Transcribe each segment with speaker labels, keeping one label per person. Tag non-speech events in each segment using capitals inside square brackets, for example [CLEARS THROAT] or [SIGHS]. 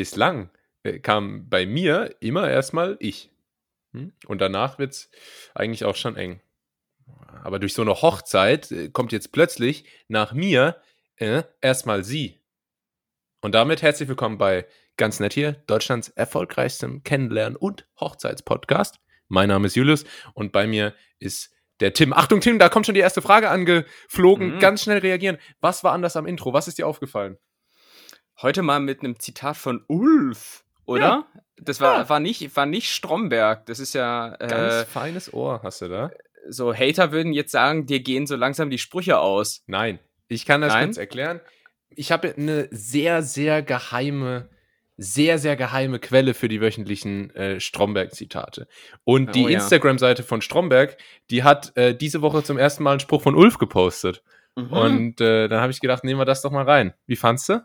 Speaker 1: bislang äh, kam bei mir immer erstmal ich. Hm? Und danach wird es eigentlich auch schon eng. Aber durch so eine Hochzeit äh, kommt jetzt plötzlich nach mir äh, erstmal sie. Und damit herzlich willkommen bei Ganz nett hier, Deutschlands erfolgreichstem Kennenlernen- und Hochzeitspodcast. Mein Name ist Julius und bei mir ist der Tim. Achtung, Tim, da kommt schon die erste Frage angeflogen. Mhm. Ganz schnell reagieren. Was war anders am Intro? Was ist dir aufgefallen?
Speaker 2: Heute mal mit einem Zitat von Ulf, oder? Ja. Das war, ja. war, nicht, war nicht Stromberg. Das ist ja.
Speaker 1: Äh, Ganz feines Ohr hast du da.
Speaker 2: So, Hater würden jetzt sagen, dir gehen so langsam die Sprüche aus.
Speaker 1: Nein. Ich kann das Nein? kurz erklären. Ich habe eine sehr, sehr geheime sehr, sehr geheime Quelle für die wöchentlichen äh, Stromberg-Zitate. Und die oh, ja. Instagram-Seite von Stromberg, die hat äh, diese Woche zum ersten Mal einen Spruch von Ulf gepostet. Mhm. Und äh, dann habe ich gedacht, nehmen wir das doch mal rein. Wie fandst du?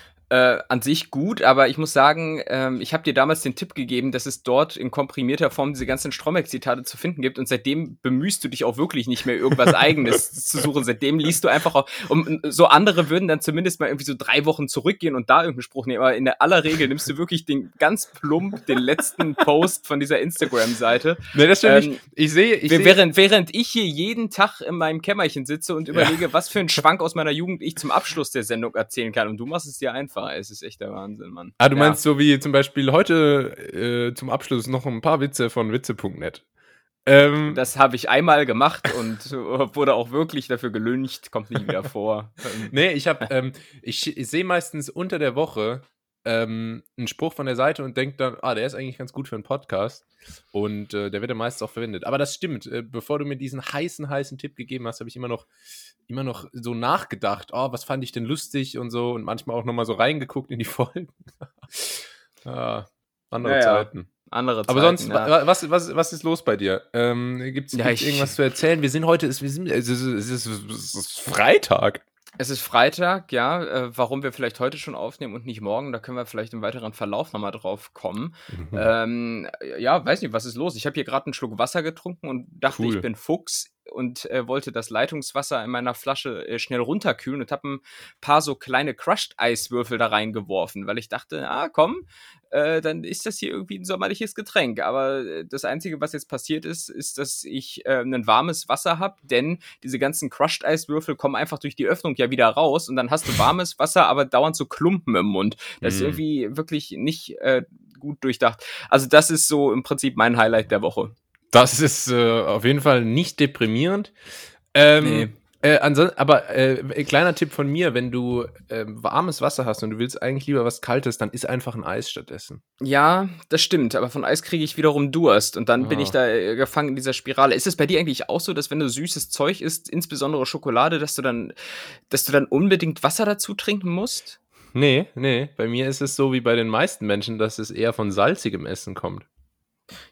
Speaker 2: äh, an sich gut, aber ich muss sagen, ähm, ich habe dir damals den Tipp gegeben, dass es dort in komprimierter Form diese ganzen Stromberg-Zitate zu finden gibt und seitdem bemühst du dich auch wirklich nicht mehr irgendwas Eigenes [LAUGHS] zu suchen. Seitdem liest du einfach auch, um, so andere würden dann zumindest mal irgendwie so drei Wochen zurückgehen und da irgendeinen Spruch nehmen, aber in der aller Regel nimmst du wirklich den ganz plump, den letzten Post von dieser Instagram-Seite.
Speaker 1: Nee, das stimmt ähm, Ich sehe,
Speaker 2: ich sehe. Während, während ich hier jeden Tag in meinem Kämmerchen sitze und überlege, ja. was für einen Schwank aus meiner Jugend ich zum Abschluss der Sendung erzählen kann und du machst es dir einfach einfach. Es ist echt der Wahnsinn, Mann.
Speaker 1: Ah, du ja. meinst so wie zum Beispiel heute äh, zum Abschluss noch ein paar Witze von witze.net.
Speaker 2: Ähm, das habe ich einmal gemacht und wurde auch wirklich dafür gelüncht, kommt nie wieder vor. [LAUGHS]
Speaker 1: nee, ich habe, ähm, ich, ich sehe meistens unter der Woche ähm, einen Spruch von der Seite und denkt dann, ah, der ist eigentlich ganz gut für einen Podcast. Und äh, der wird ja meistens auch verwendet. Aber das stimmt. Äh, bevor du mir diesen heißen, heißen Tipp gegeben hast, habe ich immer noch, immer noch so nachgedacht, oh, was fand ich denn lustig und so. Und manchmal auch nochmal so reingeguckt in die [LAUGHS] Folgen. ah, andere ja, Zeiten. Ja.
Speaker 2: Andere
Speaker 1: Zeiten, Aber sonst, ja. was, was, was ist los bei dir? Ähm, Gibt es ja, irgendwas zu erzählen? Wir sind heute, wir sind, es, ist, es, ist, es ist Freitag.
Speaker 2: Es ist Freitag, ja. Äh, warum wir vielleicht heute schon aufnehmen und nicht morgen, da können wir vielleicht im weiteren Verlauf nochmal drauf kommen. Mhm. Ähm, ja, weiß nicht, was ist los? Ich habe hier gerade einen Schluck Wasser getrunken und dachte, cool. ich bin Fuchs und äh, wollte das Leitungswasser in meiner Flasche äh, schnell runterkühlen und habe ein paar so kleine Crushed-Eiswürfel da reingeworfen, weil ich dachte, ah, komm, äh, dann ist das hier irgendwie ein sommerliches Getränk. Aber äh, das Einzige, was jetzt passiert ist, ist, dass ich äh, ein warmes Wasser habe, denn diese ganzen Crushed-Eiswürfel kommen einfach durch die Öffnung ja wieder raus und dann hast du warmes Wasser, aber dauernd so Klumpen im Mund. Das mm. ist irgendwie wirklich nicht äh, gut durchdacht. Also das ist so im Prinzip mein Highlight der Woche.
Speaker 1: Das ist äh, auf jeden Fall nicht deprimierend. Ähm, nee. Äh, aber äh, kleiner Tipp von mir, wenn du äh, warmes Wasser hast und du willst eigentlich lieber was Kaltes, dann isst einfach ein Eis stattdessen.
Speaker 2: Ja, das stimmt, aber von Eis kriege ich wiederum Durst und dann ah. bin ich da äh, gefangen in dieser Spirale. Ist es bei dir eigentlich auch so, dass wenn du süßes Zeug isst, insbesondere Schokolade, dass du dann, dass du dann unbedingt Wasser dazu trinken musst?
Speaker 1: Nee, nee. Bei mir ist es so wie bei den meisten Menschen, dass es eher von salzigem Essen kommt.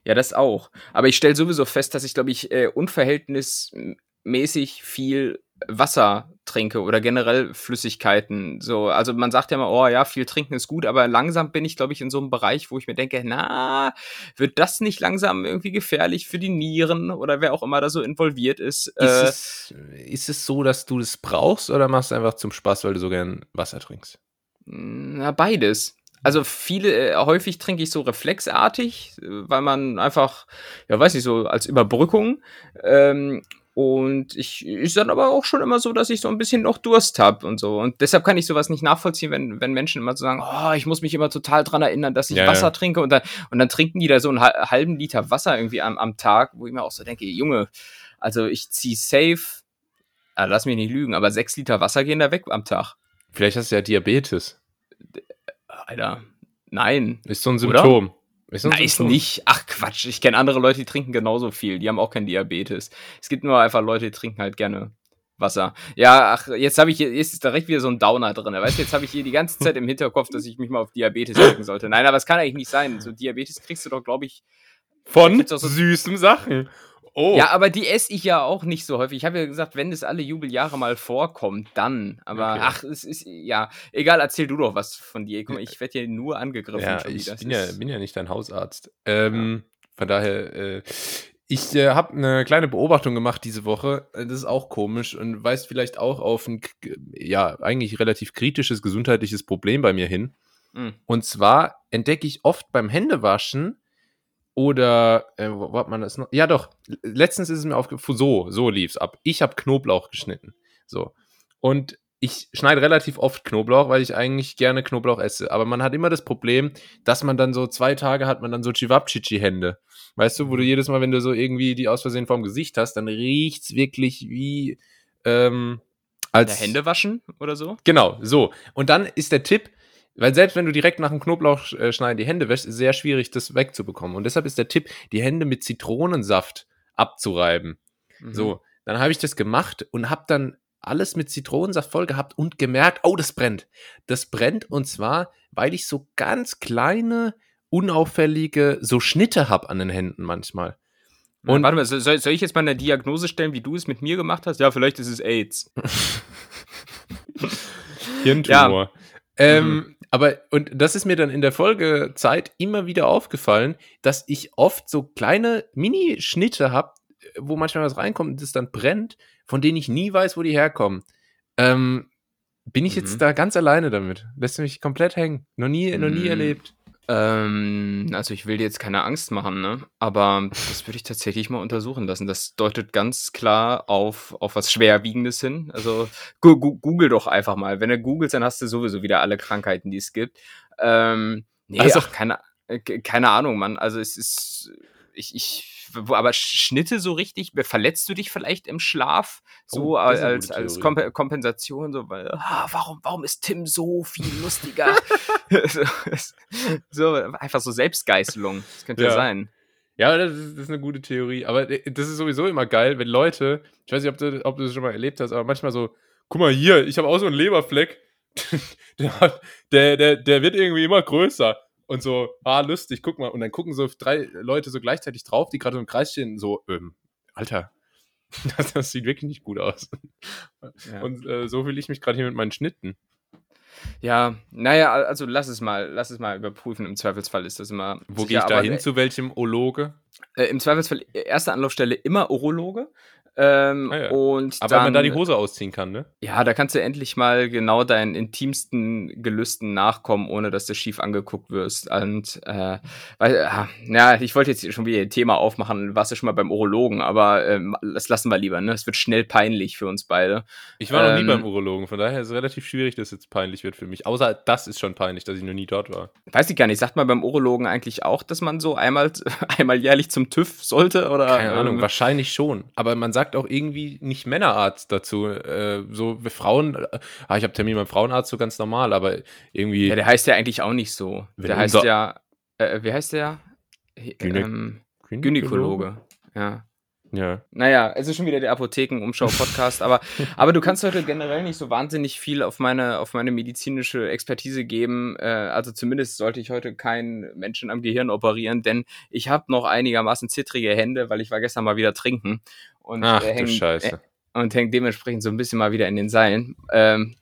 Speaker 2: Ja, das auch. Aber ich stelle sowieso fest, dass ich, glaube ich, äh, unverhältnismäßig viel Wasser trinke oder generell Flüssigkeiten. So, also man sagt ja mal, oh ja, viel trinken ist gut, aber langsam bin ich, glaube ich, in so einem Bereich, wo ich mir denke, na, wird das nicht langsam irgendwie gefährlich für die Nieren oder wer auch immer da so involviert ist?
Speaker 1: Ist, äh, es, ist es so, dass du das brauchst oder machst du einfach zum Spaß, weil du so gern Wasser trinkst?
Speaker 2: Na, beides also viele, äh, häufig trinke ich so reflexartig, weil man einfach, ja weiß ich, so als Überbrückung. Ähm, und ich ist dann aber auch schon immer so, dass ich so ein bisschen noch Durst habe und so. Und deshalb kann ich sowas nicht nachvollziehen, wenn, wenn Menschen immer so sagen, oh, ich muss mich immer total dran erinnern, dass ich ja, Wasser ja. trinke und dann, und dann trinken die da so einen halben Liter Wasser irgendwie am, am Tag, wo ich mir auch so denke, Junge, also ich zieh safe, äh, lass mich nicht lügen, aber sechs Liter Wasser gehen da weg am Tag.
Speaker 1: Vielleicht hast du ja Diabetes.
Speaker 2: Alter, nein.
Speaker 1: Ist so ein Symptom.
Speaker 2: Ist Nein, ist nicht. Ach Quatsch, ich kenne andere Leute, die trinken genauso viel. Die haben auch kein Diabetes. Es gibt nur einfach Leute, die trinken halt gerne Wasser. Ja, ach, jetzt habe ich hier, jetzt ist direkt wieder so ein Downer drin. Weißt du, jetzt habe ich hier die ganze Zeit im Hinterkopf, dass ich mich mal auf Diabetes checken sollte. Nein, aber es kann eigentlich nicht sein. So Diabetes kriegst du doch, glaube ich,
Speaker 1: von so süßen Sachen.
Speaker 2: Oh. Ja, aber die esse ich ja auch nicht so häufig. Ich habe ja gesagt, wenn es alle Jubeljahre mal vorkommt, dann. Aber okay. ach, es ist ja egal. Erzähl du doch was von dir. Guck mal, ich werde hier nur angegriffen.
Speaker 1: Ja, ich bin ja, bin ja, nicht dein Hausarzt. Ähm. Von daher, äh, ich äh, habe eine kleine Beobachtung gemacht diese Woche. Das ist auch komisch und weist vielleicht auch auf ein, ja, eigentlich relativ kritisches gesundheitliches Problem bei mir hin. Mhm. Und zwar entdecke ich oft beim Händewaschen oder, äh, wo, hat man das noch? Ja, doch, letztens ist es mir aufgefallen, so, so lief es ab. Ich habe Knoblauch geschnitten. So. Und ich schneide relativ oft Knoblauch, weil ich eigentlich gerne Knoblauch esse. Aber man hat immer das Problem, dass man dann so zwei Tage hat man dann so Chivapchichi-Hände. Weißt du, wo du mhm. jedes Mal, wenn du so irgendwie die aus Versehen vorm Gesicht hast, dann riecht's wirklich wie ähm, als
Speaker 2: Hände waschen oder so.
Speaker 1: Genau, so. Und dann ist der Tipp, weil selbst wenn du direkt nach dem Knoblauch äh, die Hände wäschst, ist es sehr schwierig, das wegzubekommen. Und deshalb ist der Tipp, die Hände mit Zitronensaft abzureiben. Mhm. So, dann habe ich das gemacht und habe dann alles mit Zitronensaft voll gehabt und gemerkt, oh, das brennt. Das brennt und zwar, weil ich so ganz kleine, unauffällige, so Schnitte habe an den Händen manchmal.
Speaker 2: Und warte mal, soll, soll, ich jetzt mal eine Diagnose stellen, wie du es mit mir gemacht hast? Ja, vielleicht ist es AIDS. [LAUGHS]
Speaker 1: Hirntumor. Ja. Ähm, mhm. Aber, und das ist mir dann in der Folgezeit immer wieder aufgefallen, dass ich oft so kleine Mini-Schnitte habe, wo manchmal was reinkommt und das dann brennt, von denen ich nie weiß, wo die herkommen. Ähm, bin ich mhm. jetzt da ganz alleine damit? Lässt mich komplett hängen. Noch nie, noch nie mhm. erlebt.
Speaker 2: Ähm, also ich will dir jetzt keine Angst machen, ne? Aber das würde ich tatsächlich mal untersuchen lassen. Das deutet ganz klar auf, auf was Schwerwiegendes hin. Also gu google doch einfach mal. Wenn du googelst, dann hast du sowieso wieder alle Krankheiten, die es gibt. Ähm, nee, also, ach, keine, äh, keine Ahnung, Mann. Also es ist. Ich, ich aber Schnitte so richtig, verletzt du dich vielleicht im Schlaf so oh, als, als Komp Kompensation, so, weil, ah, warum, warum ist Tim so viel lustiger? [LAUGHS] [LAUGHS] [LAUGHS] so, einfach so Selbstgeißelung, das könnte ja, ja sein.
Speaker 1: Ja, das ist, das ist, eine gute Theorie. Aber äh, das ist sowieso immer geil, wenn Leute, ich weiß nicht, ob du, ob du das schon mal erlebt hast, aber manchmal so, guck mal hier, ich habe auch so einen Leberfleck. der, der, der, der wird irgendwie immer größer und so, ah, lustig, guck mal. Und dann gucken so drei Leute so gleichzeitig drauf, die gerade im Kreis stehen, so, ähm, Alter, [LAUGHS] das, das, sieht wirklich nicht gut aus. Ja. Und äh, so fühle ich mich gerade hier mit meinen Schnitten.
Speaker 2: Ja, naja, also lass es mal, lass es mal überprüfen. Im Zweifelsfall ist das immer.
Speaker 1: Wo gehe ich da hin? Zu welchem Ologe?
Speaker 2: Äh, Im Zweifelsfall erste Anlaufstelle immer Urologe. Ähm,
Speaker 1: ah ja. und Aber dann, wenn man da die Hose ausziehen kann, ne?
Speaker 2: Ja, da kannst du endlich mal genau deinen intimsten Gelüsten nachkommen, ohne dass du schief angeguckt wirst. Und äh, weil, ja, ich wollte jetzt schon wieder ein Thema aufmachen, warst du schon mal beim Urologen, aber äh, das lassen wir lieber, ne? Es wird schnell peinlich für uns beide.
Speaker 1: Ich war ähm, noch nie ähm, beim Urologen, von daher ist es relativ schwierig, dass es jetzt peinlich wird für mich. Außer das ist schon peinlich, dass ich noch nie dort war.
Speaker 2: Weiß ich gar nicht. Sagt man beim Urologen eigentlich auch, dass man so einmal, [LAUGHS] einmal jährlich zum TÜV sollte? Oder,
Speaker 1: Keine Ahnung, ähm, wahrscheinlich schon. Aber man sagt sagt auch irgendwie nicht Männerarzt dazu. Äh, so wie Frauen, äh, ah, ich habe Termin beim Frauenarzt so ganz normal, aber irgendwie.
Speaker 2: Ja, der heißt ja eigentlich auch nicht so. Der heißt ja, äh, wie heißt der? Gynä ähm, Gynäkologe. Ja. Ja. Naja, es ist schon wieder der Apotheken-Umschau-Podcast, aber, [LAUGHS] aber du kannst heute generell nicht so wahnsinnig viel auf meine, auf meine medizinische Expertise geben. Äh, also zumindest sollte ich heute keinen Menschen am Gehirn operieren, denn ich habe noch einigermaßen zittrige Hände, weil ich war gestern mal wieder trinken und
Speaker 1: Ach, äh, hängt, Scheiße.
Speaker 2: Äh, und hängt dementsprechend so ein bisschen mal wieder in den Seilen. Ähm,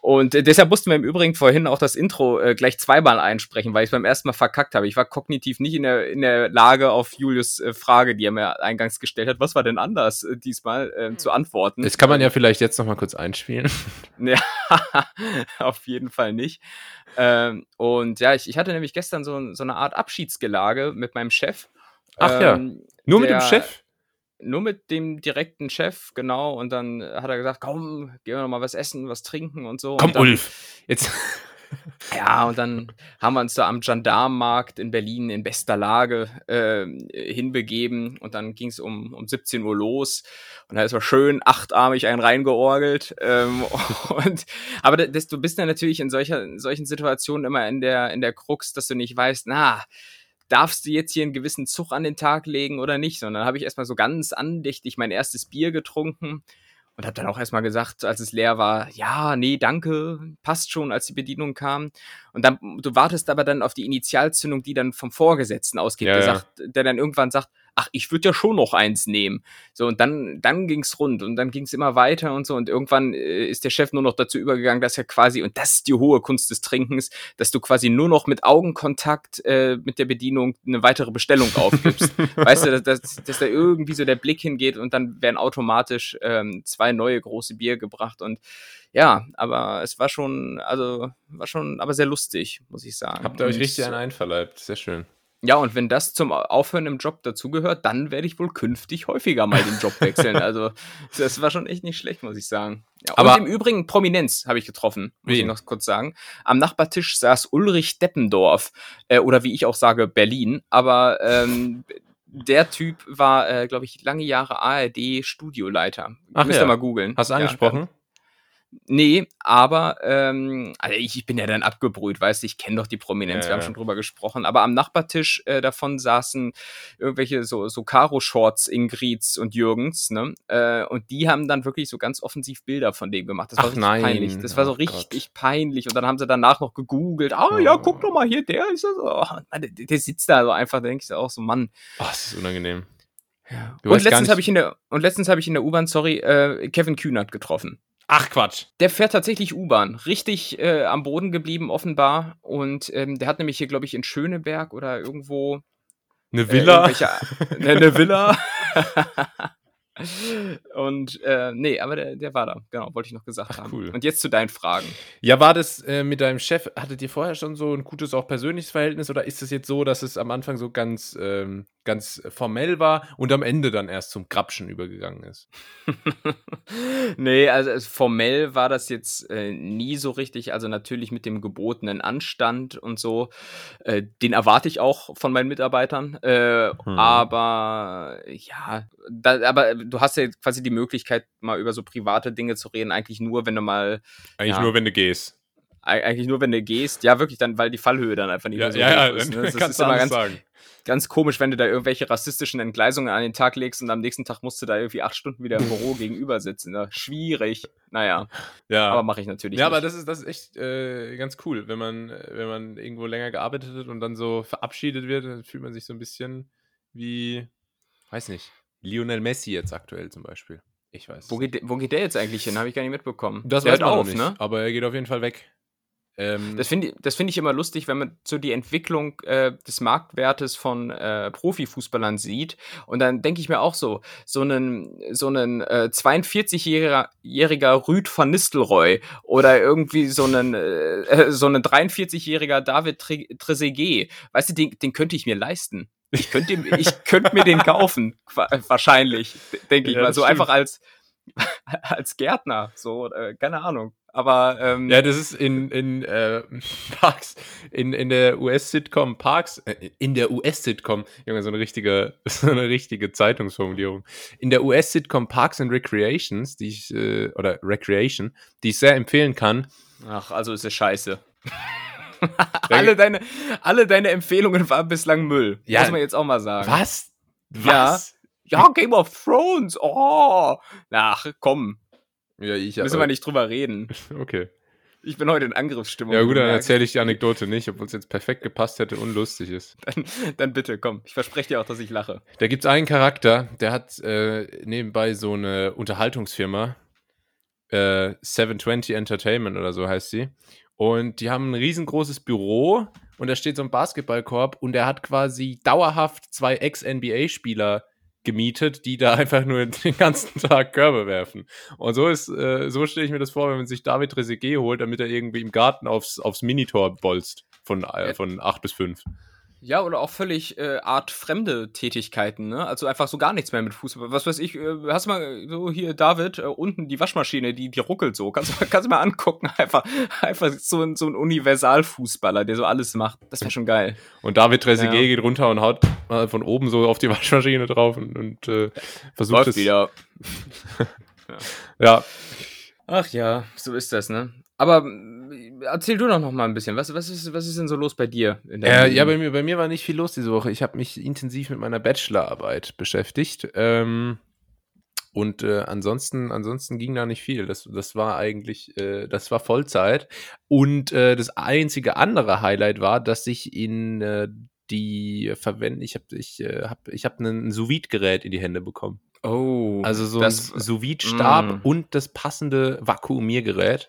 Speaker 2: und äh, deshalb mussten wir im Übrigen vorhin auch das Intro äh, gleich zweimal einsprechen, weil ich es beim ersten Mal verkackt habe. Ich war kognitiv nicht in der, in der Lage, auf Julius äh, Frage, die er mir eingangs gestellt hat, was war denn anders äh, diesmal, äh, zu antworten.
Speaker 1: Das kann man ja vielleicht jetzt noch mal kurz einspielen. [LAUGHS]
Speaker 2: ja, [LAUGHS] auf jeden Fall nicht. Ähm, und ja, ich, ich hatte nämlich gestern so, so eine Art Abschiedsgelage mit meinem Chef.
Speaker 1: Ach ähm, ja, nur der, mit dem Chef?
Speaker 2: Nur mit dem direkten Chef, genau. Und dann hat er gesagt, komm, gehen wir noch mal was essen, was trinken und so.
Speaker 1: Komm,
Speaker 2: dann,
Speaker 1: Ulf, jetzt. [LAUGHS]
Speaker 2: Ja, und dann haben wir uns da am Gendarmenmarkt in Berlin in bester Lage äh, hinbegeben und dann ging es um, um 17 Uhr los und da ist er schön achtarmig einen reingeorgelt. Ähm, [LAUGHS] und, aber das, du bist dann natürlich in, solcher, in solchen Situationen immer in der, in der Krux, dass du nicht weißt, na, darfst du jetzt hier einen gewissen Zug an den Tag legen oder nicht? Sondern habe ich erstmal so ganz andächtig mein erstes Bier getrunken und habe dann auch erstmal gesagt, als es leer war, ja, nee, danke, passt schon, als die Bedienung kam. Und dann, du wartest aber dann auf die Initialzündung, die dann vom Vorgesetzten ausgeht, ja, der, sagt, der dann irgendwann sagt, ach, ich würde ja schon noch eins nehmen. So, und dann, dann ging's rund und dann ging's immer weiter und so. Und irgendwann äh, ist der Chef nur noch dazu übergegangen, dass er quasi, und das ist die hohe Kunst des Trinkens, dass du quasi nur noch mit Augenkontakt äh, mit der Bedienung eine weitere Bestellung aufgibst. [LAUGHS] weißt du, dass, dass, dass da irgendwie so der Blick hingeht und dann werden automatisch ähm, zwei neue große Bier gebracht und ja, aber es war schon, also war schon, aber sehr lustig, muss ich sagen.
Speaker 1: Habt ihr euch richtig einen einverleibt, sehr schön.
Speaker 2: Ja, und wenn das zum Aufhören im Job dazugehört, dann werde ich wohl künftig häufiger mal den Job wechseln. [LAUGHS] also, das war schon echt nicht schlecht, muss ich sagen. Ja, Aber und im Übrigen Prominenz habe ich getroffen, muss wie? ich noch kurz sagen. Am Nachbartisch saß Ulrich Deppendorf, äh, oder wie ich auch sage, Berlin. Aber ähm, der Typ war, äh, glaube ich, lange Jahre ARD-Studioleiter.
Speaker 1: Müsst ja. mal googeln. Hast du angesprochen? Ja,
Speaker 2: Nee, aber ähm, also ich, ich bin ja dann abgebrüht, weißt du, ich kenne doch die Prominenz, ja, wir haben schon drüber gesprochen. Aber am Nachbartisch äh, davon saßen irgendwelche so, so Karo-Shorts, Ingrids und Jürgens, ne? Äh, und die haben dann wirklich so ganz offensiv Bilder von dem gemacht. Das war Ach, richtig nein. peinlich. Das war so oh richtig Gott. peinlich. Und dann haben sie danach noch gegoogelt. Ah, oh. ja, guck doch mal hier, der ist das. Oh, der, der, sitzt da so einfach, da denke ich auch so, Mann.
Speaker 1: Oh, das ist unangenehm.
Speaker 2: Ja. Und letztens habe ich in der und letztens habe ich in der U-Bahn, sorry, äh, Kevin Kühnert getroffen.
Speaker 1: Ach Quatsch.
Speaker 2: Der fährt tatsächlich U-Bahn. Richtig äh, am Boden geblieben, offenbar. Und ähm, der hat nämlich hier, glaube ich, in Schöneberg oder irgendwo.
Speaker 1: Eine Villa?
Speaker 2: Äh, [LAUGHS] eine Villa. [LAUGHS] Und äh, nee, aber der, der war da, genau, wollte ich noch gesagt Ach, haben. Cool. Und jetzt zu deinen Fragen.
Speaker 1: Ja, war das äh, mit deinem Chef, hattet ihr vorher schon so ein gutes, auch persönliches Verhältnis oder ist es jetzt so, dass es am Anfang so ganz, ähm, ganz formell war und am Ende dann erst zum Grapschen übergegangen ist? [LAUGHS]
Speaker 2: nee, also formell war das jetzt äh, nie so richtig. Also natürlich mit dem gebotenen Anstand und so. Äh, den erwarte ich auch von meinen Mitarbeitern. Äh, hm. Aber ja, da, aber du hast ja quasi die Möglichkeit, mal über so private Dinge zu reden, eigentlich nur, wenn du mal.
Speaker 1: Eigentlich
Speaker 2: ja,
Speaker 1: nur, wenn du gehst.
Speaker 2: Eigentlich nur, wenn du gehst. Ja, wirklich, dann, weil die Fallhöhe dann einfach nicht
Speaker 1: ja,
Speaker 2: mehr so
Speaker 1: ja, ja, ist. Ne? [LAUGHS] Das kannst ist immer
Speaker 2: ganz,
Speaker 1: sagen.
Speaker 2: ganz komisch, wenn du da irgendwelche rassistischen Entgleisungen an den Tag legst und am nächsten Tag musst du da irgendwie acht Stunden wieder im [LAUGHS] Büro gegenüber sitzen. Ne? Schwierig. Naja.
Speaker 1: Ja.
Speaker 2: Aber mache ich natürlich.
Speaker 1: Ja, nicht. aber das ist, das ist echt äh, ganz cool, wenn man, wenn man irgendwo länger gearbeitet hat und dann so verabschiedet wird, dann fühlt man sich so ein bisschen wie, weiß nicht, Lionel Messi jetzt aktuell zum Beispiel. Ich weiß.
Speaker 2: Wo geht, wo geht der jetzt eigentlich hin? Habe ich gar nicht mitbekommen.
Speaker 1: Das
Speaker 2: der
Speaker 1: weiß man auf, nicht, ne? Aber er geht auf jeden Fall weg.
Speaker 2: Ähm, das finde ich, find ich immer lustig, wenn man so die Entwicklung äh, des Marktwertes von äh, Profifußballern sieht. Und dann denke ich mir auch so, so einen, so einen äh, 42-jähriger Rüd van Nistelrooy oder irgendwie so einen, äh, äh so einen 43-jähriger David Trezeguet, weißt du, den, den könnte ich mir leisten. Ich könnte ich könnte mir den kaufen, wahrscheinlich, denke ich ja, mal. So stimmt. einfach als, [LAUGHS] als Gärtner, so, äh, keine Ahnung. Aber ähm,
Speaker 1: ja, das ist in, in äh, Parks, in, in der US-Sitcom Parks, äh, in der US-Sitcom, Junge, so eine richtige, [LAUGHS] so eine richtige Zeitungsformulierung. In der US-Sitcom Parks and Recreations, die ich, äh, oder Recreation, die ich sehr empfehlen kann.
Speaker 2: Ach, also ist es scheiße. [LAUGHS] alle, deine, alle deine Empfehlungen waren bislang Müll. Ja, muss man jetzt auch mal sagen.
Speaker 1: Was?
Speaker 2: Was? Ja, ja Game of Thrones. Oh. Ach, komm.
Speaker 1: Ja, ich
Speaker 2: Müssen wir nicht drüber reden. [LAUGHS]
Speaker 1: Okay.
Speaker 2: Ich bin heute in Angriffsstimmung.
Speaker 1: Ja, gut, dann erzähle ich die Anekdote nicht, obwohl es jetzt perfekt gepasst hätte und lustig ist. [LAUGHS]
Speaker 2: Dann, dann bitte, komm. Ich verspreche dir auch, dass ich lache.
Speaker 1: Da gibt es einen Charakter, der hat äh, nebenbei so eine Unterhaltungsfirma. Äh, 720 Entertainment oder so heißt sie. Und die haben ein riesengroßes Büro und da steht so ein Basketballkorb und er hat quasi dauerhaft zwei Ex-NBA-Spieler gemietet, die da [LAUGHS] einfach nur den ganzen Tag Körbe werfen. Und so ist, äh, so stelle ich mir das vor, wenn man sich David Trezeguet holt, damit er irgendwie im Garten aufs, aufs Minitor bolzt von, äh, von 8 bis 5.
Speaker 2: Ja, oder auch völlig äh, artfremde Tätigkeiten, ne? Also einfach so gar nichts mehr mit Fußball. Was weiß ich, äh, hast du mal so hier, David, äh, unten die Waschmaschine, die, die ruckelt so. Kannst du kannst mal angucken. [LAUGHS] Einfach, einfach so ein, so ein Universalfußballer, der so alles macht. Das wäre schon geil.
Speaker 1: Und David Trezeguet ja. geht runter und haut mal von oben so auf die [LAUGHS] Waschmaschine drauf und, und äh, versucht Läuft es.
Speaker 2: wieder. [LAUGHS]
Speaker 1: ja. ja.
Speaker 2: Ach ja, so ist das, ne? Aber erzähl du doch noch mal ein bisschen. Was, was, ist, was ist denn so los bei dir?
Speaker 1: Äh, ja, bei mir, bei mir war nicht viel los diese Woche. Ich habe mich intensiv mit meiner Bachelorarbeit beschäftigt. Ähm, und äh, ansonsten, ansonsten ging da nicht viel. Das, das war eigentlich, äh, das war Vollzeit. Und äh, das einzige andere Highlight war, dass ich in äh, die verwenden, ich habe ich, äh, hab, ich hab ein sous gerät in die Hände bekommen.
Speaker 2: Oh.
Speaker 1: Also so das, ein sous stab mm. und das passende Vakuumiergerät.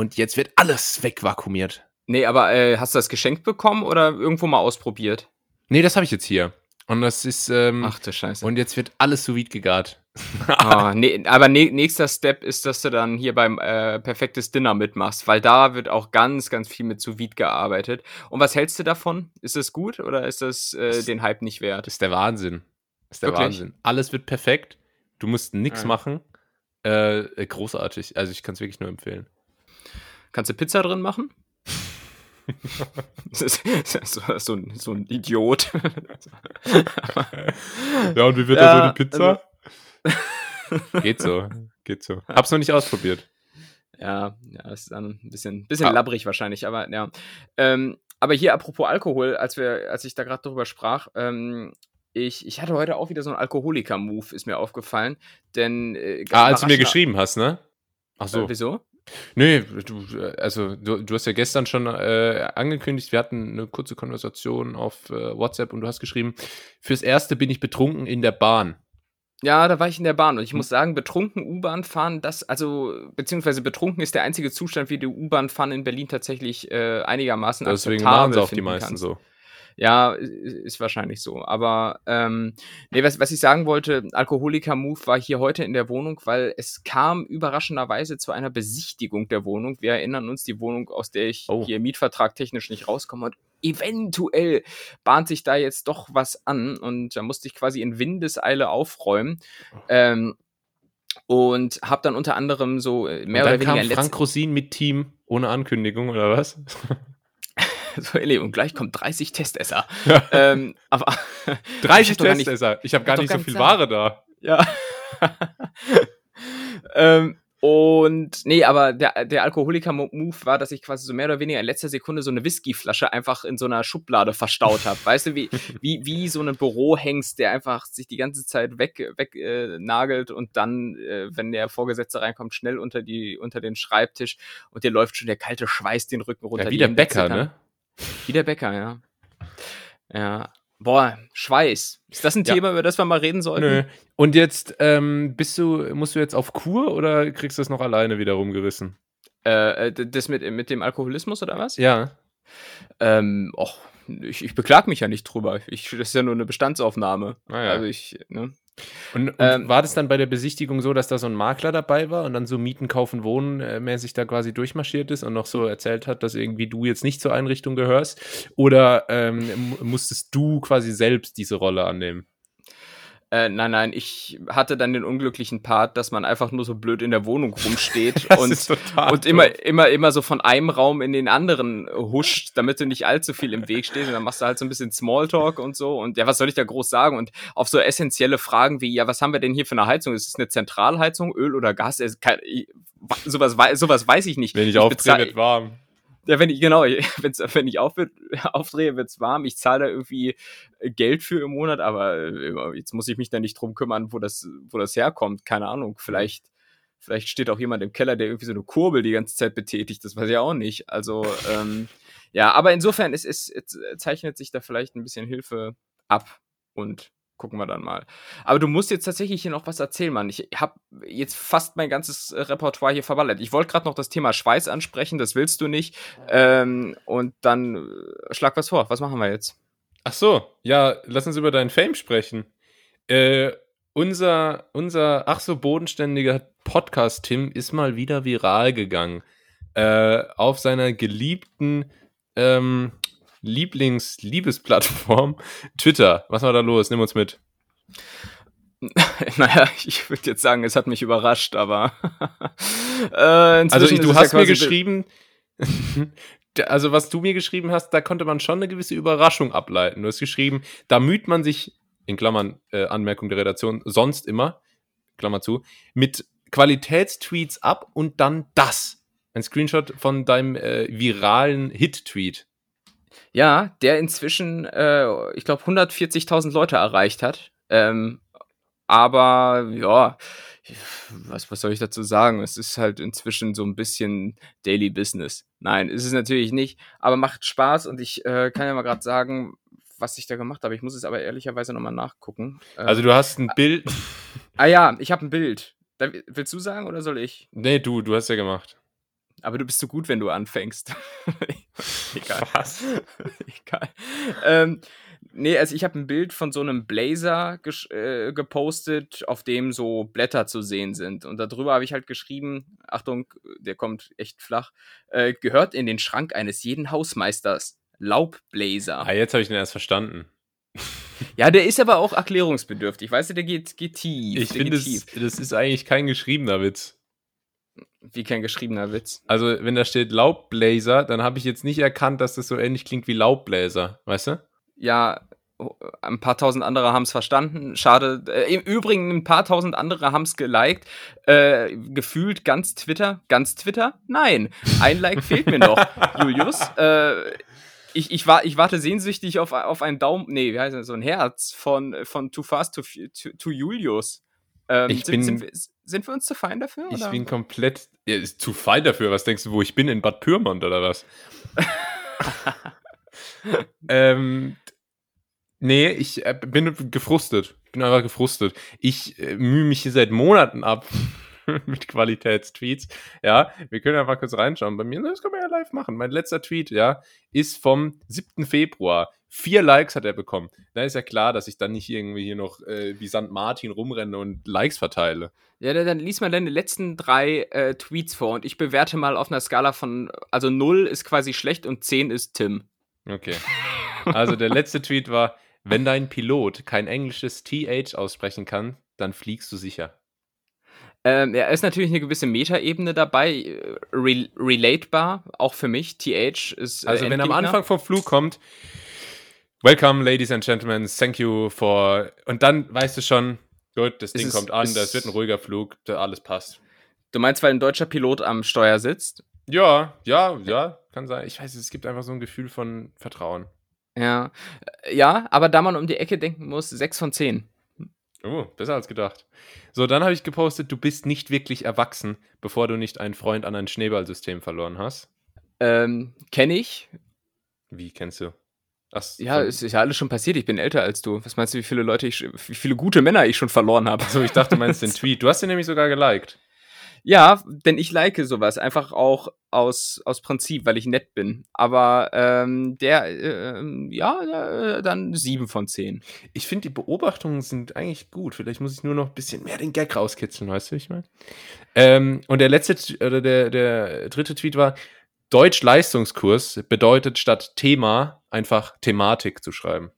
Speaker 1: Und jetzt wird alles wegvakuumiert.
Speaker 2: Nee, aber äh, hast du das geschenkt bekommen oder irgendwo mal ausprobiert?
Speaker 1: Nee, das habe ich jetzt hier. Und das ist. Ähm,
Speaker 2: Ach du Scheiße.
Speaker 1: Und jetzt wird alles sous gegart.
Speaker 2: oh, [LAUGHS] nee, aber ne, nächster Step ist, dass du dann hier beim äh, perfektes Dinner mitmachst, weil da wird auch ganz, ganz viel mit sous gearbeitet. Und was hältst du davon? Ist das gut oder ist das, äh, das den Hype nicht wert?
Speaker 1: Ist der Wahnsinn. Ist der Wirklich? Wahnsinn. Alles wird perfekt. Du musst nichts ja. machen. Äh, großartig. Also ich kann es wirklich nur empfehlen.
Speaker 2: Kannst du Pizza drin machen? [LAUGHS] so, so, ein, so ein Idiot. [LAUGHS]
Speaker 1: ja, und wie wird ja, da so die Pizza? Also [LAUGHS] geht so, geht so. Hab's noch nicht ausprobiert.
Speaker 2: Ja, ja, ist dann ein bisschen, bisschen ah. labbrig wahrscheinlich, aber ja. Ähm, aber hier apropos Alkohol, als wir, als ich da gerade drüber sprach, ähm, ich, ich hatte heute auch wieder so einen Alkoholiker-Move, ist mir aufgefallen. Denn.
Speaker 1: Äh, ah, als du mir geschrieben hast, ne?
Speaker 2: Ach so. Äh, wieso?
Speaker 1: Nee, du, also du, du hast ja gestern schon äh, angekündigt, wir hatten eine kurze Konversation auf äh, WhatsApp und du hast geschrieben, fürs Erste bin ich betrunken in der Bahn.
Speaker 2: Ja, da war ich in der Bahn und ich hm. muss sagen, betrunken U-Bahn fahren, das, also, beziehungsweise betrunken ist der einzige Zustand, wie du U-Bahn fahren in Berlin tatsächlich äh, einigermaßen
Speaker 1: Deswegen machen sie auch die meisten kannst. so.
Speaker 2: Ja, ist wahrscheinlich so. Aber ähm, nee, was, was ich sagen wollte, Alkoholiker-Move war hier heute in der Wohnung, weil es kam überraschenderweise zu einer Besichtigung der Wohnung. Wir erinnern uns, die Wohnung, aus der ich oh. hier Mietvertrag technisch nicht rauskomme. Und eventuell bahnt sich da jetzt doch was an. Und da musste ich quasi in Windeseile aufräumen. Ähm, und habe dann unter anderem so
Speaker 1: äh, mehr oder weniger kam Frank Rosin mit Team ohne Ankündigung oder was? [LAUGHS] [LAUGHS]
Speaker 2: so, und gleich kommt 30 Testesser. Ja. Ähm, aber [LAUGHS]
Speaker 1: 30 Testesser? Ich habe gar nicht so viel. Ware da. [LAUGHS]
Speaker 2: Ja. ähm, und nee, aber der, der Alkoholiker-Move war, dass ich quasi so mehr oder weniger in letzter Sekunde so eine Whiskyflasche einfach in so einer Schublade verstaut habe. weißt du, wie, wie, wie so ein Bürohengst, der einfach sich die ganze Zeit weg, weg äh, nagelt und dann, äh, wenn der Vorgesetzte reinkommt, schnell unter, die, unter den Schreibtisch und dir läuft schon der kalte Schweiß den Rücken runter. Ja,
Speaker 1: wie der Bäcker, ne?
Speaker 2: Wie der Bäcker, ja. Ja. Boah, Schweiß. Ist das ein ja. Thema, über das wir mal reden sollten? Nö.
Speaker 1: Und jetzt ähm, bist du, musst du jetzt auf Kur oder kriegst du das noch alleine wieder rumgerissen?
Speaker 2: Äh, äh das mit, mit dem Alkoholismus oder was?
Speaker 1: Ja.
Speaker 2: Ähm, och, ich, ich beklag mich ja nicht drüber. Ich, das ist ja nur eine Bestandsaufnahme.
Speaker 1: Ah, ja.
Speaker 2: Also ich, ne?
Speaker 1: Und, und ähm, war das dann bei der Besichtigung so, dass da so ein Makler dabei war und dann so Mieten, Kaufen, Wohnen äh, mäßig da quasi durchmarschiert ist und noch so erzählt hat, dass irgendwie du jetzt nicht zur Einrichtung gehörst? Oder ähm, musstest du quasi selbst diese Rolle annehmen?
Speaker 2: Äh, nein, nein, ich hatte dann den unglücklichen Part, dass man einfach nur so blöd in der Wohnung rumsteht [LAUGHS] und, und immer, immer, immer so von einem Raum in den anderen huscht, damit du nicht allzu viel im Weg stehst. Und dann machst du halt so ein bisschen Smalltalk und so. Und ja, was soll ich da groß sagen? Und auf so essentielle Fragen wie, ja, was haben wir denn hier für eine Heizung? Ist es eine Zentralheizung, Öl oder Gas? Kein, sowas, sowas weiß ich nicht.
Speaker 1: Wenn ich, ich aufdrehe, wird warm.
Speaker 2: Ja, wenn ich, genau, [LAUGHS] wenn's, wenn ich auf, aufdrehe, wird's warm. Ich zahle da irgendwie Geld für im Monat, aber äh, jetzt muss ich mich da nicht drum kümmern, wo das, wo das herkommt. Keine Ahnung. Vielleicht, vielleicht steht auch jemand im Keller, der irgendwie so eine Kurbel die ganze Zeit betätigt. Das weiß ich auch nicht. Also, ähm, ja, aber insofern es, es, es zeichnet sich da vielleicht ein bisschen Hilfe ab und gucken wir dann mal. Aber du musst jetzt tatsächlich hier noch was erzählen, Mann. Ich habe jetzt fast mein ganzes Repertoire hier verballert. Ich wollte gerade noch das Thema Schweiß ansprechen, das willst du nicht. Ähm, und dann äh, schlag was vor. Was machen wir jetzt?
Speaker 1: Ach so, ja, lass uns über deinen Fame sprechen. Äh, unser, unser ach so bodenständiger Podcast Tim ist mal wieder viral gegangen. Äh, auf seiner geliebten ähm, Lieblings-Liebesplattform [LAUGHS] Twitter. Was war da los? Nimm uns mit. [LAUGHS]
Speaker 2: naja, ich würde jetzt sagen, es hat mich überrascht, aber. [LAUGHS]
Speaker 1: äh, also, du hast ja mir geschrieben, also, was du mir geschrieben hast, da konnte man schon eine gewisse Überraschung ableiten. Du hast geschrieben, da müht man sich, in Klammern, äh, Anmerkung der Redaktion, sonst immer, Klammer zu, mit Qualitätstweets ab und dann das. Ein Screenshot von deinem äh, viralen Hit-Tweet.
Speaker 2: Ja, der inzwischen, äh, ich glaube, 140.000 Leute erreicht hat. Ähm, aber ja, was, was soll ich dazu sagen? Es ist halt inzwischen so ein bisschen Daily Business. Nein, ist es natürlich nicht, aber macht Spaß und ich äh, kann ja mal gerade sagen, was ich da gemacht habe. Ich muss es aber ehrlicherweise nochmal nachgucken.
Speaker 1: Also du hast ein Bild.
Speaker 2: Ah ja, ich habe ein Bild. Da, willst du sagen oder soll ich?
Speaker 1: Nee, du, du hast ja gemacht.
Speaker 2: Aber du bist so gut, wenn du anfängst. [LAUGHS]
Speaker 1: Egal. Was? [LAUGHS]
Speaker 2: Egal. Ähm, nee, also ich habe ein Bild von so einem Blazer äh, gepostet, auf dem so Blätter zu sehen sind. Und darüber habe ich halt geschrieben, Achtung, der kommt echt flach, äh, gehört in den Schrank eines jeden Hausmeisters. Laubblazer.
Speaker 1: Ah, jetzt habe ich den erst verstanden. [LAUGHS]
Speaker 2: Ja, der ist aber auch erklärungsbedürftig. Weißt du, der geht, geht tief.
Speaker 1: Ich finde, das, das ist eigentlich kein geschriebener Witz.
Speaker 2: Wie kein geschriebener Witz.
Speaker 1: Also, wenn da steht Laubbläser, dann habe ich jetzt nicht erkannt, dass das so ähnlich klingt wie Laubbläser, weißt du?
Speaker 2: Ja, ein paar tausend andere haben es verstanden. Schade. Äh, Im Übrigen, ein paar tausend andere haben es geliked. Äh, gefühlt ganz Twitter. Ganz Twitter? Nein. Ein Like fehlt mir noch, [LAUGHS] Julius. Äh, ich, ich, war, ich warte sehnsüchtig auf, auf einen Daumen. Nee, wie heißt das? So ein Herz von, von Too Fast to, to, to Julius.
Speaker 1: Ähm, ich
Speaker 2: sind,
Speaker 1: bin,
Speaker 2: sind, wir, uns zu fein dafür?
Speaker 1: Ich
Speaker 2: oder?
Speaker 1: bin komplett. Ja, zu fein dafür. Was denkst du, wo ich bin? In Bad Pyrmont oder was? [LAUGHS] ähm, nee, ich äh, bin gefrustet. Ich bin einfach gefrustet. Ich äh, mühe mich hier seit Monaten ab [LAUGHS] mit Qualitätstweets. Ja, wir können einfach kurz reinschauen. Bei mir, das können wir ja live machen. Mein letzter Tweet, ja, ist vom 7. Februar. Vier Likes hat er bekommen. Da ist ja klar, dass ich dann nicht irgendwie hier noch äh, wie St. Martin rumrenne und Likes verteile.
Speaker 2: Ja, dann, dann lies mal deine letzten drei äh, Tweets vor und ich bewerte mal auf einer Skala von, also 0 ist quasi schlecht und 10 ist Tim.
Speaker 1: Okay. Also der letzte Tweet war, wenn dein Pilot kein englisches TH aussprechen kann, dann fliegst du sicher.
Speaker 2: Ähm, ja, ist natürlich eine gewisse Metaebene dabei, äh, re relatbar, auch für mich. TH ist.
Speaker 1: Äh, also, wenn am Anfang vom Flug kommt, Welcome, ladies and gentlemen, thank you for. Und dann weißt du schon, gut, das Ding es, kommt an, das wird ein ruhiger Flug, alles passt.
Speaker 2: Du meinst, weil ein deutscher Pilot am Steuer sitzt?
Speaker 1: Ja, ja, ja, kann sein. Ich weiß, es gibt einfach so ein Gefühl von Vertrauen.
Speaker 2: Ja, ja, aber da man um die Ecke denken muss, 6 von 10.
Speaker 1: Oh, besser als gedacht. So, dann habe ich gepostet, du bist nicht wirklich erwachsen, bevor du nicht einen Freund an ein Schneeballsystem verloren hast.
Speaker 2: Ähm, kenne ich.
Speaker 1: Wie kennst du?
Speaker 2: Ach, ja, es ist ja alles schon passiert. Ich bin älter als du. Was meinst du, wie viele Leute ich, wie viele gute Männer ich schon verloren habe?
Speaker 1: So, ich dachte, du meinst den [LAUGHS] Tweet. Du hast den nämlich sogar geliked.
Speaker 2: Ja, denn ich like sowas einfach auch aus, aus Prinzip, weil ich nett bin. Aber ähm, der, äh, ja, äh, dann sieben von zehn.
Speaker 1: Ich finde, die Beobachtungen sind eigentlich gut. Vielleicht muss ich nur noch ein bisschen mehr den Gag rauskitzeln, weißt du, wie ich meine? Ähm, und der letzte, oder der, der dritte Tweet war, Deutsch-Leistungskurs bedeutet statt Thema einfach Thematik zu schreiben.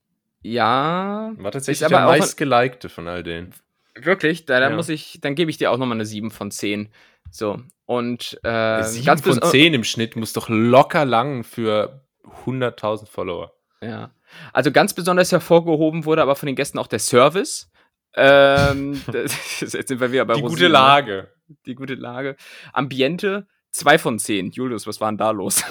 Speaker 2: Ja.
Speaker 1: War tatsächlich der meistgelikte von all denen.
Speaker 2: Wirklich, da, da ja. muss ich, dann gebe ich dir auch nochmal eine 7 von 10. So. Und äh,
Speaker 1: 7 ganz von 10 im Schnitt muss doch locker lang für 100.000 Follower.
Speaker 2: Ja. Also ganz besonders hervorgehoben wurde aber von den Gästen auch der Service. Ähm, [LAUGHS] das, [LAUGHS] jetzt sind wir wieder bei
Speaker 1: Die Rosinen. gute Lage.
Speaker 2: Die gute Lage. Ambiente, 2 von 10. Julius, was war denn da los?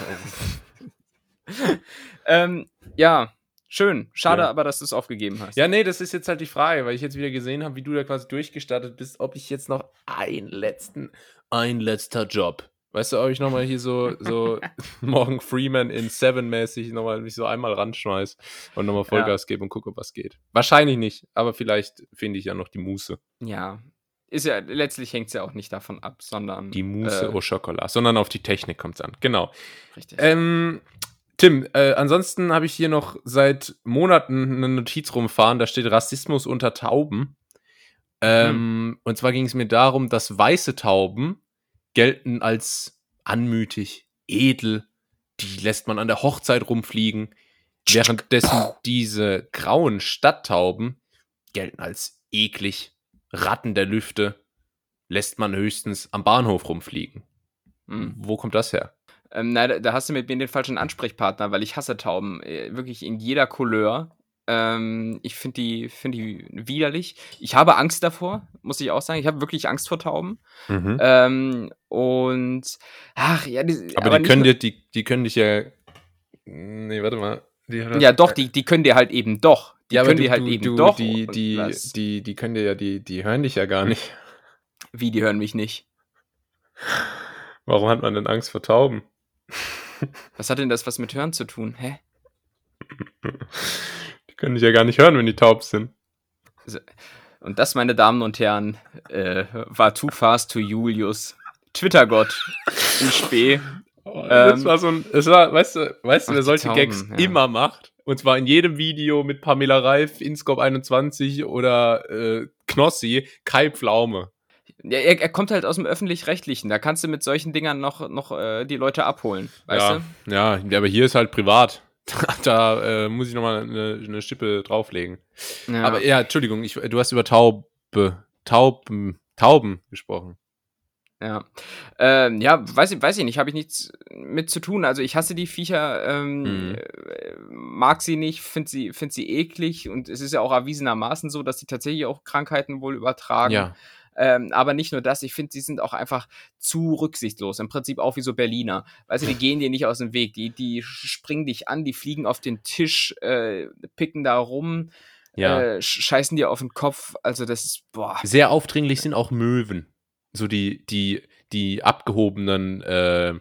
Speaker 2: [LAUGHS] [LAUGHS] ähm, ja, Schön. Schade ja. aber, dass du es aufgegeben hast.
Speaker 1: Ja, nee, das ist jetzt halt die Frage, weil ich jetzt wieder gesehen habe, wie du da quasi durchgestartet bist, ob ich jetzt noch einen letzten, ein letzter Job. Weißt du, ob ich nochmal hier so, so [LAUGHS] morgen Freeman in Seven mäßig nochmal mich so einmal ranschmeiß und nochmal Vollgas ja. gebe und gucke, was geht. Wahrscheinlich nicht, aber vielleicht finde ich ja noch die Muße.
Speaker 2: Ja. Ist ja, letztlich hängt es ja auch nicht davon ab, sondern.
Speaker 1: Die Muße äh, au Chocolat, sondern auf die Technik kommt es an. Genau.
Speaker 2: Richtig.
Speaker 1: Ähm, Tim, äh, ansonsten habe ich hier noch seit Monaten eine Notiz rumfahren, da steht Rassismus unter Tauben. Ähm, mhm. Und zwar ging es mir darum, dass weiße Tauben gelten als anmütig, edel, die lässt man an der Hochzeit rumfliegen, währenddessen diese grauen Stadttauben gelten als eklig, Ratten der Lüfte, lässt man höchstens am Bahnhof rumfliegen. Mhm. Wo kommt das her?
Speaker 2: Ähm, nein, da hast du mit mir den falschen Ansprechpartner, weil ich hasse Tauben. Äh, wirklich in jeder Couleur. Ähm, ich finde die, find die widerlich. Ich habe Angst davor, muss ich auch sagen. Ich habe wirklich Angst vor Tauben. Mhm. Ähm, und ach ja,
Speaker 1: die, aber, aber die können dir, die, die können dich ja. Nee, warte mal.
Speaker 2: ja, doch, die, die können dir halt eben doch. Die ja, können dir halt du, eben
Speaker 1: du,
Speaker 2: doch.
Speaker 1: Die, die, die, die können dir ja, die, die hören dich ja gar nicht.
Speaker 2: Wie, die hören mich nicht?
Speaker 1: Warum hat man denn Angst vor Tauben?
Speaker 2: Was hat denn das was mit Hören zu tun? Hä?
Speaker 1: Können dich ja gar nicht hören, wenn die taub sind.
Speaker 2: Und das, meine Damen und Herren, äh, war Too Fast to Julius. Twitter-Gott [LAUGHS] in Spee.
Speaker 1: Oh, das ähm, war so ein, es war, weißt du, weißt du, wer solche Tauben, Gags ja. immer macht? Und zwar in jedem Video mit Pamela Reif, Inscope 21 oder äh, Knossi, Kai Pflaume.
Speaker 2: Ja, er, er, kommt halt aus dem Öffentlich-Rechtlichen. Da kannst du mit solchen Dingern noch, noch äh, die Leute abholen. Weißt
Speaker 1: ja,
Speaker 2: du?
Speaker 1: Ja, aber hier ist halt privat. [LAUGHS] da äh, muss ich nochmal eine, eine Schippe drauflegen. Ja. Aber ja, Entschuldigung, ich, du hast über Taube, Tauben, Tauben gesprochen.
Speaker 2: Ja. Ähm, ja, weiß ich, weiß ich nicht, habe ich nichts mit zu tun. Also ich hasse die Viecher, ähm, mhm. Äh, mag sie nicht, finde sie, find sie eklig und es ist ja auch erwiesenermaßen so, dass sie tatsächlich auch Krankheiten wohl übertragen. Ja. Ähm, aber nicht nur das, ich finde, sie sind auch einfach zu rücksichtslos. Im Prinzip auch wie so Berliner. Weißt du, die gehen dir nicht aus dem Weg. Die, die springen dich an, die fliegen auf den Tisch, äh, picken da rum, ja. äh, scheißen dir auf den Kopf. Also das ist, boah.
Speaker 1: Sehr aufdringlich sind auch Möwen so die, die, die abgehobenen äh,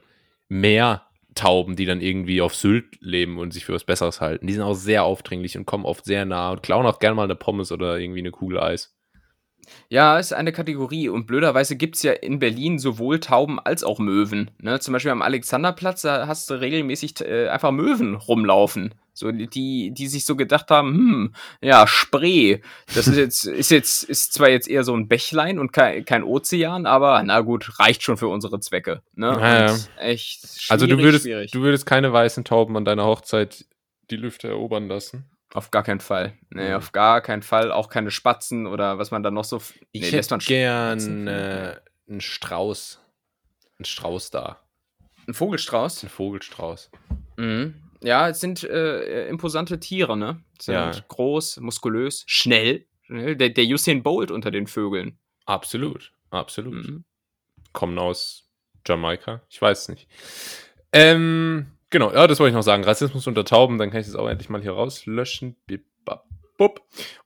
Speaker 1: Meertauben, die dann irgendwie auf Sylt leben und sich für was Besseres halten. Die sind auch sehr aufdringlich und kommen oft sehr nah und klauen auch gerne mal eine Pommes oder irgendwie eine Kugel Eis.
Speaker 2: Ja, ist eine Kategorie. Und blöderweise gibt es ja in Berlin sowohl Tauben als auch Möwen. Ne? Zum Beispiel am Alexanderplatz, da hast du regelmäßig äh, einfach Möwen rumlaufen. So, die, die sich so gedacht haben, hm, ja, Spree. Das ist jetzt, ist jetzt, ist zwar jetzt eher so ein Bächlein und kein, kein Ozean, aber na gut, reicht schon für unsere Zwecke. Ne?
Speaker 1: Ja, ja. Echt also du würdest, schwierig. du würdest keine weißen Tauben an deiner Hochzeit die Lüfte erobern lassen.
Speaker 2: Auf gar keinen Fall. Nee, mhm. auf gar keinen Fall. Auch keine Spatzen oder was man da noch so.
Speaker 1: Ich nee, hätte gern äh, einen Strauß. Ein Strauß da.
Speaker 2: Ein Vogelstrauß?
Speaker 1: Ein Vogelstrauß.
Speaker 2: Mhm. Ja, es sind äh, imposante Tiere, ne? Sind ja. groß, muskulös, schnell. Der, der Usain Bolt unter den Vögeln.
Speaker 1: Absolut, absolut. Mhm. Kommen aus Jamaika? Ich weiß es nicht. Ähm, Genau, ja, das wollte ich noch sagen. Rassismus unter Tauben, dann kann ich das auch endlich mal hier rauslöschen. Bip,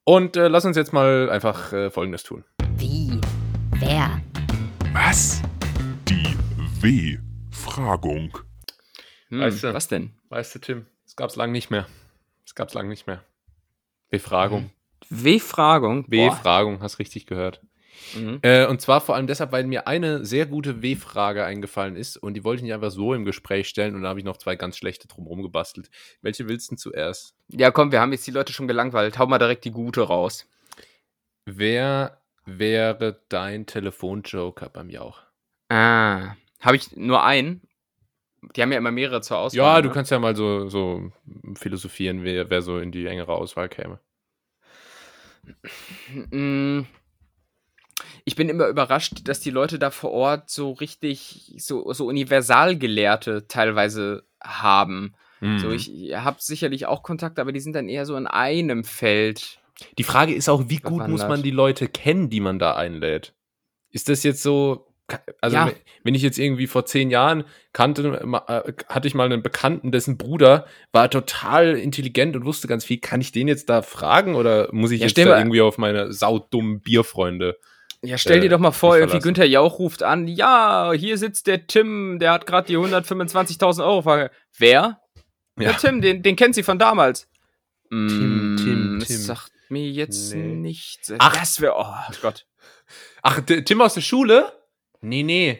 Speaker 1: Und äh, lass uns jetzt mal einfach äh, Folgendes tun.
Speaker 3: Wie? Wer?
Speaker 4: Was? Die W-Fragung.
Speaker 1: Hm, weißt du, was denn? Weißt du, Tim, es gab's lang nicht mehr. Es gab's lang nicht mehr. Befragung.
Speaker 2: W-Fragung?
Speaker 1: W-Fragung, hast richtig gehört. Mhm. Äh, und zwar vor allem deshalb, weil mir eine sehr gute W-Frage eingefallen ist und die wollte ich nicht einfach so im Gespräch stellen und da habe ich noch zwei ganz schlechte drumherum gebastelt. Welche willst du zuerst?
Speaker 2: Ja, komm, wir haben jetzt die Leute schon gelangweilt. Hau mal direkt die gute raus.
Speaker 1: Wer wäre dein Telefonjoker beim Jauch?
Speaker 2: Ah, habe ich nur einen? Die haben ja immer mehrere zur Auswahl.
Speaker 1: Ja, du ne? kannst ja mal so, so philosophieren, wer, wer so in die engere Auswahl käme.
Speaker 2: Mm ich bin immer überrascht, dass die Leute da vor Ort so richtig, so, so Universalgelehrte teilweise haben. Mhm. So, ich habe sicherlich auch Kontakt, aber die sind dann eher so in einem Feld.
Speaker 1: Die Frage ist auch, wie gut muss man die Leute kennen, die man da einlädt? Ist das jetzt so, also ja. wenn ich jetzt irgendwie vor zehn Jahren kannte, äh, hatte ich mal einen Bekannten, dessen Bruder war total intelligent und wusste ganz viel. Kann ich den jetzt da fragen oder muss ich ja, jetzt da irgendwie auf meine saudummen Bierfreunde
Speaker 2: ja, stell dir äh, doch mal vor, irgendwie Günther Jauch ruft an, ja, hier sitzt der Tim, der hat gerade die 125.000 Euro Frage. Wer? Ja. Der Tim, den, den kennt sie von damals. Tim, mm, Tim, Tim. sagt mir jetzt nee. nichts.
Speaker 1: Ach, das wäre, oh Gott. Ach, Tim aus der Schule?
Speaker 2: Nee, nee.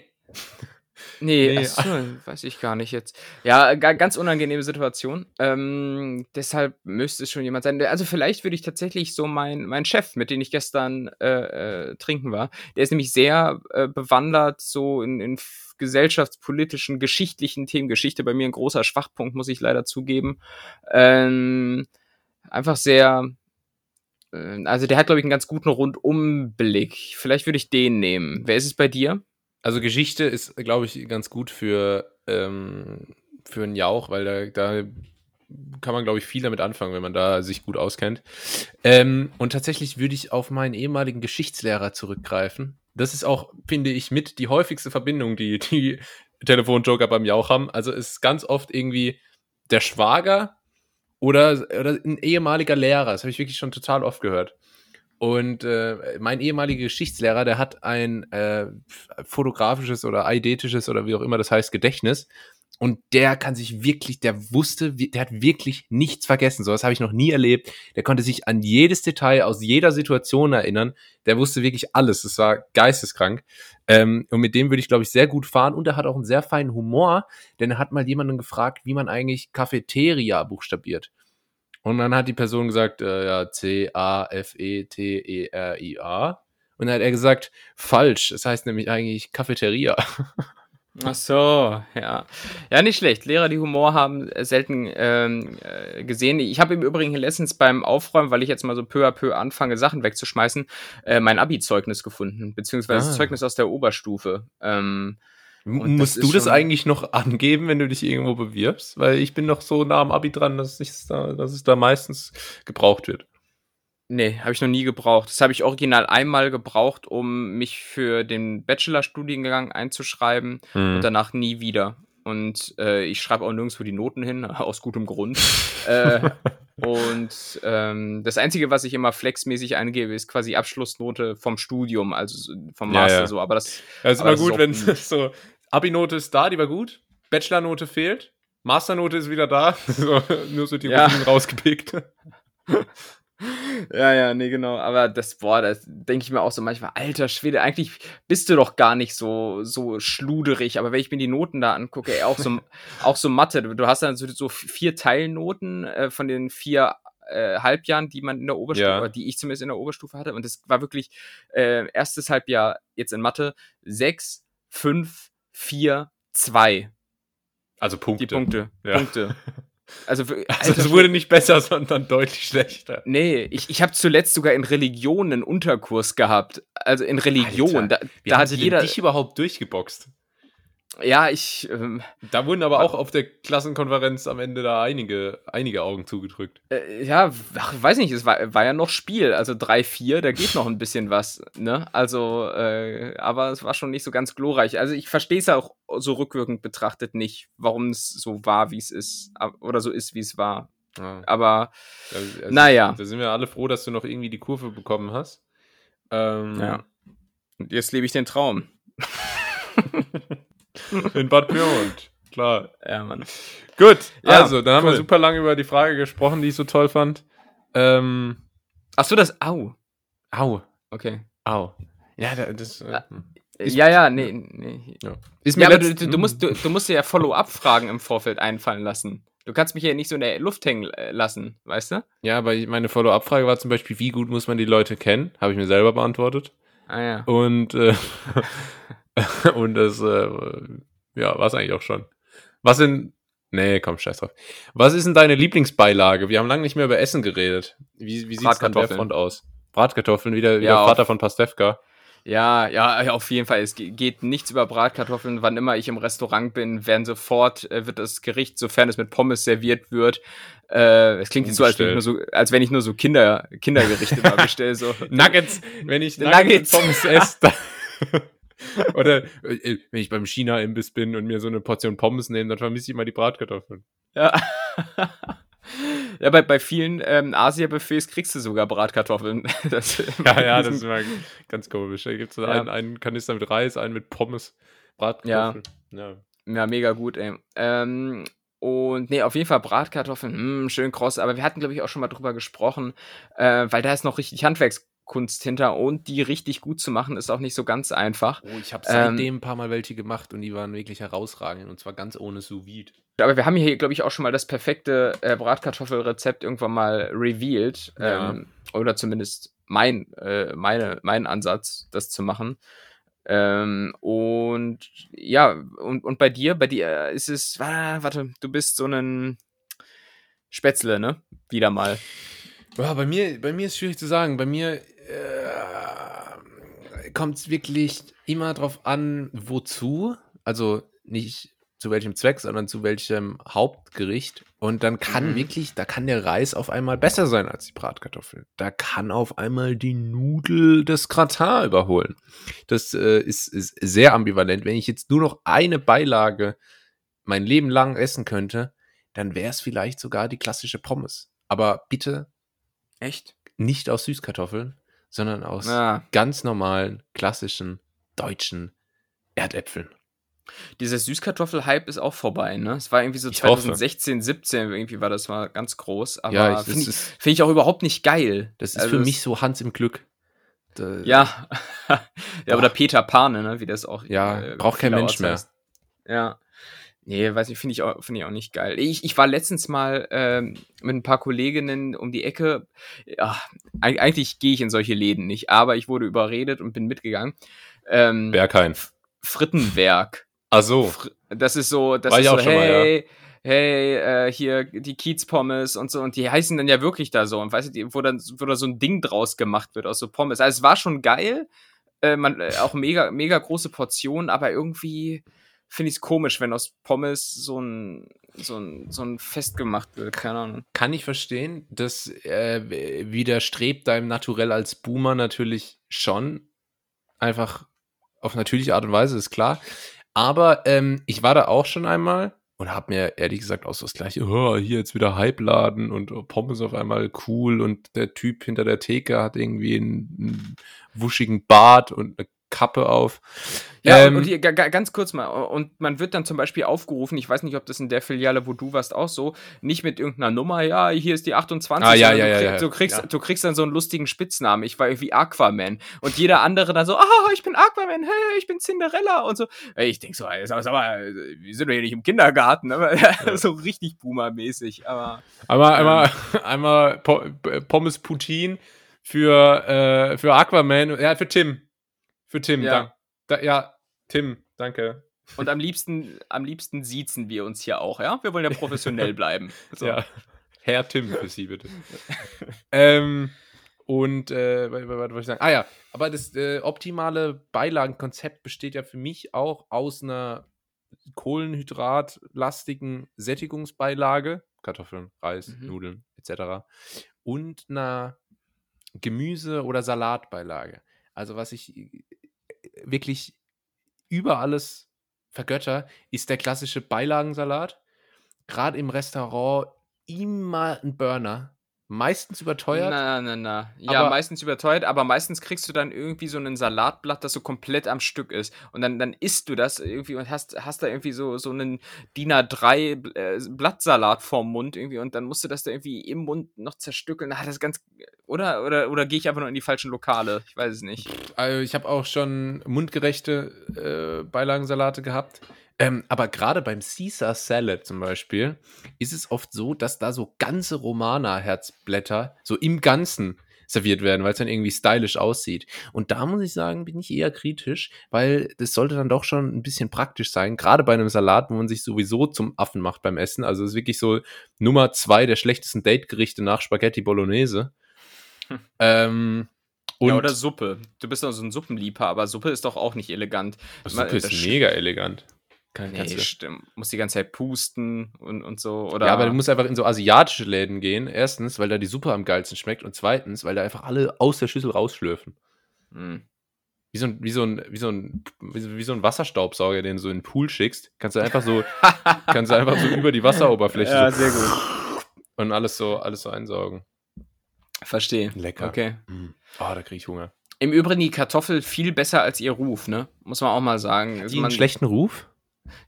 Speaker 2: Nee, nee. Achso, weiß ich gar nicht jetzt. Ja, ganz unangenehme Situation. Ähm, deshalb müsste es schon jemand sein. Also vielleicht würde ich tatsächlich so mein, mein Chef, mit dem ich gestern äh, äh, trinken war, der ist nämlich sehr äh, bewandert so in, in gesellschaftspolitischen, geschichtlichen Themen. Geschichte bei mir ein großer Schwachpunkt, muss ich leider zugeben. Ähm, einfach sehr, äh, also der hat, glaube ich, einen ganz guten Rundumblick. Vielleicht würde ich den nehmen. Wer ist es bei dir?
Speaker 1: Also Geschichte ist, glaube ich, ganz gut für, ähm, für einen Jauch, weil da, da kann man, glaube ich, viel damit anfangen, wenn man da sich gut auskennt. Ähm, und tatsächlich würde ich auf meinen ehemaligen Geschichtslehrer zurückgreifen. Das ist auch, finde ich, mit die häufigste Verbindung, die die Telefonjoker beim Jauch haben. Also es ist ganz oft irgendwie der Schwager oder, oder ein ehemaliger Lehrer. Das habe ich wirklich schon total oft gehört. Und äh, mein ehemaliger Geschichtslehrer, der hat ein äh, fotografisches oder eidetisches oder wie auch immer das heißt, Gedächtnis. Und der kann sich wirklich, der wusste, der hat wirklich nichts vergessen. So was habe ich noch nie erlebt. Der konnte sich an jedes Detail aus jeder Situation erinnern. Der wusste wirklich alles. Es war geisteskrank. Ähm, und mit dem würde ich, glaube ich, sehr gut fahren. Und er hat auch einen sehr feinen Humor, denn er hat mal jemanden gefragt, wie man eigentlich Cafeteria buchstabiert. Und dann hat die Person gesagt, äh, ja, C-A-F-E-T-E-R-I-A. Und dann hat er gesagt, falsch. Es das heißt nämlich eigentlich Cafeteria.
Speaker 2: Ach so, ja. Ja, nicht schlecht. Lehrer, die Humor haben, äh, selten ähm, äh, gesehen. Ich habe im Übrigen letztens beim Aufräumen, weil ich jetzt mal so peu à peu anfange, Sachen wegzuschmeißen, äh, mein Abi-Zeugnis gefunden, beziehungsweise ah. Zeugnis aus der Oberstufe. Ähm,
Speaker 1: Musst du das eigentlich noch [LAUGHS] angeben, wenn du dich irgendwo bewirbst? Weil ich bin noch so nah am Abi dran, dass, da, dass es da meistens gebraucht wird.
Speaker 2: Nee, habe ich noch nie gebraucht. Das habe ich original einmal gebraucht, um mich für den Bachelorstudiengang einzuschreiben hm. und danach nie wieder. Und äh, ich schreibe auch nirgendwo die Noten hin, [LAUGHS] aus gutem Grund. äh, [LAUGHS] und ähm, das Einzige, was ich immer flexmäßig eingebe, ist quasi Abschlussnote vom Studium, also vom Master ja, ja. so. Aber das,
Speaker 1: ja, ist immer gut, wenn es so Abi-Note ist da, die war gut. Bachelor-Note fehlt. Master-Note ist wieder da. [LAUGHS] nur so die ja. rausgepickt.
Speaker 2: Ja, ja, nee, genau. Aber das, boah, das denke ich mir auch so manchmal, alter Schwede, eigentlich bist du doch gar nicht so, so schluderig. Aber wenn ich mir die Noten da angucke, ey, auch so, [LAUGHS] auch so Mathe, du hast dann so, so vier Teilnoten äh, von den vier äh, Halbjahren, die man in der Oberstufe, ja. die ich zumindest in der Oberstufe hatte. Und das war wirklich äh, erstes Halbjahr jetzt in Mathe sechs, fünf, vier, zwei.
Speaker 1: Also Punkte.
Speaker 2: Die Punkte.
Speaker 1: Ja.
Speaker 2: Punkte. [LAUGHS]
Speaker 1: Also, also es wurde nicht besser, [LAUGHS] sondern deutlich schlechter.
Speaker 2: Nee, ich, ich habe zuletzt sogar in Religion einen Unterkurs gehabt. Also in Religion.
Speaker 1: Alter, da, da hat jeder dich überhaupt durchgeboxt.
Speaker 2: Ja, ich. Ähm,
Speaker 1: da wurden aber auch auf der Klassenkonferenz am Ende da einige, einige Augen zugedrückt.
Speaker 2: Äh, ja, ach, weiß nicht, es war, war ja noch Spiel, also 3-4, da geht noch ein bisschen was, ne? Also, äh, aber es war schon nicht so ganz glorreich. Also ich verstehe es auch so rückwirkend betrachtet nicht, warum es so war, wie es ist, oder so ist, wie es war. Ja. Aber, also, naja.
Speaker 1: Da sind wir alle froh, dass du noch irgendwie die Kurve bekommen hast.
Speaker 2: Ähm, ja. Und jetzt lebe ich den Traum. [LAUGHS] [LAUGHS]
Speaker 1: In Bad Pyrmont. Klar.
Speaker 2: Ja, Mann.
Speaker 1: Gut, ja, also, dann haben wir super lange über die Frage gesprochen, die ich so toll fand. Ähm,
Speaker 2: Achso, das Au.
Speaker 1: Au.
Speaker 2: Okay.
Speaker 1: Au. Ja, das. Äh, hm.
Speaker 2: ja, ja, nee, nee. Ja. Ist mir ja, aber du, du, musst, du, du musst dir ja Follow-up-Fragen im Vorfeld einfallen lassen. Du kannst mich ja nicht so in der Luft hängen äh, lassen, weißt du?
Speaker 1: Ja, aber meine Follow-up-Frage war zum Beispiel, wie gut muss man die Leute kennen? Habe ich mir selber beantwortet.
Speaker 2: Ah ja.
Speaker 1: Und äh, [LAUGHS] [LAUGHS] und das, äh, ja, war es eigentlich auch schon. Was sind, nee, komm, scheiß drauf. Was ist denn deine Lieblingsbeilage? Wir haben lange nicht mehr über Essen geredet. Wie, wie sieht es an der Front aus? Bratkartoffeln, wieder, wieder ja, Vater von Pastewka.
Speaker 2: Ja, ja, auf jeden Fall. Es geht nichts über Bratkartoffeln. Wann immer ich im Restaurant bin, werden sofort, äh, wird das Gericht, sofern es mit Pommes serviert wird, äh, es klingt jetzt so als, wenn ich nur so, als wenn ich nur so Kinder, Kindergerichte [LAUGHS] bestelle. So.
Speaker 1: Nuggets, wenn ich Nuggets, Nuggets. Pommes esse, [LAUGHS] [LAUGHS] Oder äh, wenn ich beim China-Imbiss bin und mir so eine Portion Pommes nehme, dann vermisse ich mal die Bratkartoffeln.
Speaker 2: Ja. [LAUGHS] ja, bei, bei vielen ähm, Asia-Buffets kriegst du sogar Bratkartoffeln. [LAUGHS]
Speaker 1: Das, ja, ja, das ist immer ganz komisch. Da gibt es ja. einen, einen Kanister mit Reis, einen mit Pommes, Bratkartoffeln.
Speaker 2: Ja, ja. ja mega gut, ey. Ähm, und nee, auf jeden Fall Bratkartoffeln, mh, hm, schön kross. Aber wir hatten, glaube ich, auch schon mal drüber gesprochen, äh, weil da ist noch richtig Handwerks Kunst hinter und die richtig gut zu machen, ist auch nicht so ganz einfach.
Speaker 1: Oh, ich habe seitdem ähm, ein paar Mal welche gemacht und die waren wirklich herausragend und zwar ganz ohne sous -Vide.
Speaker 2: Aber wir haben hier, glaube ich, auch schon mal das perfekte äh, Bratkartoffelrezept irgendwann mal revealed. Ja. Ähm, oder zumindest mein, äh, meine, mein Ansatz, das zu machen. Ähm, und ja, und, und bei dir, bei dir ist es, ah, warte, du bist so ein Spätzle, ne? Wieder mal.
Speaker 1: Ja, bei mir, bei mir ist schwierig zu sagen. Bei mir äh, kommt es wirklich immer drauf an, wozu. Also nicht zu welchem Zweck, sondern zu welchem Hauptgericht. Und dann kann mhm. wirklich, da kann der Reis auf einmal besser sein als die Bratkartoffel. Da kann auf einmal die Nudel das Gratin überholen. Das äh, ist, ist sehr ambivalent. Wenn ich jetzt nur noch eine Beilage mein Leben lang essen könnte, dann wäre es vielleicht sogar die klassische Pommes. Aber bitte.
Speaker 2: Echt?
Speaker 1: Nicht aus Süßkartoffeln, sondern aus ja. ganz normalen, klassischen, deutschen Erdäpfeln.
Speaker 2: Dieser Süßkartoffel-Hype ist auch vorbei, ne? Es war irgendwie so
Speaker 1: Ich
Speaker 2: 2016, 17, irgendwie war das mal ganz groß. Aber
Speaker 1: Ja,
Speaker 2: finde ich, find ich auch überhaupt nicht geil.
Speaker 1: Das ist
Speaker 2: Also
Speaker 1: für mich so Hans im Glück. Da-
Speaker 2: Ja. [LAUGHS] ja,
Speaker 1: Boah.
Speaker 2: oder Peter Pane, ne? Wie das auch.
Speaker 1: Ja, braucht kein Mensch mehr.
Speaker 2: heißt. Ja. Nee, weiß ich, finde ich, auch- finde ich auch nicht geil. Ich, ich war letztens mal ähm, mit ein paar Kolleginnen um die Ecke. Ja, eig- eigentlich gehe ich in solche Läden nicht, aber ich wurde überredet und bin mitgegangen. Ähm,
Speaker 1: Berghain.
Speaker 2: Frittenwerk.
Speaker 1: Ach so.
Speaker 2: Fr- Das ist so, das
Speaker 1: War
Speaker 2: ist so,
Speaker 1: schon mal,
Speaker 2: hey, hey, äh, hier die Kiezpommes und so. Und die heißen dann ja wirklich da so. Und weißt du, wo dann wo da so ein Ding draus gemacht wird aus so Pommes. Also es war schon geil. Äh, man, äh, auch mega, mega große Portionen, aber irgendwie finde ich es komisch, wenn aus Pommes so ein, so ein, so ein Fest gemacht wird. Keine Ahnung.
Speaker 1: Kann ich verstehen. Das äh, widerstrebt deinem Naturell als Boomer natürlich schon. Einfach auf natürliche Art und Weise, ist klar. Aber ähm, ich war da auch schon einmal und habe mir ehrlich gesagt auch so das gleiche, oh, hier jetzt wieder Hype-Laden und oh, Pommes auf einmal cool und der Typ hinter der Theke hat irgendwie einen, einen wuschigen Bart und eine Kappe auf.
Speaker 2: Ja,
Speaker 1: Ähm,
Speaker 2: und, und hier, ga- ga- ganz kurz mal, und man wird dann zum Beispiel aufgerufen, ich weiß nicht, ob das in der Filiale, wo du warst, auch so, nicht mit irgendeiner Nummer, ja, hier ist die 28,
Speaker 1: Ah, ja,
Speaker 2: sondern
Speaker 1: ja,
Speaker 2: du,
Speaker 1: ja,
Speaker 2: krieg,
Speaker 1: ja.
Speaker 2: du, kriegst,
Speaker 1: Ja.
Speaker 2: du kriegst dann so einen lustigen Spitznamen. Ich war irgendwie Aquaman. Und jeder andere dann so, ah, ich bin Aquaman, hey, ich bin Cinderella und so. Ich denk so, ey, sag, mal, wir sind doch hier nicht im Kindergarten, [LAUGHS] aber so richtig Boomer-mäßig, aber
Speaker 1: Einmal, einmal, [LAUGHS] einmal äh, Pommes Putin für, äh, für Aquaman, ja, für Tim. Für Tim,
Speaker 2: Ja.
Speaker 1: Da, ja, Tim, danke.
Speaker 2: und am liebsten, am liebsten siezen wir uns hier auch, ja? Wir wollen ja professionell [LAUGHS] bleiben. So.
Speaker 1: Ja. Herr Tim für Sie, bitte. [LAUGHS] ähm, und, äh, was, wollte ich sagen? Ah ja, aber das äh, optimale Beilagenkonzept besteht ja für mich auch aus einer kohlenhydratlastigen Sättigungsbeilage, Kartoffeln, Reis,
Speaker 2: Mhm.
Speaker 1: Nudeln etc. und einer Gemüse- oder Salatbeilage. Also was ich wirklich über alles vergötter, ist der klassische Beilagensalat. Gerade im Restaurant immer ein Burner. Meistens überteuert.
Speaker 2: Na, na, na. Ja, meistens überteuert, aber meistens kriegst du dann irgendwie so ein Salatblatt, das so komplett am Stück ist. Und dann, dann isst du das irgendwie und hast, hast da irgendwie so, so einen DIN A3 äh, Blattsalat vorm Mund irgendwie und dann musst du das da irgendwie im Mund noch zerstückeln. Ah, das ganz. Oder, oder, oder gehe ich einfach nur in die falschen Lokale? Ich weiß es nicht.
Speaker 1: Also ich habe auch schon mundgerechte äh, Beilagensalate gehabt. Ähm, aber gerade beim Caesar Salad zum Beispiel ist es oft so, dass da so ganze Romana-Herzblätter so im Ganzen serviert werden, weil es dann irgendwie stylisch aussieht. Und da muss ich sagen, bin ich eher kritisch, weil das sollte dann doch schon ein bisschen praktisch sein, gerade bei einem Salat, wo man sich sowieso zum Affen macht beim Essen. Also es ist wirklich so Nummer zwei der schlechtesten Date-Gerichte nach Spaghetti Bolognese.
Speaker 2: Hm.
Speaker 1: Ähm,
Speaker 2: ja, oder Suppe. Du bist doch so ein Suppenliebhaber. Suppe ist doch auch nicht elegant.
Speaker 1: Suppe
Speaker 2: Man-
Speaker 1: ist mega elegant. Kann,
Speaker 2: Nee,
Speaker 1: kannst du-
Speaker 2: stimmt. Muss die ganze Zeit pusten und, und so. Oder
Speaker 1: ja, aber du musst einfach in so asiatische Läden gehen. Erstens, weil da die Suppe am geilsten schmeckt. Und zweitens, weil da einfach alle aus der Schüssel rausschlürfen. Wie so ein, wie so ein, wie so ein, wie so, wie so ein Wasserstaubsauger, den du so in den Pool schickst. Kannst du einfach so, [LAUGHS] kannst du einfach so über die Wasseroberfläche
Speaker 2: Ja,
Speaker 1: so
Speaker 2: sehr gut.
Speaker 1: und alles so, alles so einsaugen.
Speaker 2: Verstehe.
Speaker 1: Lecker.
Speaker 2: Okay.
Speaker 1: Mm. Oh, da krieg ich Hunger.
Speaker 2: Im Übrigen die Kartoffel viel besser als ihr Ruf, ne? Muss man auch mal sagen. Also
Speaker 1: Die
Speaker 2: man,
Speaker 1: einen schlechten Ruf?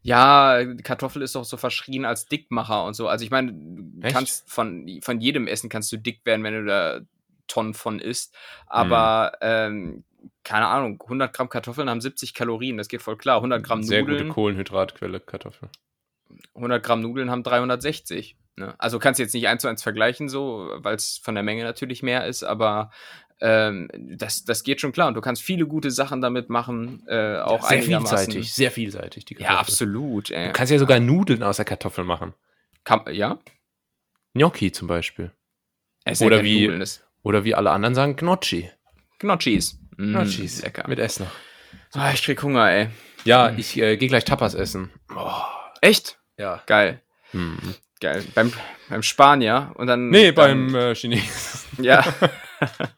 Speaker 2: Ja, Kartoffel ist doch so verschrien als Dickmacher und so. Also ich meine, du
Speaker 1: Echt?
Speaker 2: kannst von, von jedem Essen kannst du dick werden, wenn du da Tonnen von isst. Aber
Speaker 1: Hm.
Speaker 2: ähm, keine Ahnung, 100 Gramm Kartoffeln haben 70 Kalorien, das geht voll klar. 100 Gramm
Speaker 1: Sehr
Speaker 2: Nudeln,
Speaker 1: gute Kohlenhydratquelle, Kartoffel.
Speaker 2: 100 Gramm Nudeln haben 360. Ne? Also kannst du jetzt nicht eins zu eins vergleichen, so, weil es von der Menge natürlich mehr ist, aber ähm, das, das geht schon klar. Und du kannst viele gute Sachen damit machen, äh, auch
Speaker 1: sehr
Speaker 2: einigermaßen.
Speaker 1: vielseitig, sehr vielseitig, die
Speaker 2: Ja, absolut. Ey.
Speaker 1: Du kannst ja sogar Nudeln aus der Kartoffel machen.
Speaker 2: Kann, ja?
Speaker 1: Gnocchi zum Beispiel.
Speaker 2: Es
Speaker 1: Oder
Speaker 2: ja
Speaker 1: wie- Oder wie alle anderen sagen, Gnocchi.
Speaker 2: Gnocchis. Mm,
Speaker 1: Gnocchis.
Speaker 2: Lecker.
Speaker 1: Mit Essen.
Speaker 2: Ah, ich krieg Hunger, ey.
Speaker 1: Ja,
Speaker 2: Mhm.
Speaker 1: ich äh, gehe gleich Tapas essen. Oh,
Speaker 2: Echt?
Speaker 1: ja.
Speaker 2: Geil.
Speaker 1: Hm.
Speaker 2: Geil. Beim, beim Spanier und dann.
Speaker 1: Nee,
Speaker 2: dann,
Speaker 1: beim äh, Chinesen.
Speaker 2: Ja. [LAUGHS] [LAUGHS]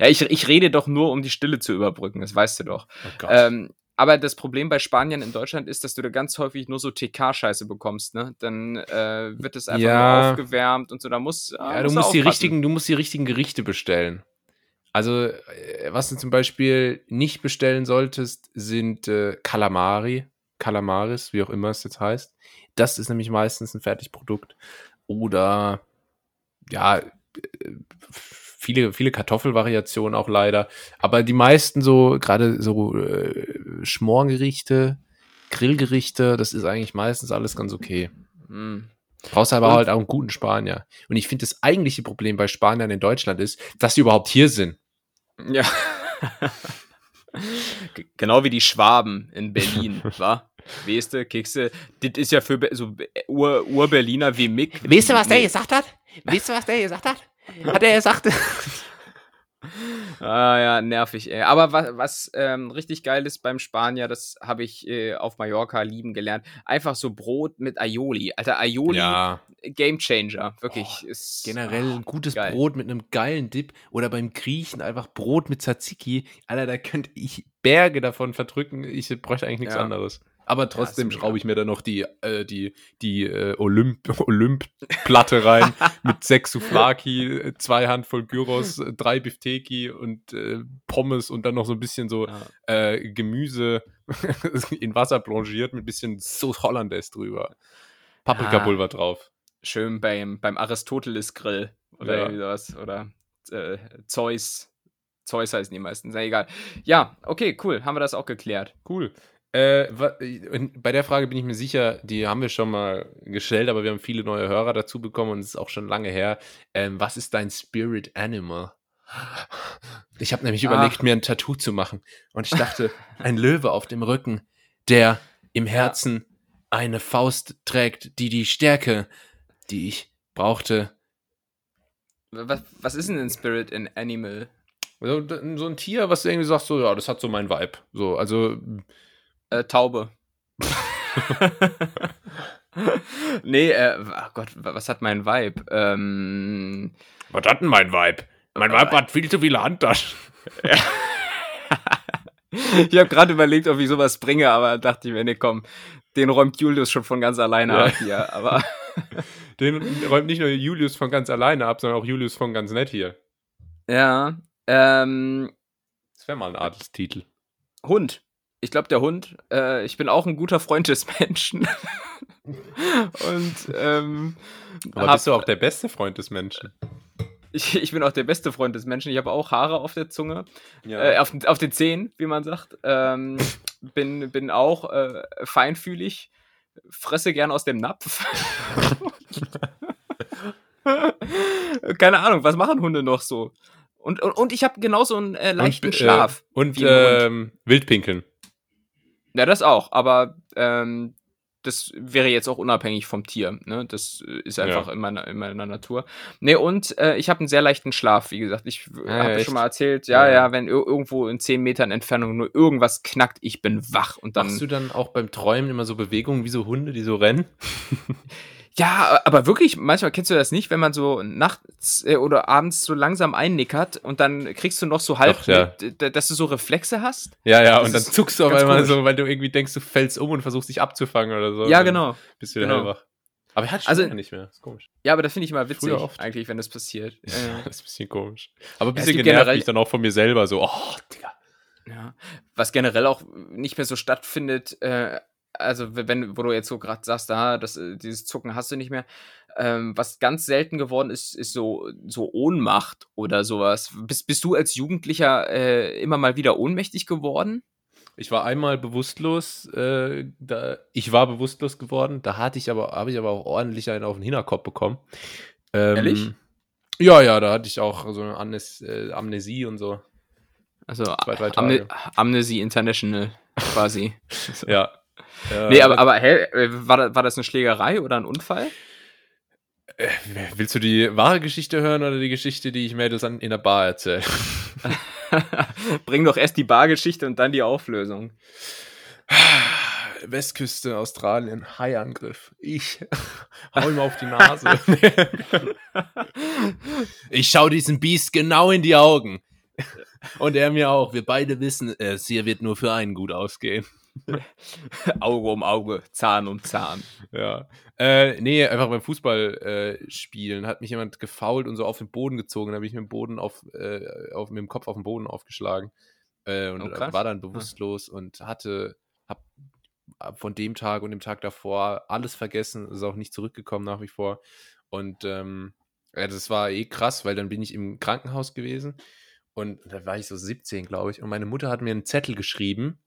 Speaker 2: ja, ich, ich rede doch nur, um die Stille zu überbrücken, das weißt du doch.
Speaker 1: Oh.
Speaker 2: Ähm, aber das Problem bei Spaniern in Deutschland ist, dass du da ganz häufig nur so TK-Scheiße bekommst, ne? Dann äh, wird es einfach
Speaker 1: Ja.
Speaker 2: nur aufgewärmt und so. Da muss.
Speaker 1: ja, du musst die richtigen, du musst die richtigen Gerichte bestellen. Also, äh, was du zum Beispiel nicht bestellen solltest, sind äh, Kalamari. Calamaris, wie auch immer es jetzt heißt. Das ist nämlich meistens ein Fertigprodukt. Oder ja, viele, viele Kartoffelvariationen auch leider. Aber die meisten so, gerade so äh, Schmorgerichte, Grillgerichte, das ist eigentlich meistens alles ganz okay. Mm. Brauchst aber und? halt auch einen guten Spanier. Und ich finde, das eigentliche Problem bei Spaniern in Deutschland ist, dass sie überhaupt hier sind.
Speaker 2: Ja. genau wie die Schwaben in Berlin, [LAUGHS] wa? Weißt du, Kekse, das ist ja für so Ur-Berliner wie Mick.
Speaker 1: Weißt du, was der gesagt hat? Weißt du, was der gesagt hat? [LAUGHS] Hat er gesagt.
Speaker 2: ah ja, nervig, ey. Aber was, was ähm, richtig geil ist beim Spanier, das habe ich äh, auf Mallorca lieben gelernt. Einfach so Brot mit Aioli. Alter, Aioli, ja. Game Changer. Wirklich. Oh,
Speaker 1: ist, generell ein gutes geil. Brot mit einem geilen Dip oder beim Griechen einfach Brot mit Tzatziki. Alter, da könnte ich Berge davon verdrücken. Ich bräuchte eigentlich nichts ja. anderes. Aber trotzdem ja, schraube ich mir da noch die, äh, die, die äh, Olymp, [LAUGHS] Olymp-Platte rein [LAUGHS] mit sechs Souflaki, zwei Handvoll Gyros, drei Bifteki und äh, Pommes und dann noch so ein bisschen so ja. Äh, Gemüse [LAUGHS] in Wasser blanchiert mit ein bisschen Sauce Hollandaise drüber. Paprikapulver ja. drauf.
Speaker 2: Schön beim, beim Aristoteles-Grill oder ja. irgendwie sowas. Oder äh, Zeus. Zeus heißen die meisten. Sehr egal. Ja, okay, cool. Haben wir das auch geklärt.
Speaker 1: Cool. Äh, bei der Frage bin ich mir sicher, die haben wir schon mal gestellt, aber wir haben viele neue Hörer dazu bekommen und es ist auch schon lange her. Ähm, was ist dein Spirit Animal? Ich habe nämlich Ach. überlegt, mir ein Tattoo zu machen. Und ich dachte, ein Löwe auf dem Rücken, der im Herzen ja. eine Faust trägt, die die Stärke, die ich brauchte.
Speaker 2: Was, was ist denn ein Spirit in Animal?
Speaker 1: So, so ein Tier, was du irgendwie sagst, so, ja, das hat so mein Vibe. So, also
Speaker 2: äh, Taube. [LAUGHS] nee, äh, oh Gott, was hat mein Vibe? Ähm,
Speaker 1: was hat denn mein Vibe? Mein Vibe hat viel zu viele Handtaschen. [LAUGHS]
Speaker 2: ich habe gerade überlegt, ob ich sowas bringe, aber dachte ich mir, nee, komm, den räumt Julius schon von ganz alleine ja. ab hier. Aber [LAUGHS]
Speaker 1: den räumt nicht nur Julius von ganz alleine ab, sondern auch Julius von ganz nett hier.
Speaker 2: Ja. Ähm,
Speaker 1: das wäre mal ein Adelstitel.
Speaker 2: Hund ich glaube, der Hund, äh, ich bin auch ein guter Freund des Menschen. [LAUGHS] Und, ähm,
Speaker 1: Aber hab, bist du auch der beste Freund des Menschen?
Speaker 2: Ich, ich bin auch der beste Freund des Menschen. Ich habe auch Haare auf der Zunge, ja. äh, auf, auf den Zehen, wie man sagt. Ähm, [LAUGHS] bin, bin auch äh, feinfühlig, fresse gern aus dem Napf. [LAUGHS] Keine Ahnung, was machen Hunde noch so? Und, und, und ich habe genauso einen äh, leichten und, äh, Schlaf.
Speaker 1: und ähm, Wildpinkeln.
Speaker 2: Ja, das auch, aber ähm, das wäre jetzt auch unabhängig vom Tier. Ne? Das ist einfach ja. in, meiner, in meiner Natur. Ne, und äh, ich habe einen sehr leichten Schlaf, wie gesagt. Ich ah, habe schon mal erzählt, ja, ja, ja, wenn irgendwo in 10 Metern Entfernung nur irgendwas knackt, ich bin wach. Und dann,
Speaker 1: Machst du dann auch beim Träumen immer so Bewegungen wie so Hunde, die so rennen? [LAUGHS]
Speaker 2: Ja, aber wirklich, manchmal kennst du das nicht, wenn man so nachts äh, oder abends so langsam einnickert und dann kriegst du noch so halb, Doch, ja. mit, dass du so Reflexe hast.
Speaker 1: Ja, ja, das und dann zuckst du auf einmal so, weil du irgendwie denkst, du fällst um und versuchst dich abzufangen oder so.
Speaker 2: Ja, genau.
Speaker 1: Bist du wieder genau. hellwach. Aber er hat schon also, nicht mehr. Das ist komisch.
Speaker 2: Ja, aber das finde ich immer witzig, eigentlich, wenn das passiert.
Speaker 1: Ja, [LAUGHS] das ist ein bisschen komisch. Aber ein bisschen ja, genervt mich dann auch von mir selber so, oh, Digga.
Speaker 2: Ja. Was generell auch nicht mehr so stattfindet, äh, also wenn, wo du jetzt so gerade sagst, da, das, äh, dieses Zucken hast du nicht mehr. Ähm, was ganz selten geworden ist, ist so, so Ohnmacht oder sowas. Bist, bist du als Jugendlicher äh, immer mal wieder ohnmächtig geworden?
Speaker 1: Ich war einmal bewusstlos, äh, da, ich war bewusstlos geworden, da hatte ich aber, habe ich aber auch ordentlich einen auf den Hinterkopf bekommen. Ähm, Ehrlich? Ja, ja, da hatte ich auch so eine Amnes äh, Amnesie und so.
Speaker 2: Also Zwei, Tage. Amnesie International quasi. [LAUGHS]
Speaker 1: ja,
Speaker 2: ja, nee, aber, aber hä, äh, war, war das eine Schlägerei oder ein Unfall?
Speaker 1: Äh, willst du die wahre Geschichte hören oder die Geschichte, die ich Mädels an, in der Bar erzähle? [LAUGHS]
Speaker 2: Bring doch erst die Bargeschichte und dann die Auflösung. [SIGHS]
Speaker 1: Westküste, Australien, Haiangriff. Ich [LAUGHS] hau ihm auf die Nase. [LAUGHS] ich schau diesem Biest genau in die Augen. Und er mir auch. Wir beide wissen, es hier wird nur für einen gut ausgehen. [LAUGHS]
Speaker 2: Auge um Auge, Zahn um Zahn.
Speaker 1: Ja. Äh, nee, einfach beim Fußball äh, hat mich jemand gefault und so auf den Boden gezogen. Da habe ich mit dem Boden auf, äh, auf, mit dem Kopf auf den Boden aufgeschlagen. Äh, und oh, war dann bewusstlos ja. und hatte, hab von dem Tag und dem Tag davor alles vergessen, ist auch nicht zurückgekommen nach wie vor. Und ähm, ja, das war eh krass, weil dann bin ich im Krankenhaus gewesen und da war ich so 17, glaube ich. Und meine Mutter hat mir einen Zettel geschrieben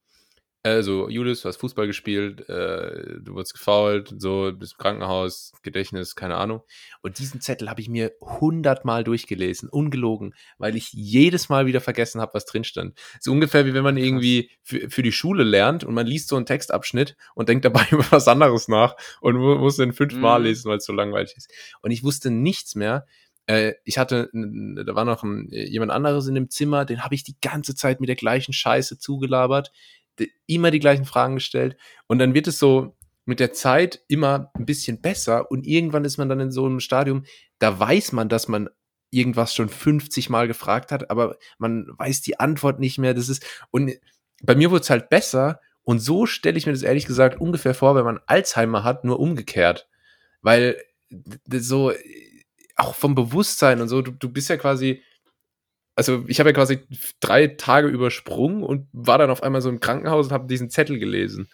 Speaker 1: also, Julius, du hast Fußball gespielt, äh, du wurdest gefault, so, bist im Krankenhaus, Gedächtnis, keine Ahnung. Und diesen Zettel habe ich mir hundertmal durchgelesen, ungelogen, weil ich jedes Mal wieder vergessen habe, was drin stand. So ungefähr wie wenn man irgendwie für, für die Schule lernt und man liest so einen Textabschnitt und denkt dabei [LAUGHS] über was anderes nach und muss den fünfmal mm. lesen, weil es so langweilig ist. Und ich wusste nichts mehr. Äh, ich hatte, da war noch ein, jemand anderes in dem Zimmer, den habe ich die ganze Zeit mit der gleichen Scheiße zugelabert immer die gleichen Fragen gestellt und dann wird es so mit der Zeit immer ein bisschen besser und irgendwann ist man dann in so einem Stadium, da weiß man, dass man irgendwas schon 50 Mal gefragt hat, aber man weiß die Antwort nicht mehr. Das ist, und bei mir wurde es halt besser und so stelle ich mir das ehrlich gesagt ungefähr vor, wenn man Alzheimer hat, nur umgekehrt. Weil so, auch vom Bewusstsein und so, du, du bist ja quasi, also ich habe ja quasi drei Tage übersprungen und war dann auf einmal so im Krankenhaus und habe diesen Zettel gelesen.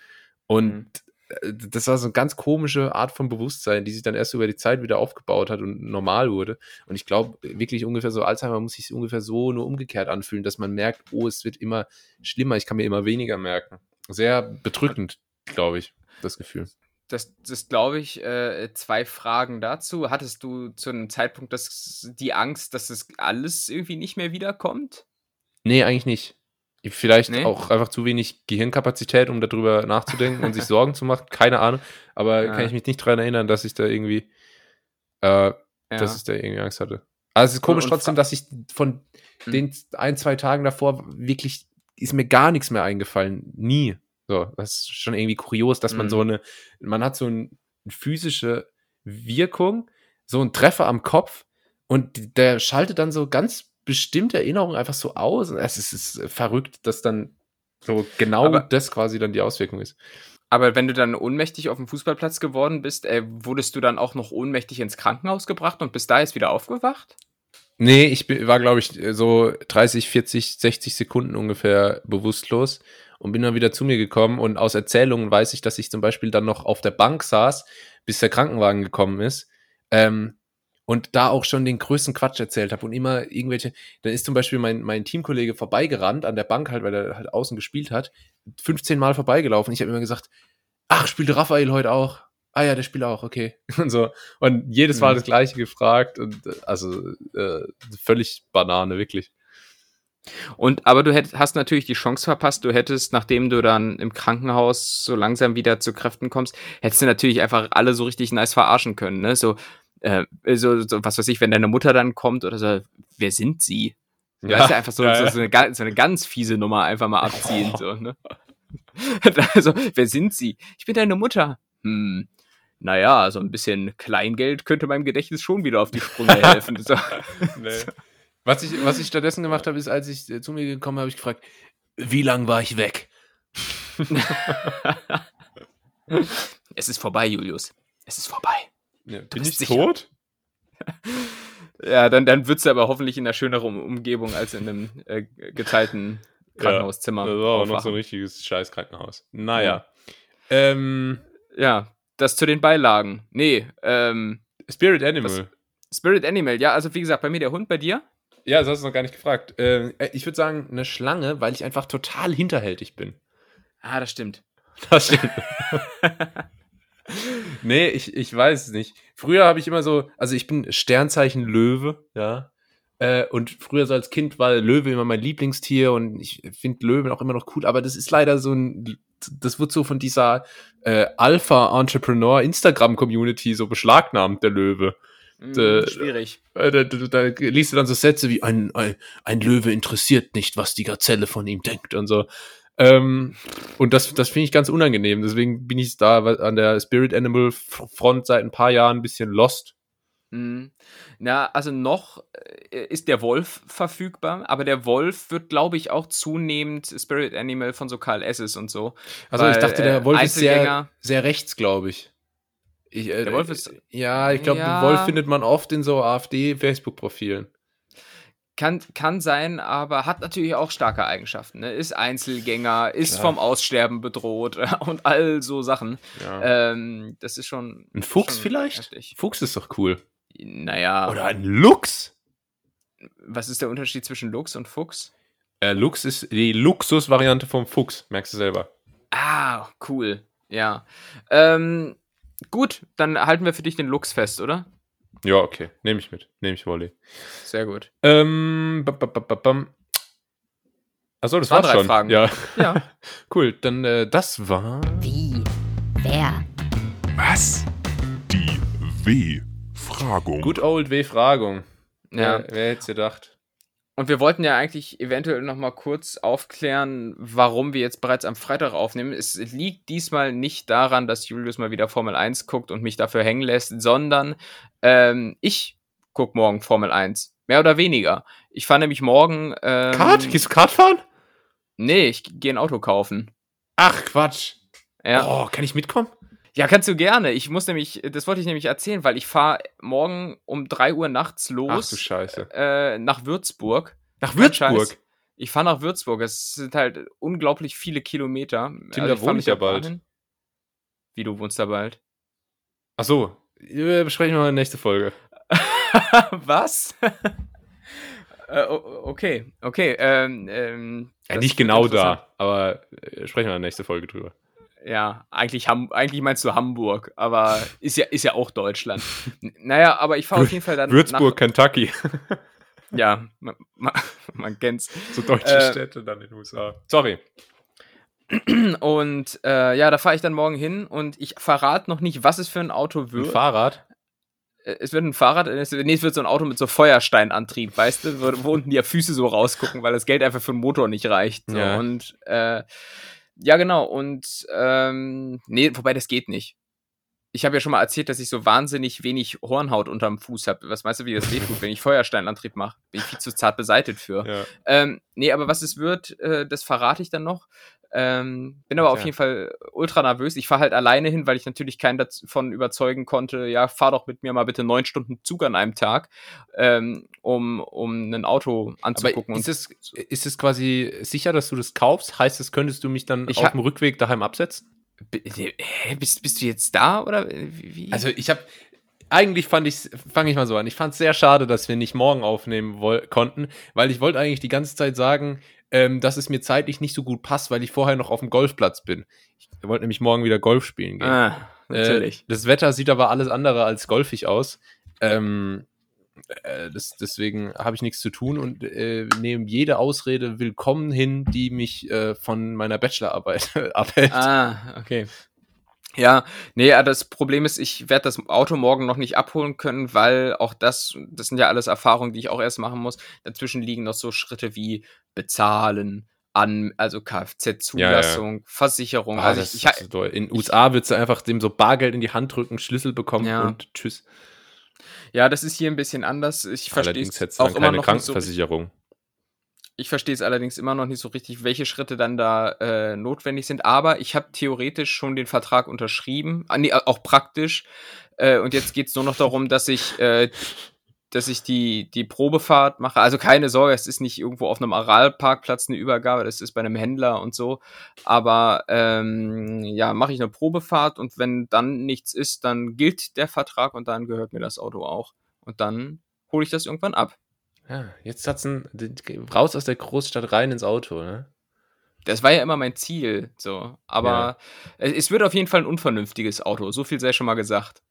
Speaker 1: Und mhm. Äh, das war so eine ganz komische Art von Bewusstsein, die sich dann erst über die Zeit wieder aufgebaut hat und normal wurde. Und ich glaube, wirklich ungefähr so, Alzheimer muss sich ungefähr so nur umgekehrt anfühlen, dass man merkt, oh, es wird immer schlimmer, ich kann mir immer weniger merken. Sehr bedrückend, glaube ich, das Gefühl
Speaker 2: das, das glaube ich, äh, zwei Fragen dazu. Hattest du zu einem Zeitpunkt das, die Angst, dass das alles irgendwie nicht mehr wiederkommt?
Speaker 1: Nee, eigentlich nicht. Vielleicht nee? auch einfach zu wenig Gehirnkapazität, um darüber nachzudenken und sich [LAUGHS] Sorgen zu machen. Keine Ahnung. Aber ja. kann ich mich nicht daran erinnern, dass ich da irgendwie, äh, ja. dass ich da irgendwie Angst hatte. Also es ist komisch und, und trotzdem, dass ich von hm. den ein, zwei Tagen davor wirklich ist mir gar nichts mehr eingefallen. Nie. So, das ist schon irgendwie kurios, dass man mhm. so eine, man hat so eine physische Wirkung, so einen Treffer am Kopf und der schaltet dann so ganz bestimmte Erinnerungen einfach so aus. Es ist, es ist verrückt, dass dann so genau aber, das quasi dann die Auswirkung ist.
Speaker 2: Aber wenn du dann ohnmächtig auf dem Fußballplatz geworden bist, äh, wurdest du dann auch noch ohnmächtig ins Krankenhaus gebracht und bist da jetzt wieder aufgewacht?
Speaker 1: Nee, ich war, glaube ich, so 30, 40, 60 Sekunden ungefähr bewusstlos und bin dann wieder zu mir gekommen und aus Erzählungen weiß ich, dass ich zum Beispiel dann noch auf der Bank saß, bis der Krankenwagen gekommen ist ähm, und da auch schon den größten Quatsch erzählt habe und immer irgendwelche, dann ist zum Beispiel mein, mein Teamkollege vorbeigerannt an der Bank halt, weil er halt außen gespielt hat, 15 Mal vorbeigelaufen. Ich habe immer gesagt, ach, spielt Raphael heute auch? Ah ja, der spielt auch, okay. [LAUGHS] Und so. Und jedes Mal mhm. das gleiche gefragt und äh, also äh, völlig Banane, wirklich.
Speaker 2: Und aber du hätt, hast natürlich die Chance verpasst. Du hättest, nachdem du dann im Krankenhaus so langsam wieder zu Kräften kommst, hättest du natürlich einfach alle so richtig nice verarschen können. Ne? So, äh, so, so was weiß ich, wenn deine Mutter dann kommt oder so, wer sind sie? Du ja, weißt ja einfach so, ja, so, so, eine, so, eine, ganz fiese Nummer einfach mal abziehen. Oh. So, ne? [LAUGHS] also, wer sind sie? Ich bin deine Mutter. Hm. Naja, so ein bisschen Kleingeld könnte meinem Gedächtnis schon wieder auf die Sprünge helfen. [LAUGHS]
Speaker 1: nee. [LAUGHS] Was ich, was ich stattdessen gemacht habe, ist, als ich äh, zu mir gekommen habe, habe ich gefragt, wie lang war ich weg?
Speaker 2: es ist vorbei, Julius. Es ist vorbei.
Speaker 1: Ja, bin ich sicher. tot? [LAUGHS]
Speaker 2: ja, dann, dann würdest du aber hoffentlich in einer schöneren Umgebung als in einem äh, geteilten Krankenhauszimmer.
Speaker 1: Ja, das war auch noch so ein richtiges scheiß Krankenhaus. Naja. Ja. Ähm,
Speaker 2: ja, das zu den Beilagen. Nee, ähm.
Speaker 1: Spirit Animal.
Speaker 2: Spirit Animal, ja, also wie gesagt, bei mir der Hund, bei dir?
Speaker 1: Ja, das hast du noch gar nicht gefragt. Äh, äh, ich würde sagen, eine Schlange, weil ich einfach total hinterhältig bin.
Speaker 2: Ah, das stimmt. [LAUGHS]
Speaker 1: Das stimmt. [LAUGHS] nee, ich, ich weiß es nicht. Früher habe ich immer so, also ich bin Sternzeichen Löwe, ja. Äh, und früher so als Kind war Löwe immer mein Lieblingstier und ich finde Löwen auch immer noch cool, aber das ist leider so ein, das wird so von dieser äh, Alpha-Entrepreneur Instagram-Community so beschlagnahmt, der Löwe.
Speaker 2: Mm, schwierig.
Speaker 1: Da, da, da, da, liest du dann so Sätze wie ein, ein, ein, Löwe interessiert nicht, was die Gazelle von ihm denkt und so. Ähm, und das, das finde ich ganz unangenehm. Deswegen bin ich da an der Spirit Animal Front seit ein paar Jahren ein bisschen lost.
Speaker 2: Mhm. Na, also noch äh, ist der Wolf verfügbar, aber der Wolf wird, glaube ich, auch zunehmend Spirit Animal von so Karl Esses und so.
Speaker 1: Also weil, ich dachte, der äh, Wolf ist sehr, sehr rechts, glaube ich. Ich, äh,
Speaker 2: der Wolf ist.
Speaker 1: Ja, ich glaube, ja. Wolf findet man oft in so AfD-Facebook-Profilen.
Speaker 2: Kann, kann sein, aber hat natürlich auch starke Eigenschaften. Ne? Ist Einzelgänger, ist Klar. vom Aussterben bedroht [LAUGHS] und all so Sachen. Ja. Ähm, das ist schon.
Speaker 1: Ein Fuchs
Speaker 2: schon
Speaker 1: vielleicht? Heftig. Fuchs ist doch cool.
Speaker 2: Naja.
Speaker 1: Oder ein Luchs.
Speaker 2: Was ist der Unterschied zwischen Luchs und Fuchs?
Speaker 1: Äh, Lux ist die Luxusvariante vom Fuchs, merkst du selber.
Speaker 2: Ah, cool. Ja. Ähm, gut, dann halten wir für dich den Lux fest, oder?
Speaker 1: Ja, okay. Nehme ich mit. Nehme ich Volley.
Speaker 2: Sehr gut.
Speaker 1: Ähm, Achso, das, das war drei schon.
Speaker 2: Fragen.
Speaker 1: Ja. ja. [LAUGHS] cool, dann äh, das war.
Speaker 3: Wie? Wer?
Speaker 4: Was? Die W-Fragung.
Speaker 1: Good old W-Fragung.
Speaker 2: Ja.
Speaker 1: Wer, wer hätte es gedacht?
Speaker 2: Und wir wollten ja eigentlich eventuell noch mal kurz aufklären, warum wir jetzt bereits am Freitag aufnehmen. Es liegt diesmal nicht daran, dass Julius mal wieder Formel 1 guckt und mich dafür hängen lässt, sondern ähm, ich gucke morgen Formel 1. Mehr oder weniger. Ich fahre nämlich morgen. Ähm,
Speaker 1: Kart? Gehst du Kart fahren?
Speaker 2: Nee, ich gehe ein Auto kaufen.
Speaker 1: Ach, Quatsch.
Speaker 2: Ja.
Speaker 1: Oh, kann ich mitkommen?
Speaker 2: Ja, kannst du gerne. Ich muss nämlich, das wollte ich nämlich erzählen, weil ich fahre morgen um 3 Uhr nachts los.
Speaker 1: Ach du Scheiße.
Speaker 2: Äh, nach Würzburg.
Speaker 1: Nach Würzburg?
Speaker 2: Ich fahre nach Würzburg. Es sind halt unglaublich viele Kilometer.
Speaker 1: Tim, also da wohne ich ja bald. Hin.
Speaker 2: Wie, du wohnst da bald?
Speaker 1: Ach so. Wir besprechen mal in der nächsten Folge. [LAUGHS]
Speaker 2: Was? [LAUGHS] äh, okay, okay. Ähm, ähm,
Speaker 1: ja, nicht genau da, aber äh, sprechen wir in der nächsten Folge drüber
Speaker 2: ja, eigentlich, Ham eigentlich meinst du Hamburg, aber ist ja, ist ja auch Deutschland. naja, aber ich fahre auf jeden Fall dann.
Speaker 1: Würzburg, Kentucky. [LAUGHS]
Speaker 2: ja, man, man, man, kennt's.
Speaker 1: So deutsche äh, Städte dann in den USA. Sorry. [CLEARS THROAT]
Speaker 2: Und äh, ja, da fahre ich dann morgen hin und ich verrate noch nicht, was es für ein Auto wird.
Speaker 1: Ein Fahrrad?
Speaker 2: Äh, es wird ein Fahrrad, es, nee, es wird so ein Auto mit so Feuersteinantrieb, weißt du, wo, wo unten die Füße so rausgucken, weil das Geld einfach für den Motor nicht reicht. So. Ja. Und äh, ja, genau. Und ähm, nee, wobei das geht nicht. Ich habe ja schon mal erzählt, dass ich so wahnsinnig wenig Hornhaut unterm Fuß habe. Was meinst du, wie das wehtut, [LAUGHS] wenn ich Feuersteinantrieb mache? Bin ich viel zu zart beseitigt für. Ja. Ähm, nee, aber was es wird, äh, das verrate ich dann noch. Ähm, bin aber ja. auf jeden Fall ultra nervös. Ich fahre halt alleine hin, weil ich natürlich keinen davon überzeugen konnte, ja, fahr doch mit mir mal bitte neun Stunden Zug an einem Tag, ähm, um, um ein Auto anzugucken.
Speaker 1: Aber ist, es, ist es quasi sicher, dass du das kaufst? Heißt es, könntest du mich dann ich auf dem Rückweg daheim absetzen?
Speaker 2: Hä, bist, bist du jetzt da oder wie?
Speaker 1: Also ich habe eigentlich fand ich, fange ich mal so an. Ich fand es sehr schade, dass wir nicht morgen aufnehmen konnten, weil ich wollte eigentlich die ganze Zeit sagen, ähm, dass es mir zeitlich nicht so gut passt, weil ich vorher noch auf dem Golfplatz bin. Ich wollte nämlich morgen wieder Golf spielen gehen.
Speaker 2: Ah, natürlich.
Speaker 1: Äh, das Wetter sieht aber alles andere als golfig aus. Ähm, äh, das, deswegen habe ich nichts zu tun und äh, nehme jede Ausrede willkommen hin, die mich äh, von meiner Bachelorarbeit [LAUGHS] abhält.
Speaker 2: Ah, okay. Ja, nee, das Problem ist, ich werde das Auto morgen noch nicht abholen können, weil auch das, das sind ja alles Erfahrungen, die ich auch erst machen muss. Dazwischen liegen noch so Schritte wie bezahlen, an, also Kfz-Zulassung, ja, ja. Versicherung.
Speaker 1: Ah, also ich, ich, so in den USA würdest du einfach dem so Bargeld in die Hand drücken, Schlüssel bekommen ja. und tschüss.
Speaker 2: Ja, das ist hier ein bisschen anders. Ich verstehe
Speaker 1: es auch immer noch Krankenversicherung. So
Speaker 2: ich verstehe es allerdings immer noch nicht so richtig, welche Schritte dann da äh, notwendig sind. Aber ich habe theoretisch schon den Vertrag unterschrieben, ah, nee, auch praktisch. Äh, und jetzt geht es nur noch darum, dass ich, äh, dass ich die, die Probefahrt mache. Also keine Sorge, es ist nicht irgendwo auf einem Aralparkplatz eine Übergabe, das ist bei einem Händler und so. Aber ähm, ja, mache ich eine Probefahrt und wenn dann nichts ist, dann gilt der Vertrag und dann gehört mir das Auto auch. Und dann hole ich das irgendwann ab.
Speaker 1: Ja, jetzt hat's ein, raus aus der Großstadt rein ins Auto, ne?
Speaker 2: Das war ja immer mein Ziel, so. Aber ja. es wird auf jeden Fall ein unvernünftiges Auto. So viel sei schon mal gesagt.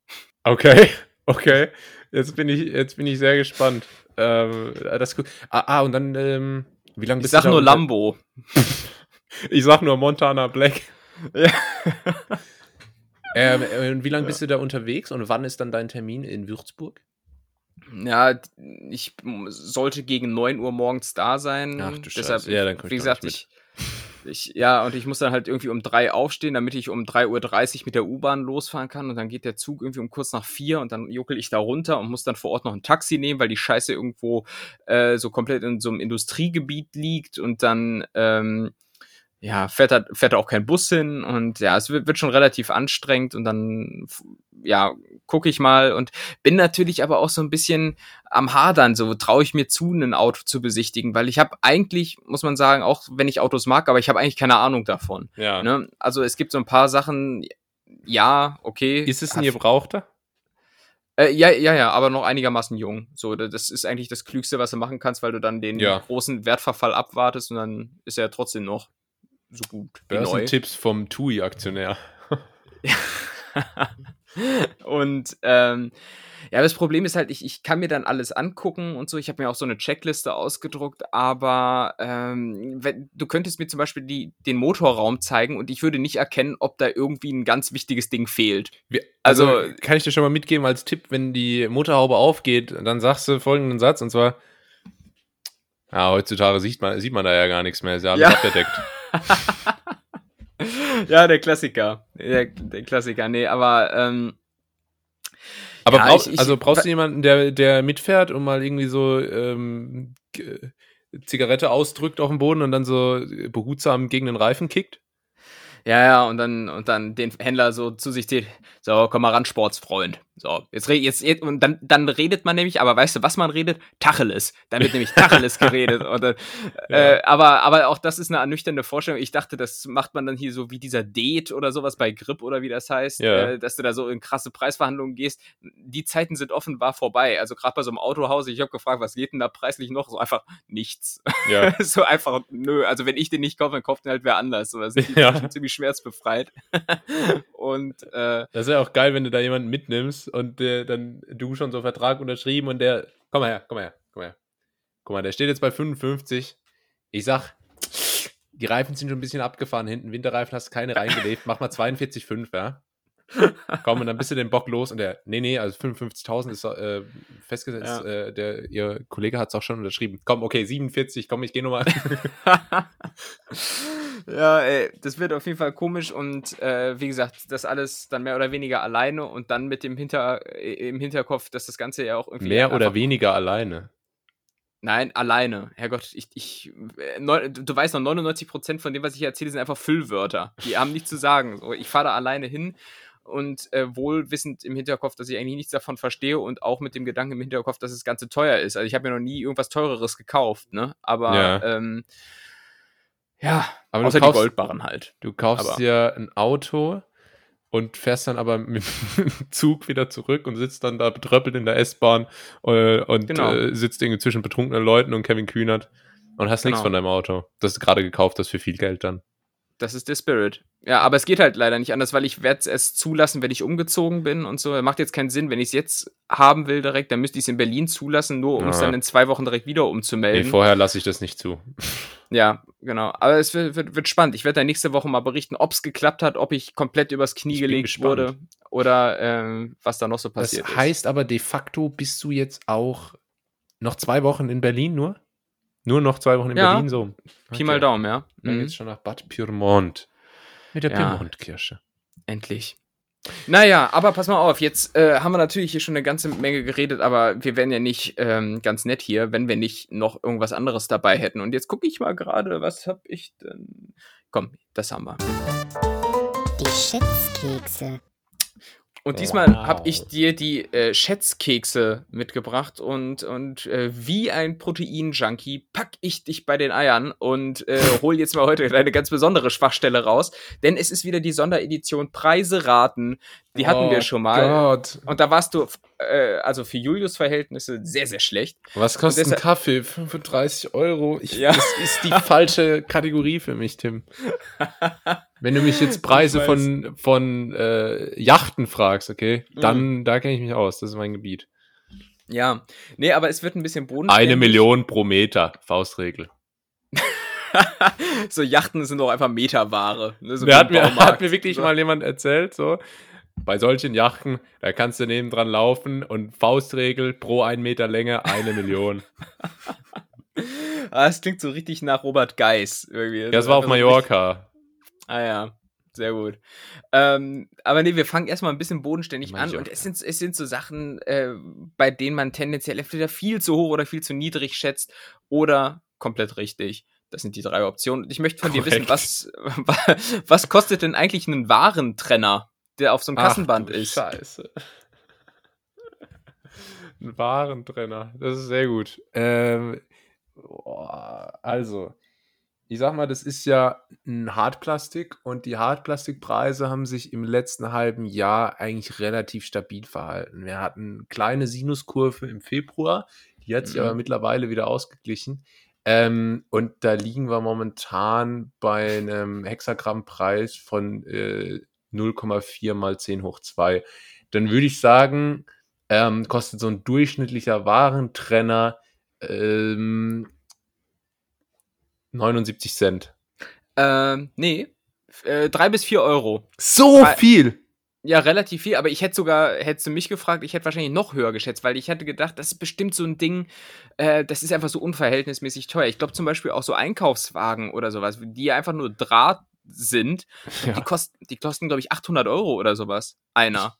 Speaker 1: Okay, okay. Jetzt bin ich, jetzt bin ich sehr gespannt. Ähm, das ah, ah, und dann, ähm, wie lange
Speaker 2: bist ich sag nur Lambo. [LAUGHS]
Speaker 1: ich sag nur Montana Black. [LAUGHS] Ja. [LAUGHS] ähm, äh, wie lange bist du da unterwegs und wann ist dann dein Termin in Würzburg?
Speaker 2: Ja, ich sollte gegen 9 Uhr morgens da sein.
Speaker 1: Ach du Deshalb, Scheiße. Ja, dann
Speaker 2: wie gesagt, ich, ich, ja, und ich muss dann halt irgendwie um 3 aufstehen, damit ich um 3.30 Uhr mit der U-Bahn losfahren kann. Und dann geht der Zug irgendwie um kurz nach 4 und dann juckel ich da runter und muss dann vor Ort noch ein Taxi nehmen, weil die Scheiße irgendwo äh, so komplett in so einem Industriegebiet liegt und dann, ähm, ja, fährt, da, fährt da auch kein Bus hin und ja, es wird, wird schon relativ anstrengend und dann, ja, gucke ich mal und bin natürlich aber auch so ein bisschen am Hadern, so traue ich mir zu, ein Auto zu besichtigen, weil ich habe eigentlich, muss man sagen, auch wenn ich Autos mag, aber ich habe eigentlich keine Ahnung davon.
Speaker 1: Ja.
Speaker 2: Ne? Also es gibt so ein paar Sachen, ja, okay.
Speaker 1: Ist es ein Gebrauchter?
Speaker 2: Äh, ja, ja, ja, aber noch einigermaßen jung. So, das ist eigentlich das Klügste, was du machen kannst, weil du dann den
Speaker 1: Ja.
Speaker 2: großen Wertverfall abwartest und dann ist er trotzdem noch so gut.
Speaker 1: Börsentipps vom TUI-Aktionär. [LAUGHS]
Speaker 2: und ähm, ja, das Problem ist halt, ich, ich kann mir dann alles angucken und so. Ich habe mir auch so eine Checkliste ausgedruckt, aber ähm, wenn, du könntest mir zum Beispiel die, den Motorraum zeigen und ich würde nicht erkennen, ob da irgendwie ein ganz wichtiges Ding fehlt.
Speaker 1: Also,
Speaker 2: Also-
Speaker 1: kann ich dir schon mal mitgeben als Tipp, wenn die Motorhaube aufgeht, dann sagst du folgenden Satz und zwar: Ja, heutzutage sieht man, sieht man da ja gar nichts mehr, ist ja alles
Speaker 2: Ja.
Speaker 1: abgedeckt. [LAUGHS] [LAUGHS]
Speaker 2: Ja, der Klassiker. Der, der Klassiker, nee, aber ähm,
Speaker 1: Aber
Speaker 2: Ja,
Speaker 1: brauch,
Speaker 2: ich- ich-
Speaker 1: also brauchst du jemanden, der, der mitfährt und mal irgendwie so ähm, Zigarette ausdrückt auf dem Boden und dann so behutsam gegen den Reifen kickt?
Speaker 2: Ja, ja, und dann, und dann den Händler so zu sich zählt, so, komm mal ran, Sportsfreund. So, jetzt, red- jetzt, jetzt und dann, dann redet man nämlich, aber weißt du, was man redet? Tacheles. Dann wird nämlich Tacheles [LAUGHS] geredet. Und äh, aber, aber auch das ist eine ernüchternde Vorstellung. Ich dachte, das macht man dann hier so wie dieser Date oder sowas bei Grip oder wie das heißt,
Speaker 1: Ja.
Speaker 2: äh, dass du da so in krasse Preisverhandlungen gehst. Die Zeiten sind offenbar vorbei. Also gerade bei so einem Autohaus, ich habe gefragt, was geht denn da preislich noch? So einfach nichts.
Speaker 1: Ja. [LAUGHS]
Speaker 2: so einfach, nö, also wenn ich den nicht kaufe, dann kauft den halt wer anders. So, das [LAUGHS] ist
Speaker 1: Ja.
Speaker 2: ziemlich schmerzbefreit. und äh,
Speaker 1: Das wäre auch geil, wenn du da jemanden mitnimmst und äh, dann du schon so Vertrag unterschrieben und der, komm mal her, komm mal her, komm mal her. Guck mal, der steht jetzt bei 55. Ich sag, die Reifen sind schon ein bisschen abgefahren hinten. Winterreifen hast keine reingelegt. Mach mal 42,5, ja? [LAUGHS] Komm, und dann bist du den Bock los und der, nee, nee, also 55.000 ist äh, festgesetzt. Äh, der, ihr Kollege hat es auch schon unterschrieben. Komm, okay, 47, komm, ich gehe nochmal. [LAUGHS]
Speaker 2: ja, ey, das wird auf jeden Fall komisch und äh, wie gesagt, das alles dann mehr oder weniger alleine und dann mit dem Hinter, äh, im Hinterkopf, dass das Ganze ja auch irgendwie.
Speaker 1: Mehr oder weniger alleine.
Speaker 2: Nein, alleine. Herrgott, ich, ich, äh, neun, du weißt noch, 99% von dem, was ich erzähle, sind einfach Füllwörter. Die haben nichts zu sagen. So, ich fahre da alleine hin und äh, wohl wissend im Hinterkopf, dass ich eigentlich nichts davon verstehe und auch mit dem Gedanken im Hinterkopf, dass das Ganze teuer ist. Also ich habe mir noch nie irgendwas teureres gekauft, ne? Aber
Speaker 1: Ja.
Speaker 2: ähm, ja,
Speaker 1: Aber du
Speaker 2: außer
Speaker 1: kaufst-
Speaker 2: die Goldbarren halt.
Speaker 1: Du kaufst
Speaker 2: Aber-
Speaker 1: dir ein Auto und fährst dann aber mit dem [LAUGHS] Zug wieder zurück und sitzt dann da betröppelt in der S-Bahn äh, und
Speaker 2: Genau.
Speaker 1: äh, sitzt irgendwie zwischen betrunkenen Leuten und Kevin Kühnert und hast nichts
Speaker 2: Genau.
Speaker 1: von deinem Auto. Das du gerade gekauft hast für viel Geld dann.
Speaker 2: Das ist der Spirit. Ja, aber es geht halt leider nicht anders, weil ich werde es erst zulassen, wenn ich umgezogen bin und so. Macht jetzt keinen Sinn. Wenn ich es jetzt haben will direkt, dann müsste ich es in Berlin zulassen, nur um es dann in zwei Wochen direkt wieder
Speaker 1: Nee,
Speaker 2: umzumelden.
Speaker 1: vorher lasse ich das nicht zu. [LAUGHS]
Speaker 2: ja, genau. Aber es wird, wird, wird spannend. Ich werde dann nächste Woche mal berichten, ob es geklappt hat, ob ich komplett übers Knie
Speaker 1: Ich
Speaker 2: gelegt wurde oder ähm, was da noch so
Speaker 1: Das
Speaker 2: passiert ist.
Speaker 1: heißt aber de facto bist du jetzt auch noch zwei Wochen in Berlin nur? Nur noch zwei Wochen in
Speaker 2: Ja.
Speaker 1: Berlin so.
Speaker 2: Pi mal Daumen, ja.
Speaker 1: Dann
Speaker 2: Mhm.
Speaker 1: geht's schon nach Bad Pyrmont. Mit der
Speaker 2: Ja.
Speaker 1: Pyrmont-Kirsche.
Speaker 2: Endlich. Naja, aber pass mal auf, jetzt äh, haben wir natürlich hier schon eine ganze Menge geredet, aber wir wären ja nicht ähm, ganz nett hier, wenn wir nicht noch irgendwas anderes dabei hätten. Und jetzt gucke ich mal gerade, was hab ich denn? Komm, das haben wir.
Speaker 3: Die Schätzkekse.
Speaker 2: Und diesmal
Speaker 1: Wow.
Speaker 2: habe ich dir die äh, Schätzkekse mitgebracht und, und äh, wie ein Protein-Junkie pack ich dich bei den Eiern und äh, [LAUGHS] hol jetzt mal heute eine ganz besondere Schwachstelle raus, denn es ist wieder die Sonderedition Preise raten. Die hatten wir schon mal.
Speaker 1: Oh Gott.
Speaker 2: Und da warst du, äh, also für Julius Verhältnisse sehr, sehr schlecht.
Speaker 1: Was kostet ein
Speaker 2: deshalb-
Speaker 1: Kaffee? 35 Euro. Ich,
Speaker 2: Ja.
Speaker 1: Das ist die falsche Kategorie für mich, Tim. [LAUGHS] Wenn du mich jetzt Preise von, von äh, Yachten fragst, okay,
Speaker 2: Mhm.
Speaker 1: dann da kenne ich mich aus. Das ist mein Gebiet.
Speaker 2: Ja. Nee, aber es wird ein bisschen Boden.
Speaker 1: Eine Million pro Meter, Faustregel. [LAUGHS]
Speaker 2: so Yachten sind doch einfach Meterware. Ne? So
Speaker 1: Der hat mir, hat mir wirklich
Speaker 2: so.
Speaker 1: mal jemand erzählt, so, bei solchen Yachten, da kannst du nebendran laufen und Faustregel pro ein Meter Länge eine Million. [LAUGHS]
Speaker 2: Ah, das klingt so richtig nach Robert Geis irgendwie.
Speaker 1: Ja, das war auf Mallorca.
Speaker 2: Ah ja, sehr gut. Ähm, aber nee, wir fangen erstmal ein bisschen bodenständig an
Speaker 1: Mallorca.
Speaker 2: und es sind, es sind so Sachen, äh, bei denen man tendenziell entweder viel zu hoch oder viel zu niedrig schätzt oder komplett richtig. Das sind die drei Optionen. Ich möchte von Korrekt. dir wissen, was, [LAUGHS] was kostet denn eigentlich ein Warentrenner, der auf so einem Kassenband Ach, ist?
Speaker 1: Scheiße. [LAUGHS] Ein Warentrenner, das ist sehr gut. Ähm, boah, also, ich sag mal, das ist ja ein Hartplastik und die Hartplastikpreise haben sich im letzten halben Jahr eigentlich relativ stabil verhalten. Wir hatten kleine Sinuskurve im Februar, die hat sich mhm. aber mittlerweile wieder ausgeglichen. Ähm, und da liegen wir momentan bei einem Hexagrammpreis von äh, 0,4 mal 10 hoch 2. Dann würde ich sagen, ähm, kostet so ein durchschnittlicher Warentrenner ähm, 79 Cent.
Speaker 2: Ähm, nee. Äh, drei bis vier Euro.
Speaker 1: So Weil, viel!
Speaker 2: Ja, relativ viel, aber ich hätte sogar, hättest du mich gefragt, ich hätte wahrscheinlich noch höher geschätzt, weil ich hätte gedacht, das ist bestimmt so ein Ding, äh, das ist einfach so unverhältnismäßig teuer. Ich glaube zum Beispiel auch so Einkaufswagen oder sowas, die einfach nur Draht sind, ja. die, kosten, die kosten, glaube ich, 800 Euro oder sowas. Einer.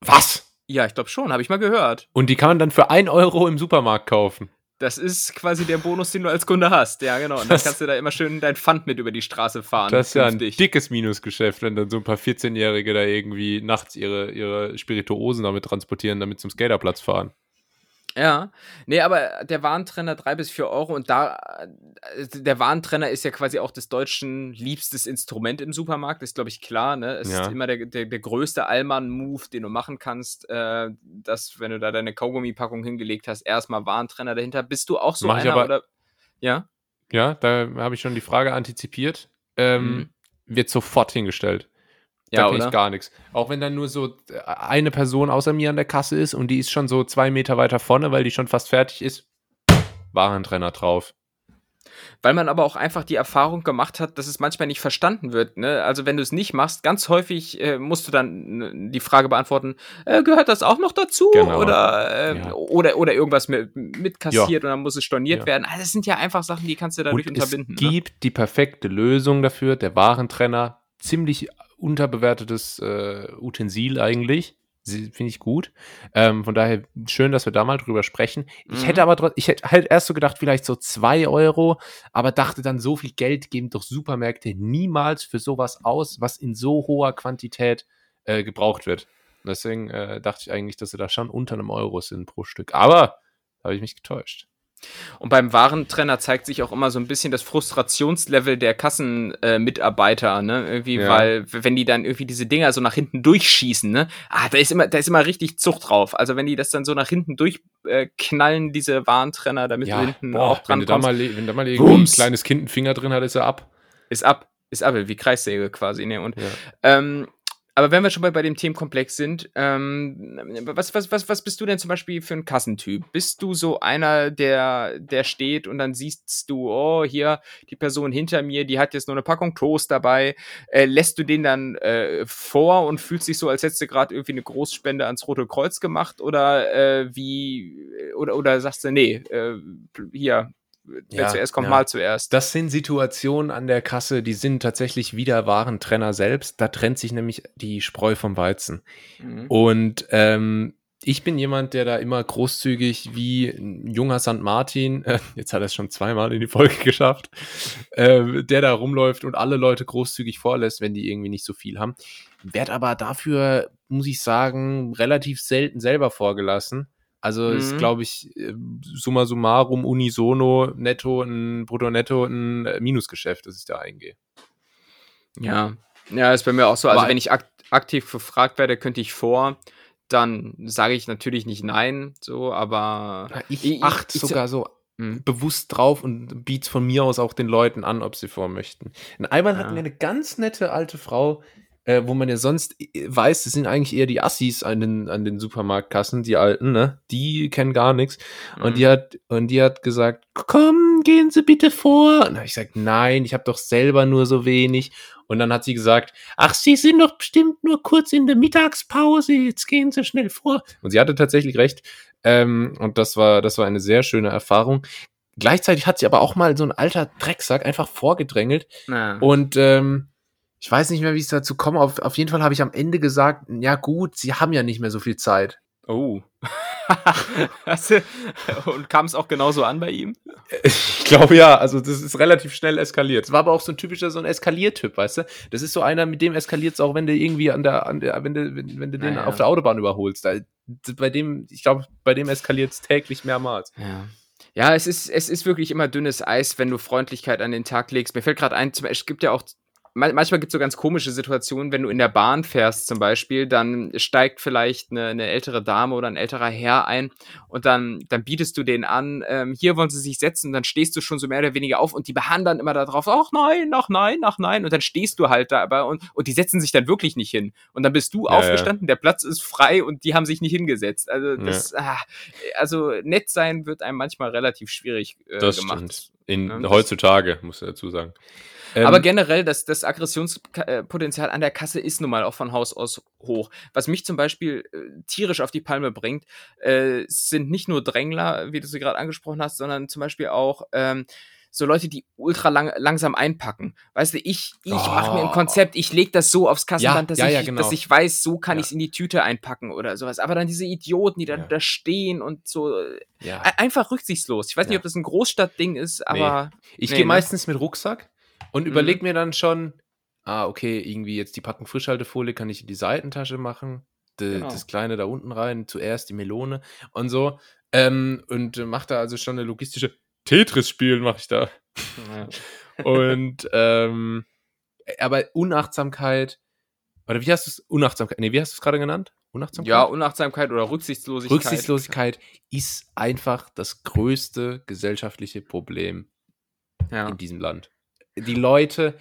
Speaker 1: Was?
Speaker 2: Ja, ich glaube schon, habe ich mal gehört.
Speaker 1: Und die kann man dann für 1 Euro im Supermarkt kaufen.
Speaker 2: Das ist quasi der Bonus, den du als Kunde hast. Ja, genau. Und dann kannst du da immer schön dein Pfand mit über die Straße fahren.
Speaker 1: Das ist ja ein dickes Minusgeschäft, wenn dann so ein paar 14-Jährige da irgendwie nachts ihre, ihre Spirituosen damit transportieren, damit zum Skaterplatz fahren.
Speaker 2: Ja, nee, aber der Warentrenner drei bis vier Euro und da, äh, der Warentrenner ist ja quasi auch des Deutschen liebstes Instrument im Supermarkt, ist glaube ich klar, ne? Es ja. ist immer der, der, der größte Allmann-Move, den du machen kannst, äh, dass, wenn du da deine Kaugummi-Packung hingelegt hast, erstmal Warentrenner dahinter. Bist du auch so
Speaker 1: Mach einer aber, oder?
Speaker 2: Ja?
Speaker 1: Ja, da habe ich schon die Frage antizipiert. Ähm, mhm. Wird sofort hingestellt. Ja, da kenne ich gar nichts. Auch wenn dann nur so äh, eine Person außer mir an der Kasse ist und die ist schon so zwei Meter weiter vorne, weil die schon fast fertig ist, Warentrenner drauf.
Speaker 2: Weil man aber auch einfach die Erfahrung gemacht hat, dass es manchmal nicht verstanden wird. Ne? Also wenn du es nicht machst, ganz häufig äh, musst du dann die Frage beantworten, äh, gehört das auch noch dazu? Genau. Oder, äh, ja. oder, oder irgendwas mit, mit kassiert ja. und dann muss es storniert ja. werden. Also das sind ja einfach Sachen, die kannst du dadurch und unterbinden.
Speaker 1: Es ne? gibt ne? die perfekte Lösung dafür, der Warentrenner, ziemlich unterbewertetes äh, Utensil eigentlich. Finde ich gut. Ähm, von daher schön, dass wir da mal drüber sprechen. Ich mhm. hätte aber ich hätte halt erst so gedacht, vielleicht so zwei Euro, aber dachte dann, so viel Geld geben doch Supermärkte niemals für sowas aus, was in so hoher Quantität äh, gebraucht wird. deswegen äh, dachte ich eigentlich, dass sie da schon unter einem Euro sind pro Stück. Aber da habe ich mich getäuscht.
Speaker 2: Und beim Warentrenner zeigt sich auch immer so ein bisschen das Frustrationslevel der Kassenmitarbeiter, äh, ne? Irgendwie, ja. weil, wenn die dann irgendwie diese Dinger so nach hinten durchschießen, ne? Ah, da ist immer, da ist immer richtig Zucht drauf. Also wenn die das dann so nach hinten durchknallen, äh, diese Warentrenner, damit ja, du hinten boah, auch dran
Speaker 1: wenn kommst. Da mal, wenn da mal ein kleines Kind einen Finger drin hat, ist er ab.
Speaker 2: Ist ab. Ist ab, wie Kreissäge quasi, ne? Und, ja. ähm, aber wenn wir schon bei, bei dem Themenkomplex sind, ähm, was, was, was, was bist du denn zum Beispiel für ein Kassentyp? Bist du so einer, der, der steht und dann siehst du, oh, hier die Person hinter mir, die hat jetzt nur eine Packung Toast dabei. Äh, lässt du den dann äh, vor und fühlst dich so, als hättest du gerade irgendwie eine Großspende ans Rote Kreuz gemacht? Oder äh, wie, oder, oder sagst du, nee, äh, hier, Wer ja, zuerst kommt, ja. mal zuerst.
Speaker 1: Das sind Situationen an der Kasse, die sind tatsächlich wieder Warentrenner selbst. Da trennt sich nämlich die Spreu vom Weizen. Mhm. Und ähm, ich bin jemand, der da immer großzügig wie ein junger St. Martin, äh, jetzt hat er es schon zweimal in die Folge [LAUGHS] geschafft, äh, der da rumläuft und alle Leute großzügig vorlässt, wenn die irgendwie nicht so viel haben. Werd aber dafür, muss ich sagen, relativ selten selber vorgelassen. Also mhm. ist, glaube ich, äh, summa summarum unisono netto ein Brutto-Netto ein äh, Minusgeschäft, das ich da eingehe.
Speaker 2: Ja, ja, ist bei mir auch so. Also, wenn ich akt aktiv gefragt werde, könnte ich vor, dann sage ich natürlich nicht nein, so, aber.
Speaker 1: ich, ich achte sogar so hm. bewusst drauf und biete von mir aus auch den Leuten an, ob sie vor möchten. In einmal ja. hatten wir eine ganz nette alte Frau, äh, wo man ja sonst äh, weiß, das sind eigentlich eher die Assis an den, an den Supermarktkassen, die Alten, ne? Die kennen gar nichts. Mhm. Und die hat, und die hat gesagt, komm, gehen Sie bitte vor. Und habe ich gesagt, nein, ich habe doch selber nur so wenig. Und dann hat sie gesagt, ach, Sie sind doch bestimmt nur kurz in der Mittagspause, jetzt gehen Sie schnell vor. Und sie hatte tatsächlich recht. Ähm, und das war, das war eine sehr schöne Erfahrung. Gleichzeitig hat sie aber auch mal so ein alter Drecksack einfach vorgedrängelt. Na. Und ähm, ich weiß nicht mehr, wie es dazu kommt. Auf, auf jeden Fall habe ich am Ende gesagt, ja gut, sie haben ja nicht mehr so viel Zeit.
Speaker 2: Oh. [LAUGHS] und kam es auch genauso an bei ihm?
Speaker 1: Ich glaube ja, also das ist relativ schnell eskaliert. Es war aber auch so ein typischer, so ein Eskaliertyp, weißt du? Das ist so einer, mit dem eskaliert es auch, wenn du irgendwie an der, an der wenn du, wenn, wenn du den auf der Autobahn überholst. Da, bei dem, ich glaube, bei dem eskaliert es täglich mehrmals.
Speaker 2: Ja. Ja, es ist, es ist wirklich immer dünnes Eis, wenn du Freundlichkeit an den Tag legst. Mir fällt gerade ein, zum Beispiel, es gibt ja auch, manchmal gibt es so ganz komische Situationen, wenn du in der Bahn fährst zum Beispiel, dann steigt vielleicht eine, eine ältere Dame oder ein älterer Herr ein und dann, dann bietest du denen an, ähm, hier wollen sie sich setzen, dann stehst du schon so mehr oder weniger auf und die beharren dann immer darauf, ach nein, ach nein, ach nein, und dann stehst du halt da aber und, und die setzen sich dann wirklich nicht hin. Und dann bist du
Speaker 1: Ja, ja.
Speaker 2: aufgestanden, der Platz ist frei und die haben sich nicht hingesetzt. Also das, ah, also nett sein wird einem manchmal relativ schwierig äh,
Speaker 1: Das
Speaker 2: gemacht.
Speaker 1: stimmt. In,
Speaker 2: Ja, das-
Speaker 1: heutzutage, muss ich dazu sagen. Ähm,
Speaker 2: Aber generell, das, das Aggressionspotenzial an der Kasse ist nun mal auch von Haus aus hoch. Was mich zum Beispiel äh, tierisch auf die Palme bringt, äh, sind nicht nur Drängler, wie du sie gerade angesprochen hast, sondern zum Beispiel auch ähm, so Leute, die ultra lang, langsam einpacken. Weißt du, ich, ich mache mir ein
Speaker 1: Oh.
Speaker 2: Konzept, ich lege das so aufs Kassenband, dass,
Speaker 1: ja,
Speaker 2: ich,
Speaker 1: ja, genau.
Speaker 2: dass ich weiß, so kann
Speaker 1: Ja.
Speaker 2: ich es in die Tüte einpacken oder sowas. Aber dann diese Idioten, die da,
Speaker 1: Ja.
Speaker 2: da stehen und so, äh,
Speaker 1: ja.
Speaker 2: einfach rücksichtslos. Ich weiß nicht,
Speaker 1: Ja.
Speaker 2: ob das ein Großstadtding ist, aber
Speaker 1: Ich
Speaker 2: Nee,
Speaker 1: gehe
Speaker 2: ne?
Speaker 1: meistens mit Rucksack und
Speaker 2: Mhm.
Speaker 1: überlege mir dann schon, ah, okay, irgendwie jetzt die Packung Frischhaltefolie kann ich in die Seitentasche machen, de,
Speaker 2: Genau.
Speaker 1: das Kleine da unten rein, zuerst die Melone und so. Ähm, und äh, mache da also schon eine logistische Tetris-Spiel, mache ich da. [LAUGHS] Und, ähm, aber Unachtsamkeit, oder wie hast du es? Unachtsamkeit, nee, wie hast du es gerade genannt? Unachtsamkeit?
Speaker 2: ja, Unachtsamkeit oder Rücksichtslosigkeit.
Speaker 1: Rücksichtslosigkeit ist einfach das größte gesellschaftliche Problem
Speaker 2: Ja.
Speaker 1: in diesem Land. Die Leute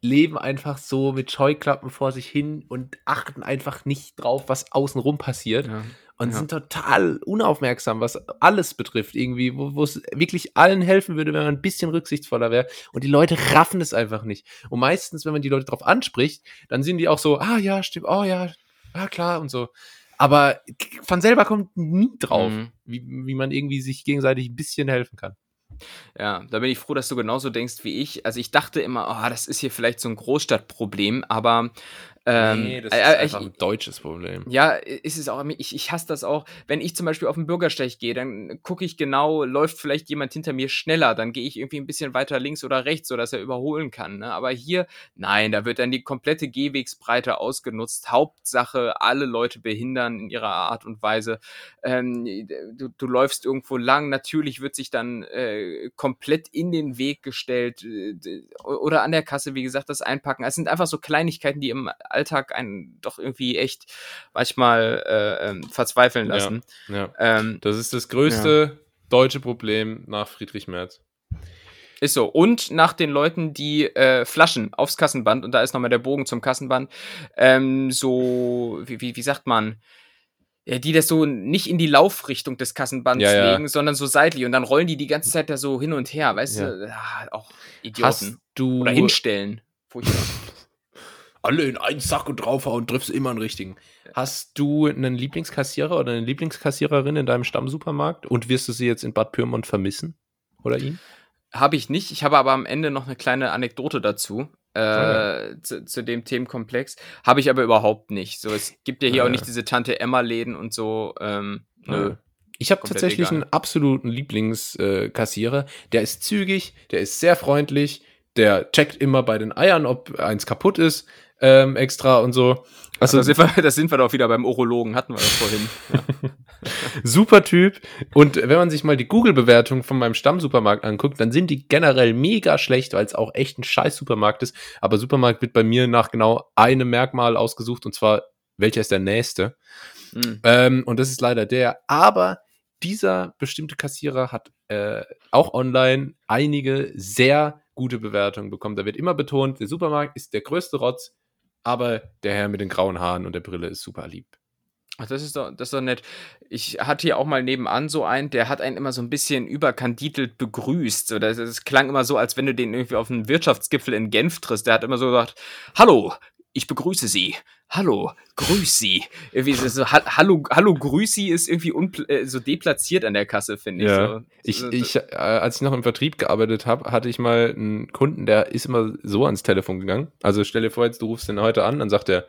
Speaker 1: leben einfach so mit Scheuklappen vor sich hin und achten einfach nicht drauf, was außenrum passiert
Speaker 2: Ja.
Speaker 1: und
Speaker 2: ja.
Speaker 1: sind total unaufmerksam, was alles betrifft, irgendwie, wo es wirklich allen helfen würde, wenn man ein bisschen rücksichtsvoller wäre. Und die Leute raffen es einfach nicht. Und meistens, wenn man die Leute darauf anspricht, dann sind die auch so, ah ja, stimmt, oh ja, ah klar und so. Aber von selber kommt nie drauf,
Speaker 2: Mhm.
Speaker 1: wie, wie man irgendwie sich gegenseitig ein bisschen helfen kann.
Speaker 2: Ja, da bin ich froh, dass du genauso denkst wie ich. Also ich dachte immer, oh, das ist hier vielleicht so ein Großstadtproblem, aber ähm, äh, äh, ich,
Speaker 1: ein deutsches Problem.
Speaker 2: ja, ist es auch. Ich, ich hasse das auch. Wenn ich zum Beispiel auf den Bürgersteig gehe, dann gucke ich genau, läuft vielleicht jemand hinter mir schneller, dann gehe ich irgendwie ein bisschen weiter links oder rechts, sodass er überholen kann. Ne? Aber hier, nein, da wird dann die komplette Gehwegsbreite ausgenutzt. Hauptsache, alle Leute behindern in ihrer Art und Weise. Ähm, du, du läufst irgendwo lang, natürlich wird sich dann äh, komplett in den Weg gestellt äh, oder an der Kasse, wie gesagt, das Einpacken. Es sind einfach so Kleinigkeiten, die im Alltag einen doch irgendwie echt manchmal äh, ähm, verzweifeln
Speaker 1: Ja.
Speaker 2: lassen.
Speaker 1: Ja.
Speaker 2: Ähm,
Speaker 1: Das ist das größte deutsche Problem nach Friedrich Merz.
Speaker 2: ist so. Und nach den Leuten, die äh, Flaschen aufs Kassenband, und da ist nochmal der Bogen zum Kassenband, ähm, so, wie, wie, wie sagt man, ja, die das so nicht in die Laufrichtung des Kassenbands
Speaker 1: Ja, ja.
Speaker 2: legen, sondern so seitlich. Und dann rollen die die ganze Zeit da so hin und her, weißt
Speaker 1: Ja.
Speaker 2: du? Ah, auch Idioten.
Speaker 1: Hast du
Speaker 2: Oder hinstellen. Furchtbar. [LAUGHS]
Speaker 1: alle in einen Sack und draufhauen, triffst immer einen richtigen. Hast du einen Lieblingskassierer oder eine Lieblingskassiererin in deinem Stammsupermarkt und wirst du sie jetzt in Bad Pyrmont vermissen? Oder ihn?
Speaker 2: Habe ich nicht. Ich habe aber am Ende noch eine kleine Anekdote dazu. Äh,
Speaker 1: Ah,
Speaker 2: zu, zu dem Themenkomplex. Habe ich aber überhaupt nicht. So, es gibt ja hier
Speaker 1: Ah,
Speaker 2: auch
Speaker 1: ja.
Speaker 2: nicht diese Tante-Emma-Läden und so. Ähm, nö.
Speaker 1: Ich habe tatsächlich
Speaker 2: egal.
Speaker 1: einen absoluten Lieblingskassierer. Der ist zügig, der ist sehr freundlich, der checkt immer bei den Eiern, ob eins kaputt ist, ähm, extra und so.
Speaker 2: Also,
Speaker 1: Also
Speaker 2: da, sind wir, sind wir doch wieder beim Urologen, hatten wir das vorhin. [LAUGHS]
Speaker 1: super Typ. Und wenn man sich mal die Google-Bewertung von meinem Stammsupermarkt anguckt, dann sind die generell mega schlecht, weil es auch echt ein scheiß Supermarkt ist. Aber Supermarkt wird bei mir nach genau einem Merkmal ausgesucht und zwar, welcher ist der nächste.
Speaker 2: Hm.
Speaker 1: Ähm, und das ist leider der. Aber dieser bestimmte Kassierer hat äh, auch online einige sehr gute Bewertungen bekommen. Da wird immer betont, der Supermarkt ist der größte Rotz, aber der Herr mit den grauen Haaren und der Brille ist super lieb.
Speaker 2: Ach, das ist doch, das ist doch nett. Ich hatte hier auch mal nebenan so einen, der hat einen immer so ein bisschen überkandidelt begrüßt. Das, das klang immer so, als wenn du den irgendwie auf einen Wirtschaftsgipfel in Genf triffst. Der hat immer so gesagt, hallo, ich begrüße Sie. Hallo, grüß Sie. So, so, ha- hallo, hallo, grüß Sie ist irgendwie äh, so deplatziert an der Kasse, finde ich.
Speaker 1: Ja.
Speaker 2: So,
Speaker 1: Ich,
Speaker 2: so,
Speaker 1: ich, äh, als ich noch im Vertrieb gearbeitet habe, hatte ich mal einen Kunden, der ist immer so ans Telefon gegangen. Also stell dir vor, jetzt du rufst den heute an, dann sagt er,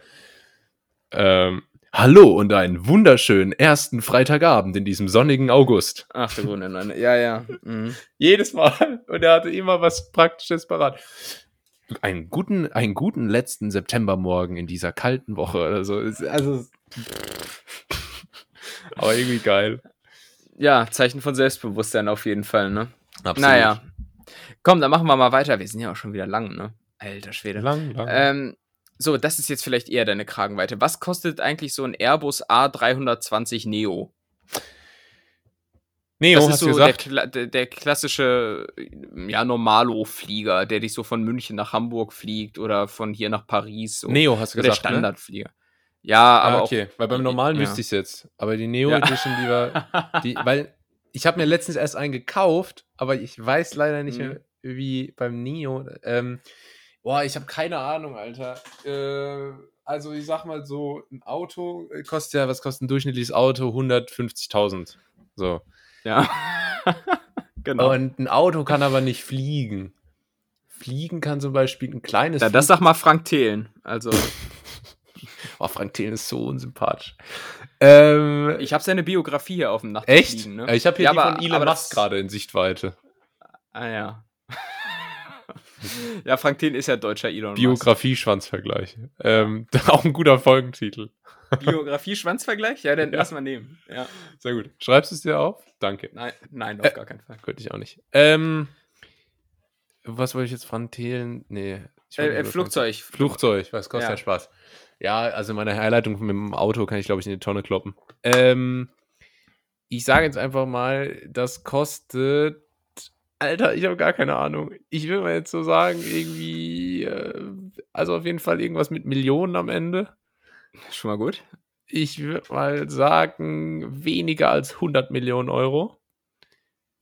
Speaker 1: ähm, Hallo und einen wunderschönen ersten Freitagabend in diesem sonnigen August.
Speaker 2: Ach du nein. Ja, ja. Mhm. [LAUGHS]
Speaker 1: Jedes Mal. Und er hatte immer was Praktisches parat. Einen guten, einen guten letzten Septembermorgen in dieser kalten Woche oder so. Also, [LAUGHS] aber irgendwie geil.
Speaker 2: Ja, Zeichen von Selbstbewusstsein auf jeden Fall, ne?
Speaker 1: Absolut.
Speaker 2: Naja. Komm, dann machen wir mal weiter. Wir sind ja auch schon wieder lang, ne? Alter Schwede.
Speaker 1: Lang, lang.
Speaker 2: Ähm, so, das ist jetzt vielleicht eher deine Kragenweite. Was kostet eigentlich so ein Airbus A320 Neo?
Speaker 1: Neo,
Speaker 2: das ist
Speaker 1: hast
Speaker 2: so
Speaker 1: du
Speaker 2: der,
Speaker 1: gesagt?
Speaker 2: Der, der klassische, ja, Normalo-Flieger, der dich so von München nach Hamburg fliegt oder von hier nach Paris. So.
Speaker 1: Neo hast du
Speaker 2: So der
Speaker 1: gesagt, ne?
Speaker 2: Standardflieger. Ja, aber
Speaker 1: ah, okay, weil beim normalen
Speaker 2: ja.
Speaker 1: wüsste ich es jetzt. Aber die Neo
Speaker 2: Ja.
Speaker 1: Edition, die war, [LAUGHS] die, weil ich habe mir letztens erst einen gekauft, aber ich weiß leider nicht
Speaker 2: Mhm.
Speaker 1: mehr, wie beim Neo. Ähm, boah, ich habe keine Ahnung, Alter. Äh, also ich sag mal so, ein Auto äh, kostet ja, was kostet ein durchschnittliches Auto? 150.000. So.
Speaker 2: Ja. [LAUGHS] genau.
Speaker 1: Und ein Auto kann aber nicht fliegen. Fliegen kann zum Beispiel ein kleines
Speaker 2: ja, das sag mal Frank Thelen. Also, [LAUGHS]
Speaker 1: Oh, Frank Thelen ist so unsympathisch. Ähm,
Speaker 2: ich habe seine Biografie hier auf dem Nacht
Speaker 1: echt?
Speaker 2: liegen, ne?
Speaker 1: Ich habe hier
Speaker 2: Ja,
Speaker 1: die
Speaker 2: aber-
Speaker 1: von Elon Musk gerade in Sichtweite.
Speaker 2: Ah ja. Ja, Frank Thelen ist ja deutscher Elon Musk.
Speaker 1: Biografie-Schwanzvergleich. Ähm, [LAUGHS] auch ein guter Folgentitel.
Speaker 2: Biografie-Schwanzvergleich? Ja, dann
Speaker 1: Ja.
Speaker 2: lass mal nehmen. Ja.
Speaker 1: Sehr gut. Schreibst du es dir auf? Danke.
Speaker 2: Nein, nein,
Speaker 1: Äh,
Speaker 2: auf gar keinen Fall.
Speaker 1: Könnte ich auch nicht. Ähm, was wollte ich jetzt von Thelen? Nee.
Speaker 2: Äh, äh, Flugzeug.
Speaker 1: Flugzeug, was kostet
Speaker 2: Ja.
Speaker 1: ja. Spaß. Ja, also meine Herleitung mit dem Auto kann ich, glaube ich, in die Tonne kloppen. Ähm, ich sage jetzt einfach mal, das kostet. Alter, ich habe gar keine Ahnung. Ich will mal jetzt so sagen, irgendwie. Äh, also auf jeden Fall irgendwas mit Millionen am Ende.
Speaker 2: Schon mal gut.
Speaker 1: Ich würde mal sagen, weniger als 100 Millionen Euro.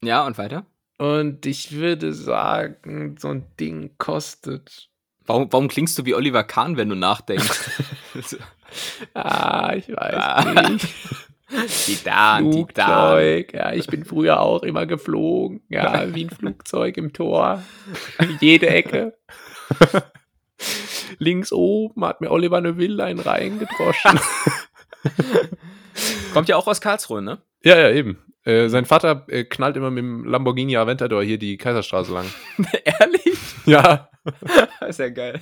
Speaker 2: Ja, und weiter?
Speaker 1: Und ich würde sagen, so ein Ding kostet.
Speaker 2: Warum, warum klingst du wie Oliver Kahn, wenn du nachdenkst? [LAUGHS]
Speaker 1: Ah, ich weiß
Speaker 2: Ah.
Speaker 1: nicht. [LAUGHS]
Speaker 2: Titan, Titan.
Speaker 1: Flugzeug. Ja, ich bin früher auch immer geflogen. Ja, wie ein Flugzeug im Tor. Jede Ecke. Links oben hat mir Oliver Neville einen reingedroschen. [LAUGHS]
Speaker 2: Kommt ja auch aus Karlsruhe, ne?
Speaker 1: ja, ja, eben. Äh, sein Vater äh, knallt immer mit dem Lamborghini Aventador hier die Kaiserstraße lang. [LAUGHS]
Speaker 2: Ehrlich?
Speaker 1: Ja. [LAUGHS]
Speaker 2: ist ja geil.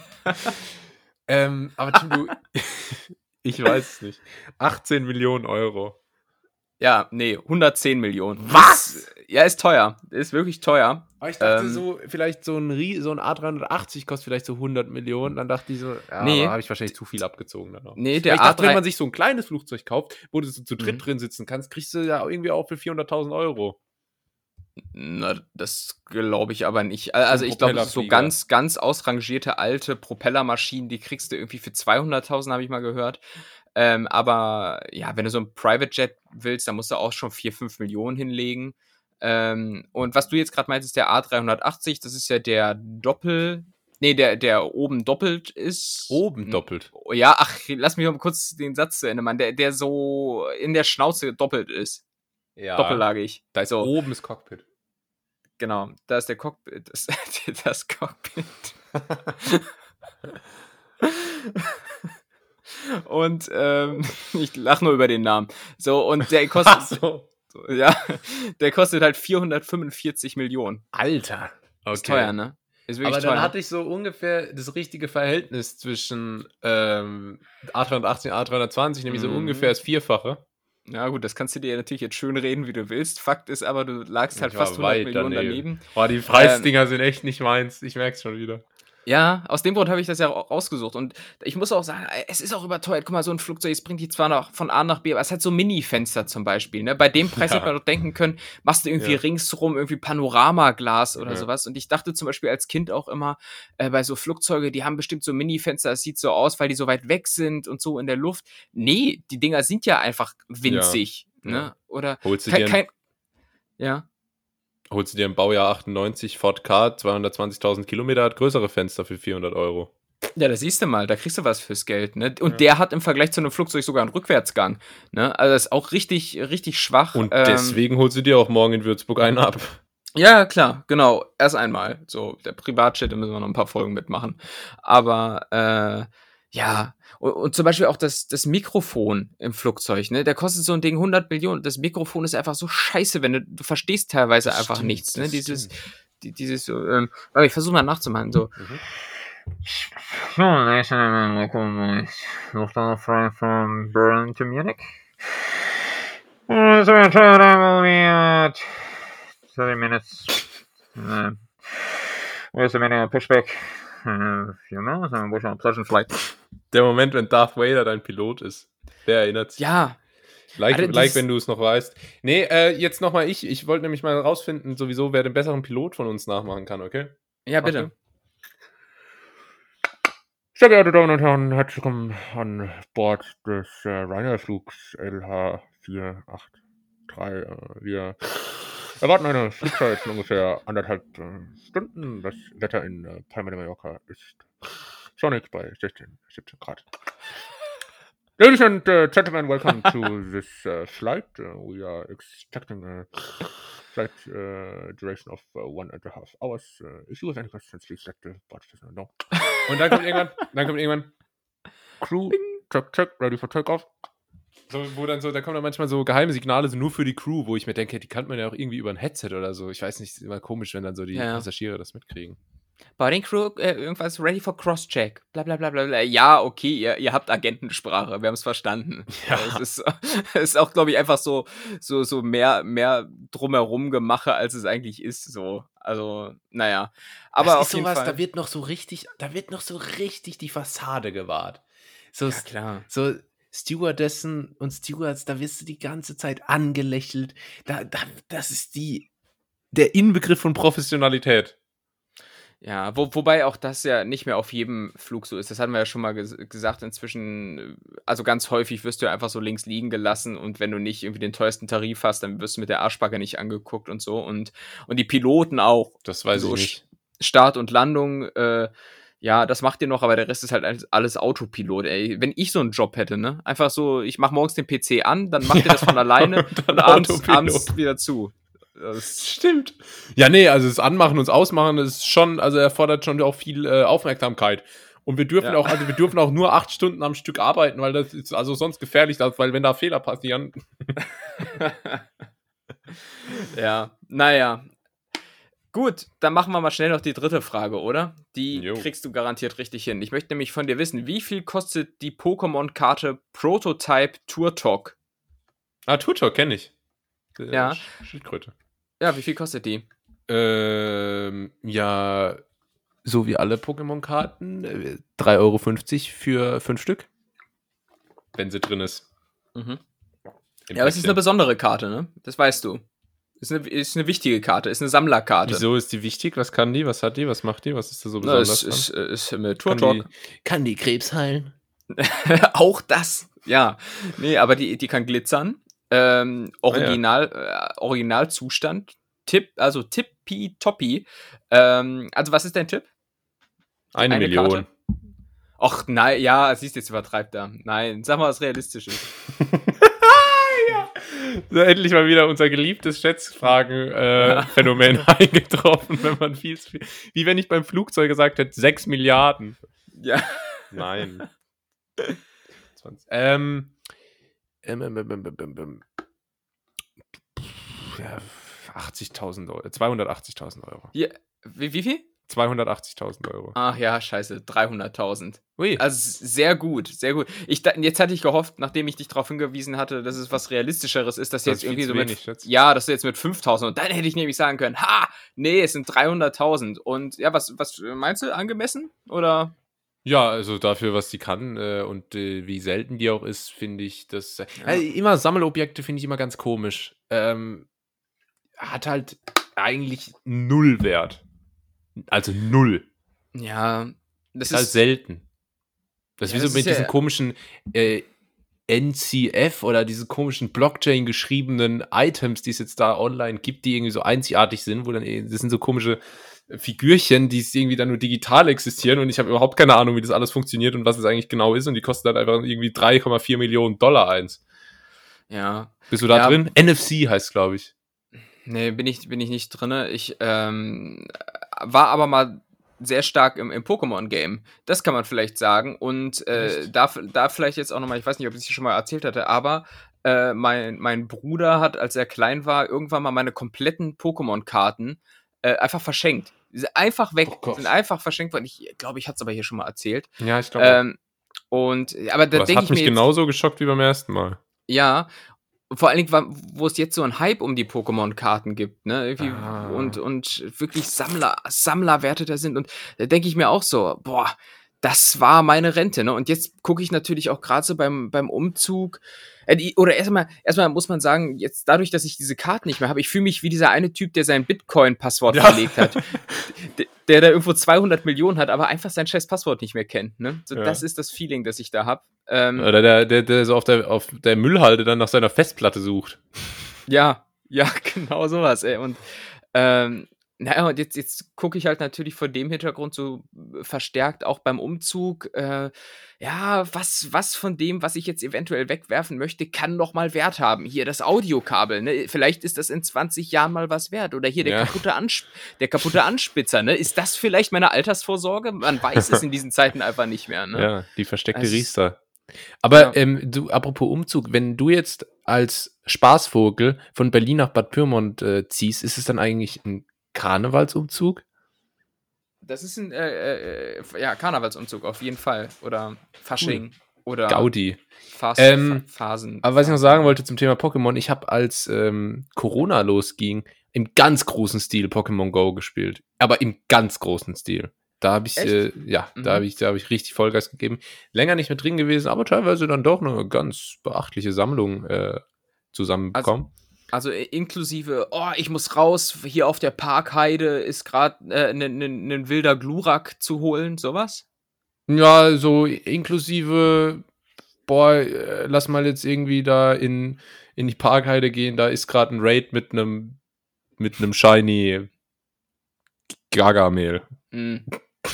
Speaker 1: Ähm, aber Tim, du, ich weiß es nicht. 18 Millionen Euro.
Speaker 2: Ja, nee, 110 Millionen.
Speaker 1: Was?
Speaker 2: Ja, ist teuer. Ist wirklich teuer.
Speaker 1: Aber ich dachte
Speaker 2: Ähm,
Speaker 1: so, vielleicht so ein, Rie- so ein A380 kostet vielleicht so 100 Millionen. Dann dachte ich so, ja,
Speaker 2: Nee.
Speaker 1: habe ich wahrscheinlich zu viel abgezogen. Dann auch.
Speaker 2: Nee, der
Speaker 1: ich dachte,
Speaker 2: A3
Speaker 1: wenn man sich so ein kleines Flugzeug kauft, wo du so zu dritt
Speaker 2: Mhm.
Speaker 1: drin sitzen kannst, kriegst du ja irgendwie auch für 400.000 Euro.
Speaker 2: Na, das glaube ich aber nicht. Also ich glaube, so ganz, ganz ausrangierte alte Propellermaschinen, die kriegst du irgendwie für 200.000, habe ich mal gehört. Ähm, aber ja, wenn du so ein Private Jet willst, dann musst du auch schon 4, 5 Millionen hinlegen. Ähm, und was du jetzt gerade meinst, ist der A380, das ist ja der Doppel... Nee, der, der oben doppelt ist.
Speaker 1: Oben
Speaker 2: Hm.
Speaker 1: doppelt.
Speaker 2: Ja, ach, lass mich mal kurz den Satz zu Ende machen. Der, der so in der Schnauze doppelt ist.
Speaker 1: Ja.
Speaker 2: Doppellagig.
Speaker 1: Da ist
Speaker 2: so.
Speaker 1: oben das Cockpit.
Speaker 2: Genau, da ist der Cockpit. Das, [LAUGHS] das Cockpit. [LAUGHS] und ähm, [LAUGHS] ich lache nur über den Namen. So, und der kostet.
Speaker 1: so.
Speaker 2: so, ja, der kostet halt 445 Millionen.
Speaker 1: Alter. Okay.
Speaker 2: Ist teuer, ne? Ist wirklich
Speaker 1: Aber
Speaker 2: teuer.
Speaker 1: dann hatte ich so ungefähr das richtige Verhältnis zwischen ähm, A380 und A320, nämlich so
Speaker 2: Mhm.
Speaker 1: ungefähr das Vierfache.
Speaker 2: Ja, gut, das kannst du dir natürlich jetzt schön reden, wie du willst. Fakt ist aber, du lagst halt
Speaker 1: Ich
Speaker 2: fast 100
Speaker 1: weit
Speaker 2: Millionen daneben.
Speaker 1: Boah, die Preisdinger sind echt nicht meins. Ich merk's schon wieder.
Speaker 2: Ja, aus dem Grund habe ich das ja auch rausgesucht. Und ich muss auch sagen, es ist auch überteuert. Guck mal, so ein Flugzeug, es bringt dich zwar noch von A nach B, aber es hat so Mini-Fenster zum Beispiel. Ne? Bei dem Preis
Speaker 1: Ja.
Speaker 2: hätte man doch denken können, machst du irgendwie
Speaker 1: Ja.
Speaker 2: ringsrum irgendwie Panoramaglas oder
Speaker 1: Ja.
Speaker 2: sowas. Und ich dachte zum Beispiel als Kind auch immer, äh, bei so Flugzeuge, die haben bestimmt so Mini-Fenster, es sieht so aus, weil die so weit weg sind und so in der Luft. Nee, die Dinger sind ja einfach winzig. Ne? Oder
Speaker 1: Holst du,
Speaker 2: kein, kein
Speaker 1: ein,
Speaker 2: Ja.
Speaker 1: Holst du dir im Baujahr 98 Ford Ka, 220.000 Kilometer, hat größere Fenster für 400 Euro.
Speaker 2: Ja, da siehst du mal, da kriegst du was fürs Geld, ne? Und der hat im Vergleich zu einem Flugzeug sogar einen Rückwärtsgang, ne? Also das ist auch richtig, richtig schwach.
Speaker 1: Und
Speaker 2: ähm,
Speaker 1: deswegen holst du dir auch morgen in Würzburg einen ab.
Speaker 2: Ja, klar, genau. Erst einmal. So, der Privatjet, da müssen wir noch ein paar Folgen mitmachen. Aber äh, Ja, und, und, zum Beispiel auch das, das Mikrofon im Flugzeug, ne? Da kostet so ein Ding 100 Millionen. Das Mikrofon ist einfach so scheiße, wenn du, du verstehst teilweise das einfach stimmt, nichts, ne? Dieses, die, dieses, so, ähm, aber ich versuche mal nachzumachen, so. Mhm. Lufthansa from Berlin to Munich. So, 30 minutes. Where's the minute pushback? Uh, few minutes and wish on a pleasant flight.
Speaker 1: Der Moment, wenn Darth Vader dein Pilot ist. Der erinnert sich.
Speaker 2: Ja.
Speaker 1: Like, also, like wenn du es noch weißt. Nee, äh, jetzt nochmal ich. Ich wollte nämlich mal rausfinden, sowieso, wer den besseren Pilot von uns nachmachen kann, okay?
Speaker 2: Ja, bitte.
Speaker 1: Sehr geehrte Damen und Herren, herzlich willkommen an Bord des äh, Ryanair-Flugs LH483. Äh, wir erwarten eine Flugzeit von ungefähr anderthalb äh, Stunden. Das Wetter in äh, Palma de Mallorca ist sonnig bei 16, 17 Grad. Ladies and uh, gentlemen, welcome to [LAUGHS] this uh, flight. Uh, we are expecting a flight uh, duration of uh, one and a half hours. Uh, if you have any questions, please let the bot know. Und dann kommt irgendwann, dann kommt irgendwann Crew, check, check, ready for takeoff. So, wo dann so, da kommen dann manchmal so geheime Signale so nur für die Crew, wo ich mir denke, die kann man ja auch irgendwie über ein Headset oder so. Ich weiß nicht, ist immer komisch, wenn dann so die ja. Passagiere das mitkriegen.
Speaker 2: Boarding Crew, äh, irgendwas ready for Crosscheck. Bla bla bla bla bla. Ja, okay, ihr, ihr habt Agentensprache, wir haben es verstanden. [LAUGHS] Ja. Es ist, [LAUGHS] ist auch, glaube ich, einfach so, so, so mehr, mehr drumherum gemache, als es eigentlich ist. So. Also, naja. Aber das auf ist jeden sowas, Fall.
Speaker 1: Da wird noch so richtig, da wird noch so richtig die Fassade gewahrt. So,
Speaker 2: ja, klar.
Speaker 1: So Stewardessen und Stewards, da wirst du die ganze Zeit angelächelt. Da, da, das ist die, der Inbegriff von Professionalität.
Speaker 2: Ja, wo, wobei auch das ja nicht mehr auf jedem Flug so ist. Das hatten wir ja schon mal ges gesagt. Inzwischen, also ganz häufig wirst du einfach so links liegen gelassen und wenn du nicht irgendwie den teuersten Tarif hast, dann wirst du mit der Arschbacke nicht angeguckt und so. Und, und die Piloten auch.
Speaker 1: Das weiß so ich nicht.
Speaker 2: Start und Landung, äh, ja, das macht ihr noch, aber der Rest ist halt alles Autopilot, ey. Wenn ich so einen Job hätte, ne? Einfach so, ich mach morgens den PC an, dann macht ja, ihr das von alleine und, und abends, abends wieder zu.
Speaker 1: Das stimmt. Ja, nee, also das Anmachen und das Ausmachen ist schon, also erfordert schon auch viel äh, Aufmerksamkeit. Und wir dürfen ja. auch, also wir dürfen auch nur acht Stunden am Stück arbeiten, weil das ist also sonst gefährlich, weil wenn da Fehler passieren. [LAUGHS]
Speaker 2: ja, naja. Gut, dann machen wir mal schnell noch die dritte Frage, oder? Die jo. kriegst du garantiert richtig hin. Ich möchte nämlich von dir wissen, wie viel kostet die Pokémon-Karte Prototype Tour Talk?
Speaker 1: Ah, Tour Talk kenne ich.
Speaker 2: Ja. Schildkröte. Ja, wie viel kostet die?
Speaker 1: Ähm, ja, so wie alle Pokémon-Karten, 3,50 Euro für fünf Stück. Wenn sie drin ist.
Speaker 2: Mhm. Ja, aber es ist eine besondere Karte, ne? Das weißt du. Ist eine, ist eine wichtige Karte, ist eine Sammlerkarte.
Speaker 1: Wieso ist die wichtig? Was kann die? Was hat die? Was macht die? Was ist da so besonders?
Speaker 2: Na, ist, ist, ist mit
Speaker 1: Tour kann die, kann die Krebs heilen? [LAUGHS]
Speaker 2: Auch das, ja. Nee, aber die, die kann glitzern. Ähm, Original, ah, ja. äh, Originalzustand. Tipp, also Tippi Toppi. Ähm, also, was ist dein Tipp?
Speaker 1: Eine, Eine Million. Karte?
Speaker 2: Och, nein, ja, siehst du, jetzt übertreibt er. Nein, sag mal was Realistisches.
Speaker 1: ja. [LAUGHS] [LAUGHS] So, endlich mal wieder unser geliebtes Schätzfragen-Phänomen äh, [LAUGHS] eingetroffen, wenn man viel, viel. Wie wenn ich beim Flugzeug gesagt hätte, 6 Milliarden.
Speaker 2: Ja.
Speaker 1: Nein. 20. Ähm, ähm, ähm, ähm, ja, 80.000 Euro, 280.000 Euro.
Speaker 2: Ja, wie, wie viel?
Speaker 1: 280.000 Euro.
Speaker 2: Ach ja, scheiße, 300.000. Ui. Also sehr gut, sehr gut. Ich, jetzt hatte ich gehofft, nachdem ich dich darauf hingewiesen hatte, dass es was Realistischeres ist, dass das jetzt irgendwie so mit, wenig, ja, dass du jetzt mit 5.000 und dann hätte ich nämlich sagen können, ha, nee, es sind 300.000 und ja, was, was meinst du, angemessen oder?
Speaker 1: Ja, also dafür, was die kann äh, und äh, wie selten die auch ist, finde ich das. Äh, ja. also immer Sammelobjekte finde ich immer ganz komisch. Ähm, hat halt eigentlich null Wert. Also null.
Speaker 2: Ja,
Speaker 1: das ist, halt selten. Das ist ja, wie so mit diesen ja komischen äh, NCF oder diese komischen Blockchain geschriebenen Items, die es jetzt da online gibt, die irgendwie so einzigartig sind, wo dann eh, das sind so komische Figürchen, die irgendwie dann nur digital existieren und ich habe überhaupt keine Ahnung, wie das alles funktioniert und was es eigentlich genau ist und die kosten dann einfach irgendwie 3,4 Millionen Dollar eins.
Speaker 2: Ja.
Speaker 1: Bist du da ja. drin? NFC heißt, glaube ich.
Speaker 2: Nee, bin ich, bin ich nicht drin. Ich ähm, war aber mal sehr stark im, im Pokémon-Game. Das kann man vielleicht sagen. Und äh, da, da vielleicht jetzt auch nochmal, ich weiß nicht, ob ich es hier schon mal erzählt hatte, aber äh, mein, mein Bruder hat, als er klein war, irgendwann mal meine kompletten Pokémon-Karten äh, einfach verschenkt. Die sind einfach weg,
Speaker 1: Oh
Speaker 2: sind einfach verschenkt worden. Ich glaube, ich hatte es aber hier schon mal erzählt.
Speaker 1: Ja, ich glaube.
Speaker 2: Ähm, und, aber da
Speaker 1: das
Speaker 2: denke
Speaker 1: hat
Speaker 2: ich
Speaker 1: mich
Speaker 2: jetzt,
Speaker 1: genauso geschockt wie beim ersten Mal.
Speaker 2: ja, vor allen Dingen, wo es jetzt so einen Hype um die Pokémon-Karten gibt, ne? Irgendwie
Speaker 1: Ah.
Speaker 2: und, und wirklich Sammler, Sammlerwerte da sind. Und da denke ich mir auch so, boah, das war meine Rente, ne? Und jetzt gucke ich natürlich auch gerade so beim, beim Umzug. Äh, oder erstmal, erstmal muss man sagen, jetzt dadurch, dass ich diese Karten nicht mehr habe, ich fühle mich wie dieser eine Typ, der sein Bitcoin-Passwort [LAUGHS]
Speaker 1: Ja.
Speaker 2: verlegt hat. D- der da irgendwo 200 Millionen hat, aber einfach sein scheiß Passwort nicht mehr kennt, ne? So,
Speaker 1: Ja.
Speaker 2: Das ist das Feeling, das ich da habe. Ähm,
Speaker 1: Oder der, der, der so auf der, auf der Müllhalde dann nach seiner Festplatte sucht.
Speaker 2: Ja, ja, [LAUGHS] genau sowas, ey. Und ähm, naja, und jetzt, jetzt gucke ich halt natürlich vor dem Hintergrund so äh, verstärkt auch beim Umzug, äh, ja, was, was von dem, was ich jetzt eventuell wegwerfen möchte, kann noch mal Wert haben. Hier das Audiokabel, ne? Vielleicht ist das in 20 Jahren mal was wert. Oder hier der,
Speaker 1: Ja.
Speaker 2: kaputte, Ansp der kaputte Anspitzer, ne? Ist das vielleicht meine Altersvorsorge? Man weiß es in diesen Zeiten einfach nicht mehr, ne?
Speaker 1: Ja, die versteckte
Speaker 2: Also es-
Speaker 1: Riester. Aber
Speaker 2: Ja.
Speaker 1: ähm, du, apropos Umzug, wenn du jetzt als Spaßvogel von Berlin nach Bad Pyrmont äh, ziehst, ist es dann eigentlich ein Karnevalsumzug?
Speaker 2: Das ist ein äh, äh, ja, Karnevalsumzug auf jeden Fall. Oder Fasching. Oder
Speaker 1: Gaudi.
Speaker 2: Phas
Speaker 1: Ähm,
Speaker 2: Pha- Phasen.
Speaker 1: Aber was ich noch sagen wollte zum Thema Pokémon, ich habe als ähm, Corona losging, im ganz großen Stil Pokémon Go gespielt. Aber im ganz großen Stil. Da habe ich, äh, ja,
Speaker 2: Mhm.
Speaker 1: da habe ich, da habe ich richtig Vollgas gegeben. Länger nicht mehr drin gewesen, aber teilweise dann doch eine ganz beachtliche Sammlung äh, zusammenbekommen.
Speaker 2: Also äh, inklusive, oh, ich muss raus, hier auf der Parkheide ist gerade ein äh, ne, ne, ne wilder Glurak zu holen, sowas?
Speaker 1: Ja, so inklusive, boah, äh, lass mal jetzt irgendwie da in, in die Parkheide gehen, da ist gerade ein Raid mit einem mit einem Shiny Gargamel.
Speaker 2: Hm,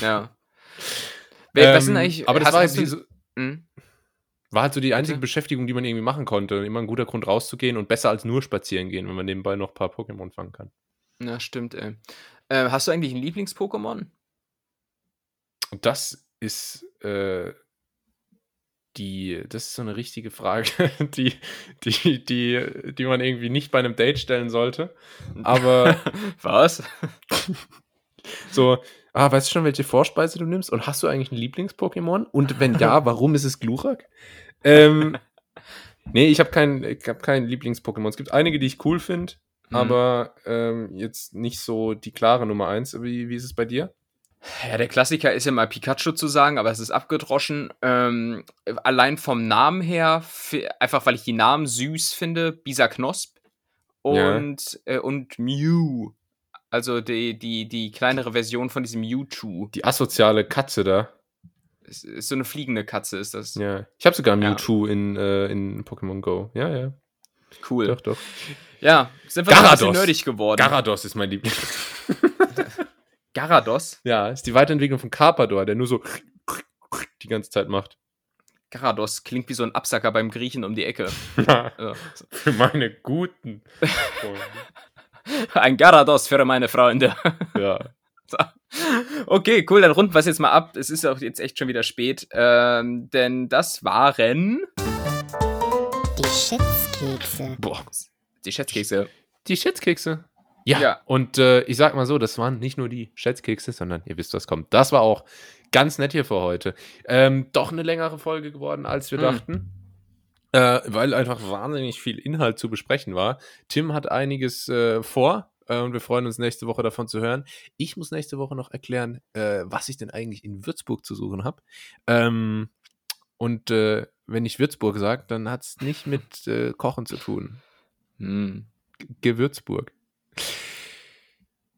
Speaker 2: ja. Wer, was sind
Speaker 1: Ähm,
Speaker 2: eigentlich,
Speaker 1: aber das war,
Speaker 2: du-
Speaker 1: diese,
Speaker 2: hm?
Speaker 1: War halt so die einzige
Speaker 2: Bitte?
Speaker 1: Beschäftigung, die man irgendwie machen konnte. Immer ein guter Grund rauszugehen und besser als nur spazieren gehen, wenn man nebenbei noch ein paar Pokémon fangen kann.
Speaker 2: Ja, stimmt, ey. Äh, hast du eigentlich ein Lieblings-Pokémon?
Speaker 1: Das ist äh, die, das ist so eine richtige Frage, [LAUGHS] die, die, die, die man irgendwie nicht bei einem Date stellen sollte. Aber [LAUGHS]
Speaker 2: Was? [LAUGHS]
Speaker 1: so, ah, weißt du schon, welche Vorspeise du nimmst? Und hast du eigentlich ein Lieblings-Pokémon? Und wenn ja, [LAUGHS] warum ist es Glurak? Ähm, nee, ich habe kein, ich hab kein Lieblings-Pokémon. Es gibt einige, die ich cool finde,
Speaker 2: Mhm.
Speaker 1: aber ähm, jetzt nicht so die klare Nummer eins. Wie, wie ist es bei dir?
Speaker 2: Ja, der Klassiker ist ja mal Pikachu zu sagen, aber es ist abgedroschen. Ähm, allein vom Namen her, einfach weil ich die Namen süß finde, Bisa Knosp
Speaker 1: Ja.
Speaker 2: und, äh, und Mew. Also die, die, die kleinere Version von diesem Mewtwo.
Speaker 1: Die asoziale Katze da.
Speaker 2: Es ist so eine fliegende Katze, ist das.
Speaker 1: Ja. Ich habe sogar
Speaker 2: Ja.
Speaker 1: Mewtwo in, äh, in Pokémon Go. Ja, ja.
Speaker 2: Cool.
Speaker 1: Doch, doch.
Speaker 2: Ja, sind wir noch ein
Speaker 1: Garados.
Speaker 2: nerdig geworden.
Speaker 1: Garados ist mein Liebling. [LAUGHS]
Speaker 2: Garados?
Speaker 1: ja, ist die Weiterentwicklung von Carpador, der nur so die ganze Zeit macht.
Speaker 2: Garados klingt wie so ein Absacker beim Griechen um die Ecke. [LAUGHS] Ja.
Speaker 1: Für meine guten Freunde. [LAUGHS]
Speaker 2: Ein Garados für meine Freunde.
Speaker 1: Ja. [LAUGHS]
Speaker 2: So. Okay, cool, dann runden wir es jetzt mal ab. Es ist auch jetzt echt schon wieder spät. Ähm, denn das waren
Speaker 3: Die Schätzkekse.
Speaker 1: Boah.
Speaker 2: die Schätzkekse.
Speaker 1: Die Schätzkekse. Ja.
Speaker 2: Ja.
Speaker 1: Und äh, ich sag mal so, das waren nicht nur die Schätzkekse, sondern ihr wisst, was kommt. Das war auch ganz nett hier für heute. Ähm, doch eine längere Folge geworden, als wir
Speaker 2: Hm.
Speaker 1: dachten. Äh, weil einfach wahnsinnig viel Inhalt zu besprechen war. Tim hat einiges äh, vor äh, und wir freuen uns nächste Woche davon zu hören. Ich muss nächste Woche noch erklären, äh, was ich denn eigentlich in Würzburg zu suchen habe. Ähm, und äh, wenn ich Würzburg sage, dann hat es nicht mit äh, Kochen zu tun.
Speaker 2: Hm.
Speaker 1: Gewürzburg.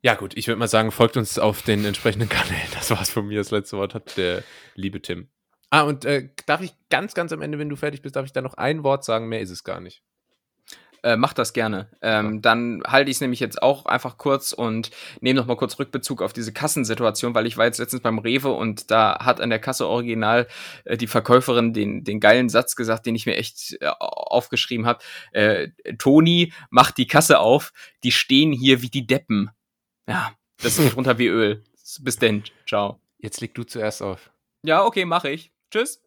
Speaker 1: Ja, gut, ich würde mal sagen, folgt uns auf den entsprechenden Kanälen. Das war's von mir. Das letzte Wort hat der liebe Tim. Ah, und äh, darf ich ganz, ganz am Ende, wenn du fertig bist, darf ich da noch ein Wort sagen? Mehr ist es gar nicht.
Speaker 2: Äh, mach das gerne. Ähm, Dann halte ich es nämlich jetzt auch einfach kurz und nehme noch mal kurz Rückbezug auf diese Kassensituation, weil ich war jetzt letztens beim Rewe und da hat an der Kasse original äh, die Verkäuferin den, den geilen Satz gesagt, den ich mir echt äh, aufgeschrieben habe. Äh, Toni macht die Kasse auf, die stehen hier wie die Deppen. Ja, das geht [LAUGHS] runter wie Öl. Bis denn. Ciao.
Speaker 1: Jetzt leg du zuerst auf.
Speaker 2: Ja, okay, mache ich. Tschüss.